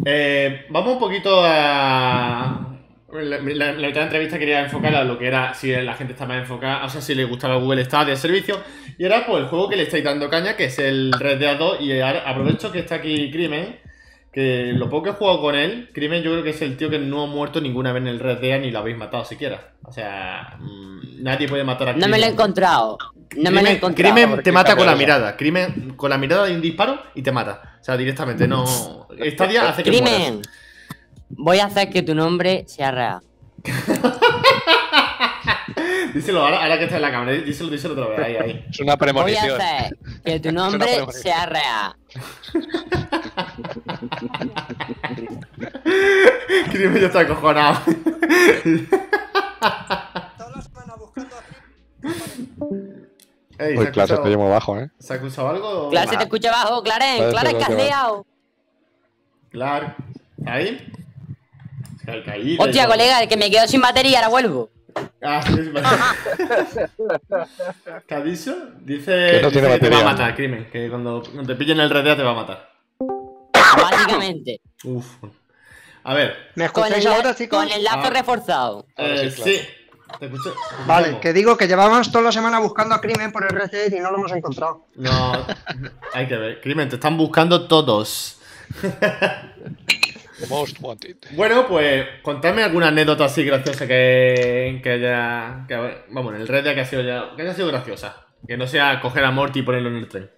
[SPEAKER 1] Eh, vamos un poquito a. La, la- la la entrevista quería enfocar a lo que era si la gente está más enfocada, o sea, si le gustaba Google Stadia el servicio. Y ahora, pues el juego que le estáis dando caña, que es el Red Dead 2. Y ahora aprovecho que está aquí Crimen, que lo poco que he jugado con él, Crimen yo creo que es el tío que no ha muerto ninguna vez en el Red Dead ni lo habéis matado siquiera. O sea, mm, nadie puede matar a
[SPEAKER 8] No
[SPEAKER 1] Crimen.
[SPEAKER 8] me lo he encontrado. No me lo he encontrado.
[SPEAKER 1] Crimen te mata con la mirada. Crimen con la mirada de un disparo y te mata. O sea, directamente, no. Stadia hace que
[SPEAKER 8] Crimen.
[SPEAKER 1] mueras.
[SPEAKER 8] Voy a hacer que tu nombre sea real. [laughs]
[SPEAKER 1] Díselo, ahora, ahora que está en la cámara, díselo, díselo otra vez, ahí, ahí.
[SPEAKER 5] Es una
[SPEAKER 8] Voy a
[SPEAKER 5] premonición.
[SPEAKER 8] hacer que tu [laughs] nombre
[SPEAKER 5] premonición.
[SPEAKER 8] sea real.
[SPEAKER 1] Crimen ya está acojonado. Ey, ¿se
[SPEAKER 5] Uy, clase, estoy muy bajo, ¿eh?
[SPEAKER 1] ¿Se ha escuchado algo?
[SPEAKER 8] Claro, se te escucha bajo, Clarence,
[SPEAKER 5] lo
[SPEAKER 8] que has liado.
[SPEAKER 1] Claro. ¿Ahí?
[SPEAKER 8] Hostia, colega, que me quedo sin batería, ahora vuelvo.
[SPEAKER 1] Ah, sí, es verdad. ¿Qué ha dicho? Dice,
[SPEAKER 5] Que no tiene
[SPEAKER 1] dice que te va a matar, crimen. Que cuando, cuando te pillen el Red Dead te va a matar.
[SPEAKER 8] Básicamente.
[SPEAKER 1] Uf. A ver.
[SPEAKER 4] ¿Me
[SPEAKER 8] Con el,
[SPEAKER 4] escucháis ahora, chicos?
[SPEAKER 8] con el lazo
[SPEAKER 1] Ah.
[SPEAKER 8] reforzado.
[SPEAKER 1] Eh,
[SPEAKER 5] sí, claro.
[SPEAKER 1] sí. Te escucho.
[SPEAKER 4] Vale, que digo que llevábamos toda la semana buscando a Crimen por el Red Dead y no lo hemos encontrado.
[SPEAKER 1] No, hay que ver. Crimen, te están buscando todos. [laughs]
[SPEAKER 5] The most wanted.
[SPEAKER 1] Bueno, pues contadme alguna anécdota así graciosa que, que haya. Que, vamos, en el Red que, ha sido ya, que haya sido graciosa. Que no sea coger a Morty y ponerlo en el tren.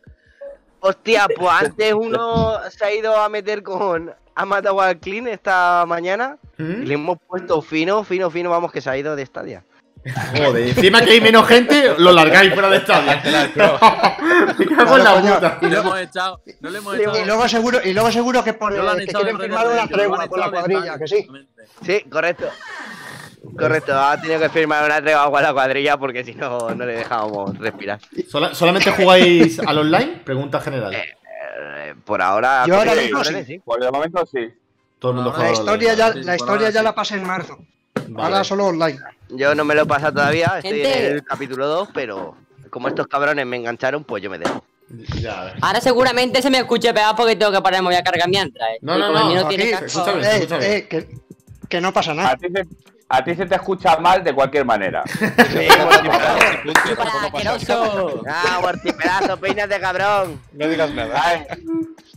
[SPEAKER 3] Hostia, pues antes uno se ha ido a meter con. Ha matado al Clean esta mañana. Y
[SPEAKER 1] ¿Mm?
[SPEAKER 3] le hemos puesto fino, fino, fino, vamos, que se ha ido de estadia.
[SPEAKER 1] Joder, encima que hay menos gente, lo largáis fuera de estadio. [laughs] [laughs] Me cago en la
[SPEAKER 4] Claro, coño.
[SPEAKER 1] puta.
[SPEAKER 2] Y lo hemos echado. No le hemos
[SPEAKER 3] Sí,
[SPEAKER 2] echado.
[SPEAKER 4] Y luego seguro, y luego seguro que pone
[SPEAKER 2] no
[SPEAKER 4] que quieren firmar una tregua con la cuadrilla, que sí.
[SPEAKER 3] Sí, correcto. Correcto, ha tenido que firmar una tregua con la cuadrilla porque si no, no le dejábamos respirar.
[SPEAKER 1] ¿Sola- ¿Solamente jugáis al online? Pregunta general.
[SPEAKER 3] Eh, por ahora.
[SPEAKER 4] Yo ahora mismo sí.
[SPEAKER 7] Por el momento sí.
[SPEAKER 1] Todo el mundo
[SPEAKER 4] La historia ya, la
[SPEAKER 2] por
[SPEAKER 4] historia ya la pasé en marzo.
[SPEAKER 1] Vale.
[SPEAKER 4] Ahora solo online.
[SPEAKER 3] Yo no me lo he pasado todavía, estoy
[SPEAKER 8] Gente.
[SPEAKER 3] en el capítulo 2, pero como estos cabrones me engancharon, pues yo me dejo.
[SPEAKER 1] Ya, a.
[SPEAKER 8] Ahora seguramente se me escuche pegado porque tengo que ponerme, voy a cargar mientras. ¿eh?
[SPEAKER 1] No, no, no,
[SPEAKER 8] mío
[SPEAKER 1] aquí,
[SPEAKER 8] tiene
[SPEAKER 4] Aquí,
[SPEAKER 8] casco-
[SPEAKER 1] escúchame.
[SPEAKER 4] eh,
[SPEAKER 1] escúchame.
[SPEAKER 4] eh, que, que no pasa
[SPEAKER 7] A
[SPEAKER 4] nada.
[SPEAKER 7] ti, se, a ti se te escucha mal de cualquier manera.
[SPEAKER 8] ¡Para, asqueroso!
[SPEAKER 3] ¡Ah, mortipedazo, peínate, cabrón!
[SPEAKER 5] No digas nada.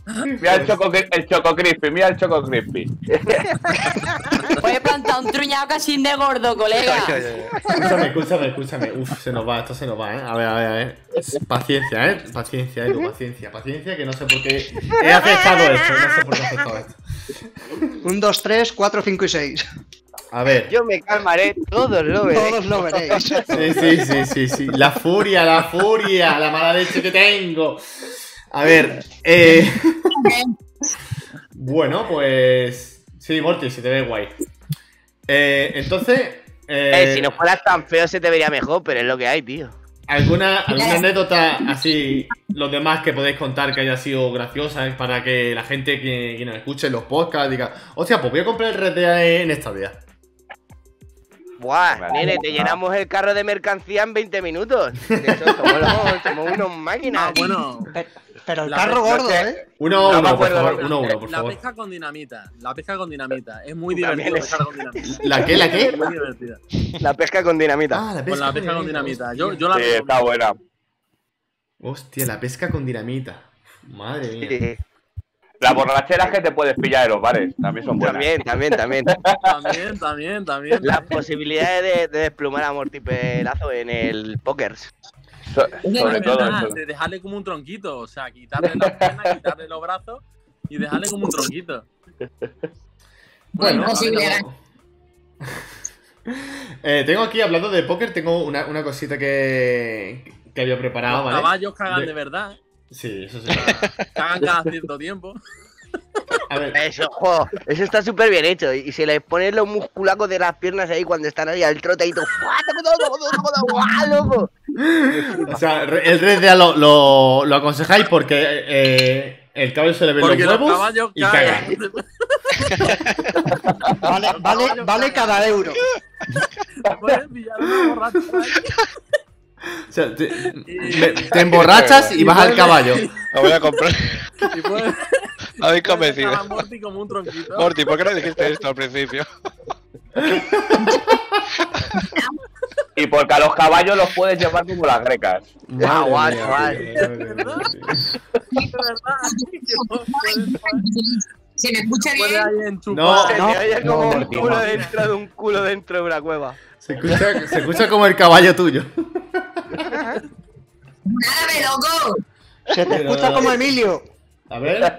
[SPEAKER 7] Mira el choco, el choco crispy, mira el choco crispy. [laughs]
[SPEAKER 8] Voy a plantar un truñado casi de gordo, colega.
[SPEAKER 1] Escúchame, escúchame, escúchame. Uf, se nos va, esto se nos va, ¿eh? A ver, a ver, a ver. Paciencia, ¿eh? Paciencia, Edu, paciencia, paciencia, que no sé por qué he aceptado esto, no sé por qué he aceptado esto.
[SPEAKER 4] Un, dos, tres, cuatro, cinco y seis.
[SPEAKER 1] A ver.
[SPEAKER 3] Yo me calmaré, todos lo veréis.
[SPEAKER 4] Todos lo veréis.
[SPEAKER 1] Sí, sí, sí, sí, sí. La furia, la furia, la mala leche que tengo. A ver, eh. [laughs] Bueno, pues. Sí, Morty, se te ve guay. Eh, entonces. Eh,
[SPEAKER 3] Eh, si no fueras tan feo se te vería mejor, pero es lo que hay, tío.
[SPEAKER 1] ¿Alguna, alguna anécdota así, los demás que podéis contar que haya sido graciosa eh, para que la gente que, que nos escuche en los podcasts diga, hostia, pues voy a comprar el Red Dead en esta vida?
[SPEAKER 3] Buah,
[SPEAKER 7] Vale.
[SPEAKER 3] nene, te llenamos el carro de mercancía en 20 minutos. [laughs] Somos, somos unos máquinas.
[SPEAKER 2] Ah, bueno. [laughs]
[SPEAKER 4] Pe- Pero el
[SPEAKER 2] La
[SPEAKER 4] carro gordo, ¿eh?
[SPEAKER 1] Uno a
[SPEAKER 7] No
[SPEAKER 1] uno, por favor,
[SPEAKER 7] la-
[SPEAKER 1] uno a uno, por
[SPEAKER 2] la
[SPEAKER 1] favor.
[SPEAKER 2] pesca con dinamita. La pesca con dinamita. Es muy divertido
[SPEAKER 3] es-
[SPEAKER 2] pescar con dinamita. [laughs]
[SPEAKER 1] ¿La qué, la qué?
[SPEAKER 2] Es muy divertida.
[SPEAKER 3] La pesca con dinamita.
[SPEAKER 1] Ah, la
[SPEAKER 2] Con la pesca con dinamita. Yo, yo la
[SPEAKER 7] Sí, está buena.
[SPEAKER 1] Hostia, la pesca con dinamita. Madre mía.
[SPEAKER 3] Sí,
[SPEAKER 7] Las borracheras que te puedes pillar en los bares también son buenas.
[SPEAKER 3] también, también, también.
[SPEAKER 2] También, también, también.
[SPEAKER 3] Las posibilidades de, de desplumar a Mortipelazo en el póker.
[SPEAKER 7] So-
[SPEAKER 2] Sobre
[SPEAKER 7] sobre todo
[SPEAKER 2] verdad,
[SPEAKER 7] eso.
[SPEAKER 2] de dejarle como un tronquito. O sea, quitarle las piernas, quitarle los brazos y dejarle como un tronquito.
[SPEAKER 1] Bueno. [laughs] Eh, tengo aquí, hablando de póker, tengo una, una cosita que, que había preparado,
[SPEAKER 2] Los
[SPEAKER 1] ¿vale?
[SPEAKER 2] caballos cagan
[SPEAKER 1] De-
[SPEAKER 2] de verdad.
[SPEAKER 1] Sí, eso sí.
[SPEAKER 2] Cagan cada cierto tiempo.
[SPEAKER 1] A ver,
[SPEAKER 3] Eso, jo, eso está súper bien hecho. Y se les ponen los musculacos de las piernas ahí cuando están ahí al trote y todo. ¡Guau, loco!
[SPEAKER 1] o sea, el Red Dead lo, lo, lo aconsejáis porque eh, el caballo se le
[SPEAKER 2] Porque
[SPEAKER 1] los huevos y caga.
[SPEAKER 4] Vale, vale, vale cada euro. [laughs]
[SPEAKER 1] O sea, te, me- te emborrachas [laughs] y vas al caballo.
[SPEAKER 5] Lo voy a comprar.
[SPEAKER 2] y puedes. [laughs]
[SPEAKER 5] Habéis convencido.
[SPEAKER 2] Morty como un tronquito.
[SPEAKER 5] Morty, ¿por qué no dijiste esto al principio? [laughs]
[SPEAKER 7] Y porque a los caballos los puedes llevar como las grecas.
[SPEAKER 2] Que no puedes-
[SPEAKER 11] ¿Se me escucha bien?
[SPEAKER 1] No,
[SPEAKER 3] Se
[SPEAKER 1] no,
[SPEAKER 3] oye como
[SPEAKER 6] no,
[SPEAKER 3] un culo dentro de un culo dentro de una cueva.
[SPEAKER 1] Se escucha, se escucha como el caballo tuyo.
[SPEAKER 11] ¡Árabe, loco!
[SPEAKER 4] Se te escucha como Emilio.
[SPEAKER 1] A ver.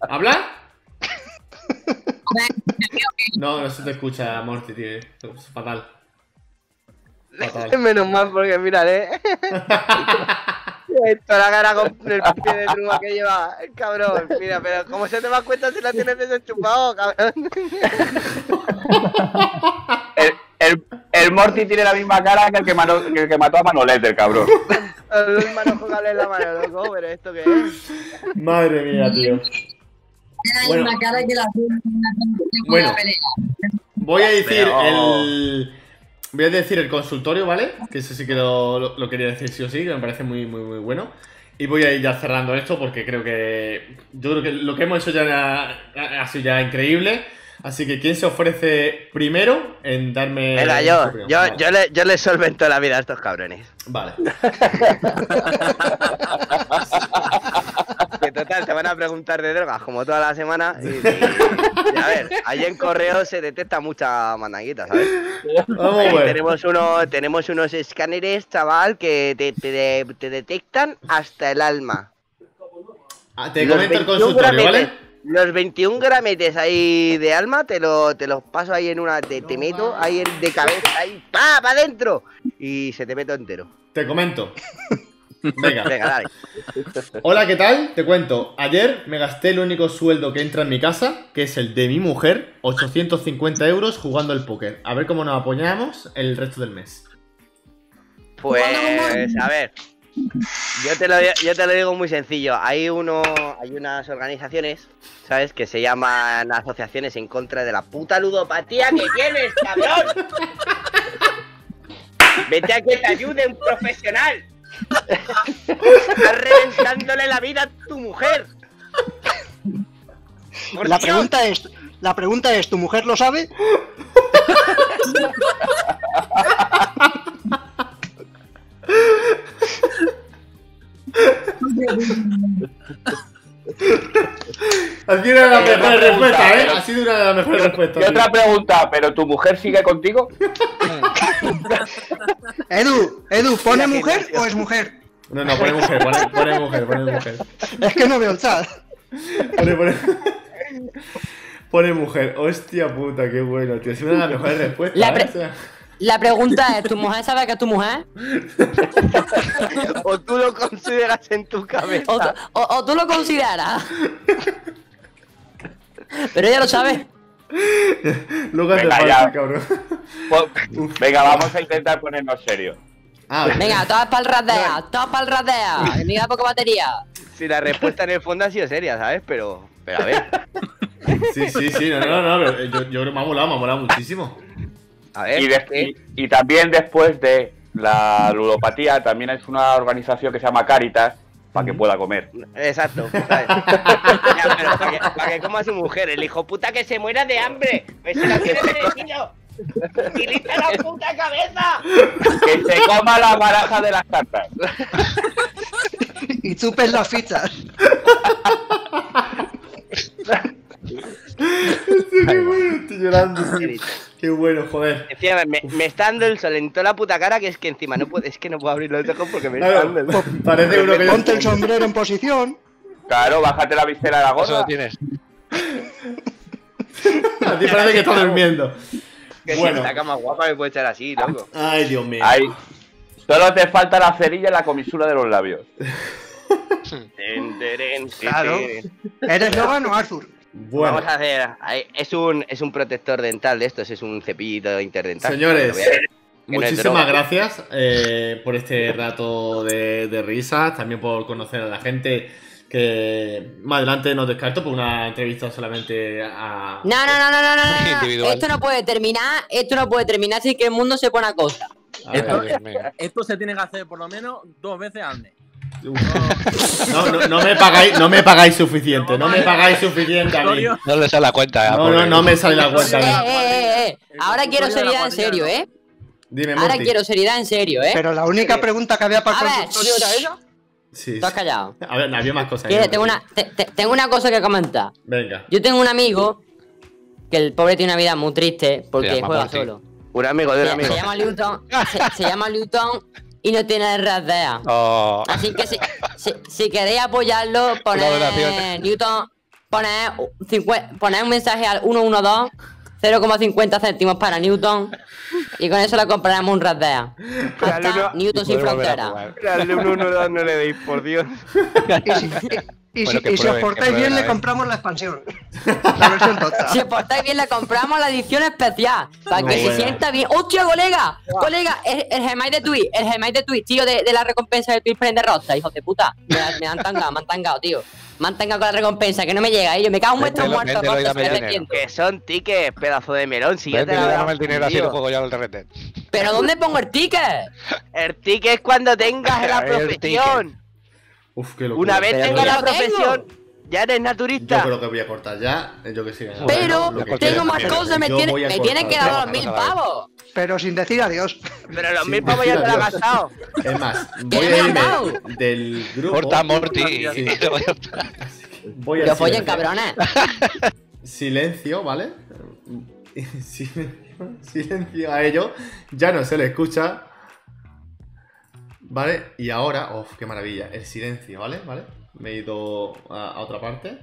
[SPEAKER 1] ¿Habla? No, no se te escucha, Morty, tío. Es fatal. Fatal. [laughs]
[SPEAKER 3] Menos mal, porque mírale. [laughs] Esto la cara con el pie de truma que lleva cabrón. Mira, pero como se te va cuenta si la tienes desenchufado, cabrón.
[SPEAKER 7] El, el, el Morty tiene la misma cara que el que, mató- que el que mató a Manolete, el cabrón.
[SPEAKER 3] El manojo cable en la mano, loco, pero esto qué es.
[SPEAKER 1] Madre mía, tío.
[SPEAKER 11] Tiene la
[SPEAKER 1] Bueno.
[SPEAKER 11] misma cara que la
[SPEAKER 1] Bueno. Voy a decir
[SPEAKER 7] Pero-
[SPEAKER 1] el. Voy a decir el consultorio, ¿vale? Que eso sí que lo, lo- lo quería decir sí o sí, que me parece muy, muy, muy bueno. Y voy a ir ya cerrando esto porque creo que. Yo creo que lo que hemos hecho ya ha, ha sido ya increíble. Así que, ¿quién se ofrece primero en darme.
[SPEAKER 3] Venga, yo, yo,
[SPEAKER 1] Vale.
[SPEAKER 3] yo, le, yo le solvento la vida a estos cabrones.
[SPEAKER 1] Vale. [laughs]
[SPEAKER 3] Que total, te van a preguntar de drogas como toda la semana. Y, y- y a ver, ahí en correo se detecta mucha mandanguita, ¿sabes?
[SPEAKER 1] Vamos
[SPEAKER 3] tenemos, uno, tenemos unos escáneres, chaval, que te, te- te detectan hasta el alma.
[SPEAKER 1] Ah, Te comento el
[SPEAKER 3] 21
[SPEAKER 1] consultorio, ¿vale?
[SPEAKER 3] Los 21 grametes ahí de alma te, lo, te los paso ahí en una. Te, te meto ahí en- de cabeza, ahí, ¡pa! ¡para adentro! Y se te meto entero.
[SPEAKER 1] Te comento. [laughs] Venga.
[SPEAKER 3] Venga, dale.
[SPEAKER 1] Hola, ¿qué tal? Te cuento. Ayer me gasté el único sueldo que entra en mi casa, que es el de mi mujer, 850 euros jugando al póker. A ver cómo nos apoyamos el resto del mes.
[SPEAKER 3] Pues, a ver. Yo te, lo, yo te lo digo muy sencillo. Hay uno, hay unas organizaciones, ¿sabes? Que se llaman asociaciones en contra de la puta ludopatía que tienes, cabrón. Vete a que te ayude un profesional. Estás reventándole la vida a tu mujer. Por
[SPEAKER 4] La
[SPEAKER 3] Dios.
[SPEAKER 4] pregunta es, la pregunta es, ¿tu mujer lo sabe? [laughs]
[SPEAKER 1] Ha sido una de las
[SPEAKER 7] Y otra
[SPEAKER 1] mejores
[SPEAKER 7] pregunta,
[SPEAKER 1] respuestas, ¿eh?
[SPEAKER 7] pero-
[SPEAKER 1] Ha sido una de las mejores respuestas.
[SPEAKER 7] Y otra pregunta, ¿pero tu mujer sigue contigo? [laughs]
[SPEAKER 4] Edu, Edu, ¿pone mujer o es mujer?
[SPEAKER 1] No, no, pone mujer, pone, pone mujer, pone mujer.
[SPEAKER 4] Es que no veo el chat.
[SPEAKER 1] Pone, pone. Pone mujer. Hostia puta, qué bueno, tío. Ha sido una de las mejores respuestas.
[SPEAKER 8] La
[SPEAKER 1] ¿eh?
[SPEAKER 8] pre-
[SPEAKER 1] O sea,
[SPEAKER 8] La pregunta es, ¿tu mujer sabe que es tu mujer? [laughs]
[SPEAKER 3] O tú lo consideras en tu cabeza.
[SPEAKER 8] ¿O, o- o tú lo consideras? Pero ella lo sabe.
[SPEAKER 1] Luego
[SPEAKER 7] Venga,
[SPEAKER 1] cabrón.
[SPEAKER 7] Pues, venga, vamos a intentar ponernos serios.
[SPEAKER 1] Ah,
[SPEAKER 8] Venga, todas para el radea, todas para el radea. Queda poca batería.
[SPEAKER 3] Si la respuesta en el fondo ha sido seria, ¿sabes? Pero, pero a ver,
[SPEAKER 1] Sí, sí, sí, no, no, no, pero yo, yo creo que me ha molado, me ha molado muchísimo.
[SPEAKER 3] A ver.
[SPEAKER 7] Y, des- y- y también después de la ludopatía, también es una organización que se llama Caritas para que pueda comer.
[SPEAKER 3] Exacto. [laughs] pero para que, coma a su mujer, el hijo puta que se muera de hambre. Pues se la tiene merecido. ¡Utiliza la puta cabeza!
[SPEAKER 7] Que se coma la baraja de las cartas.
[SPEAKER 4] Y chupes las fichas. [laughs]
[SPEAKER 1] Qué bueno, estoy llorando. [laughs] tío. Qué bueno, joder.
[SPEAKER 3] Encima, me, me está dando el sol en toda la puta cara que es que encima no puedo, es que no puedo abrir los ojos porque me está
[SPEAKER 1] Claro,
[SPEAKER 3] dando el sol. [laughs]
[SPEAKER 1] parece uno que
[SPEAKER 4] Ponte el sombrero en posición.
[SPEAKER 7] Claro, bájate la visera de la
[SPEAKER 5] Eso
[SPEAKER 7] gorra.
[SPEAKER 5] lo tienes. [laughs]
[SPEAKER 1] A ti parece que está durmiendo.
[SPEAKER 3] Que si
[SPEAKER 1] Bueno.
[SPEAKER 3] esta cama guapa me puede echar así, loco.
[SPEAKER 1] Ay, Dios mío.
[SPEAKER 7] Solo te falta la cerilla y la comisura de los labios.
[SPEAKER 3] Ten, teren, ten,
[SPEAKER 4] Claro. ¿Eres Logan o Arthur?
[SPEAKER 1] Bueno,
[SPEAKER 3] Vamos a hacer. Es un, es un protector dental de estos, es un cepillito interdental.
[SPEAKER 1] Señores,
[SPEAKER 3] no
[SPEAKER 1] muchísimas gracias eh, por este rato de, de risas, también por conocer a la gente que más adelante nos descarto por una entrevista solamente a...
[SPEAKER 8] No, no, no, no, no, no. [laughs] Esto no puede terminar, esto no puede terminar si que el mundo se pone a costa.
[SPEAKER 1] a ver,
[SPEAKER 2] Esto, esto se tiene que hacer por lo menos dos veces al mes.
[SPEAKER 1] No, no, no me pagáis, no me pagáis suficiente, no me pagáis suficiente a mí.
[SPEAKER 5] No le sale la cuenta.
[SPEAKER 1] No, no, no me sale la cuenta a
[SPEAKER 8] Eh,
[SPEAKER 1] mí.
[SPEAKER 8] eh, eh, eh. Ahora quiero seriedad en serio, ¿eh?
[SPEAKER 1] Dime,
[SPEAKER 8] Ahora
[SPEAKER 1] Morty.
[SPEAKER 8] quiero seriedad en serio, ¿eh?
[SPEAKER 4] Pero la única pregunta que había para el
[SPEAKER 8] ver,
[SPEAKER 4] consultorio era esa.
[SPEAKER 1] Sí,
[SPEAKER 8] ¿Tú has
[SPEAKER 1] sí.
[SPEAKER 8] callado?
[SPEAKER 1] A ver, había más cosas.
[SPEAKER 8] Quiero-
[SPEAKER 1] ahí,
[SPEAKER 8] tengo, una, te- te- tengo una cosa que comentar.
[SPEAKER 1] Venga.
[SPEAKER 8] Yo tengo un amigo que el pobre tiene una vida muy triste porque juega
[SPEAKER 5] Morty.
[SPEAKER 8] solo.
[SPEAKER 3] Un amigo de un
[SPEAKER 8] Se,
[SPEAKER 3] amigo.
[SPEAKER 8] se llama Newton, se, se llama Newton y no tiene RDA.
[SPEAKER 5] Oh,
[SPEAKER 8] Así que si, si, si queréis apoyarlo, poned. Newton, poned, poned un mensaje al 112, 0,50 céntimos para Newton y con eso le compraremos un Hasta
[SPEAKER 3] uno-
[SPEAKER 8] Newton sin frontera.
[SPEAKER 5] jugar.
[SPEAKER 3] Dale un 1 2 no le deis, por Dios. [laughs]
[SPEAKER 4] Y si, y
[SPEAKER 5] Bueno,
[SPEAKER 4] si- si os portáis bien, le compramos la expansión. [laughs] La versión total.
[SPEAKER 8] Si os portáis bien, le compramos la edición especial. Para
[SPEAKER 1] Muy
[SPEAKER 8] que se
[SPEAKER 1] buena.
[SPEAKER 8] sienta bien. ¡Hostia, colega! Colega, el, el Gmail de Twitch, el Gmail de Twitch, tío, de, de la recompensa de Twitch Prende Rosta, hijos de puta. Me, me han tangado, me han tangado, tío. Me han tangado con la recompensa, que no me llega, ¿eh? Yo me cago en
[SPEAKER 5] dinero.
[SPEAKER 8] arrepentiendo.
[SPEAKER 3] Que son tickets, pedazo de melón. Si yo te
[SPEAKER 5] dame el dinero así lo juego yo al Dead.
[SPEAKER 8] ¿Pero dónde pongo el ticket?
[SPEAKER 3] El ticket es cuando tengas la [laughs] profesión.
[SPEAKER 1] Uf, qué locura.
[SPEAKER 3] Una vez
[SPEAKER 8] que
[SPEAKER 3] la profesión, ya eres
[SPEAKER 1] Yo
[SPEAKER 3] naturista.
[SPEAKER 1] creo que voy a cortar ya. Yo que sí.
[SPEAKER 8] Pero
[SPEAKER 1] Lo que
[SPEAKER 8] tengo más cosas, me,
[SPEAKER 1] yo
[SPEAKER 8] tiene,
[SPEAKER 1] voy a
[SPEAKER 8] me
[SPEAKER 1] cortar.
[SPEAKER 8] tienen que dar los mil pavos.
[SPEAKER 4] Pero sin decir adiós.
[SPEAKER 3] Pero los mil pavos ya te lo has gastado.
[SPEAKER 1] Es más,
[SPEAKER 8] ¿Qué [laughs]
[SPEAKER 1] voy a irme del grupo.
[SPEAKER 5] Corta Morty.
[SPEAKER 1] Sí. [laughs] Voy a
[SPEAKER 8] follen, cabrones.
[SPEAKER 1] Silencio, ¿vale? [laughs] Silencio, silencio a ello. Ya no se le escucha. ¿Vale? Y ahora, uf, qué maravilla. El silencio, ¿vale? ¿Vale? Me he ido a, otra parte.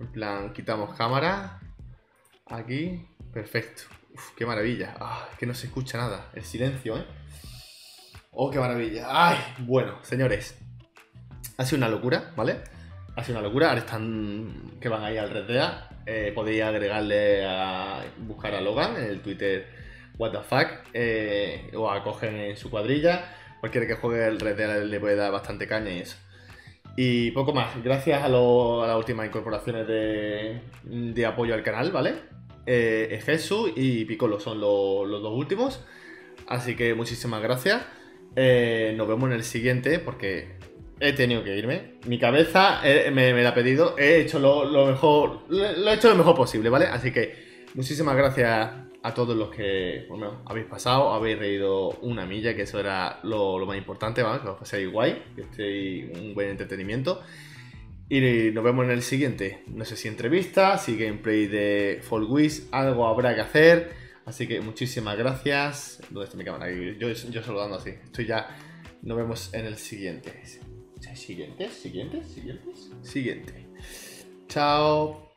[SPEAKER 1] En plan, quitamos cámara. Aquí. Perfecto. Uf, qué maravilla. Ah, que no se escucha nada. El silencio, ¿eh? Oh, qué maravilla. Ay, bueno, señores. Ha sido una locura, ¿vale? Ha sido una locura. Ahora están que van ahí al Red Dead. Eh, podéis agregarle a buscar a Logan en el Twitter fuck. eh, o a coger en su cuadrilla. Cualquiera que juegue el Red Dead le puede dar bastante caña y eso. Y poco más. Gracias a, lo- a las últimas incorporaciones de, de apoyo al canal, ¿vale? Eh, Jesús y Piccolo son lo- los dos últimos. Así que muchísimas gracias. Eh, nos vemos en el siguiente porque he tenido que irme. Mi cabeza eh, me, me la ha pedido. He hecho lo, lo mejor. Lo, lo he hecho lo mejor posible, ¿vale? Así que muchísimas gracias a todos los que bueno, habéis pasado, habéis reído una milla, que eso era lo, más importante, ¿vale? Que os paséis guay, que estéis un buen entretenimiento. Y nos vemos en el siguiente. No sé si entrevista, si gameplay de Fall Wiz, algo habrá que hacer. Así que muchísimas gracias. ¿Dónde está mi cámara? Yo, yo saludando así. Estoy ya. Nos vemos en el siguiente. ¿Siguiente? ¿Siguiente? ¿Siguiente? Siguiente. Chao.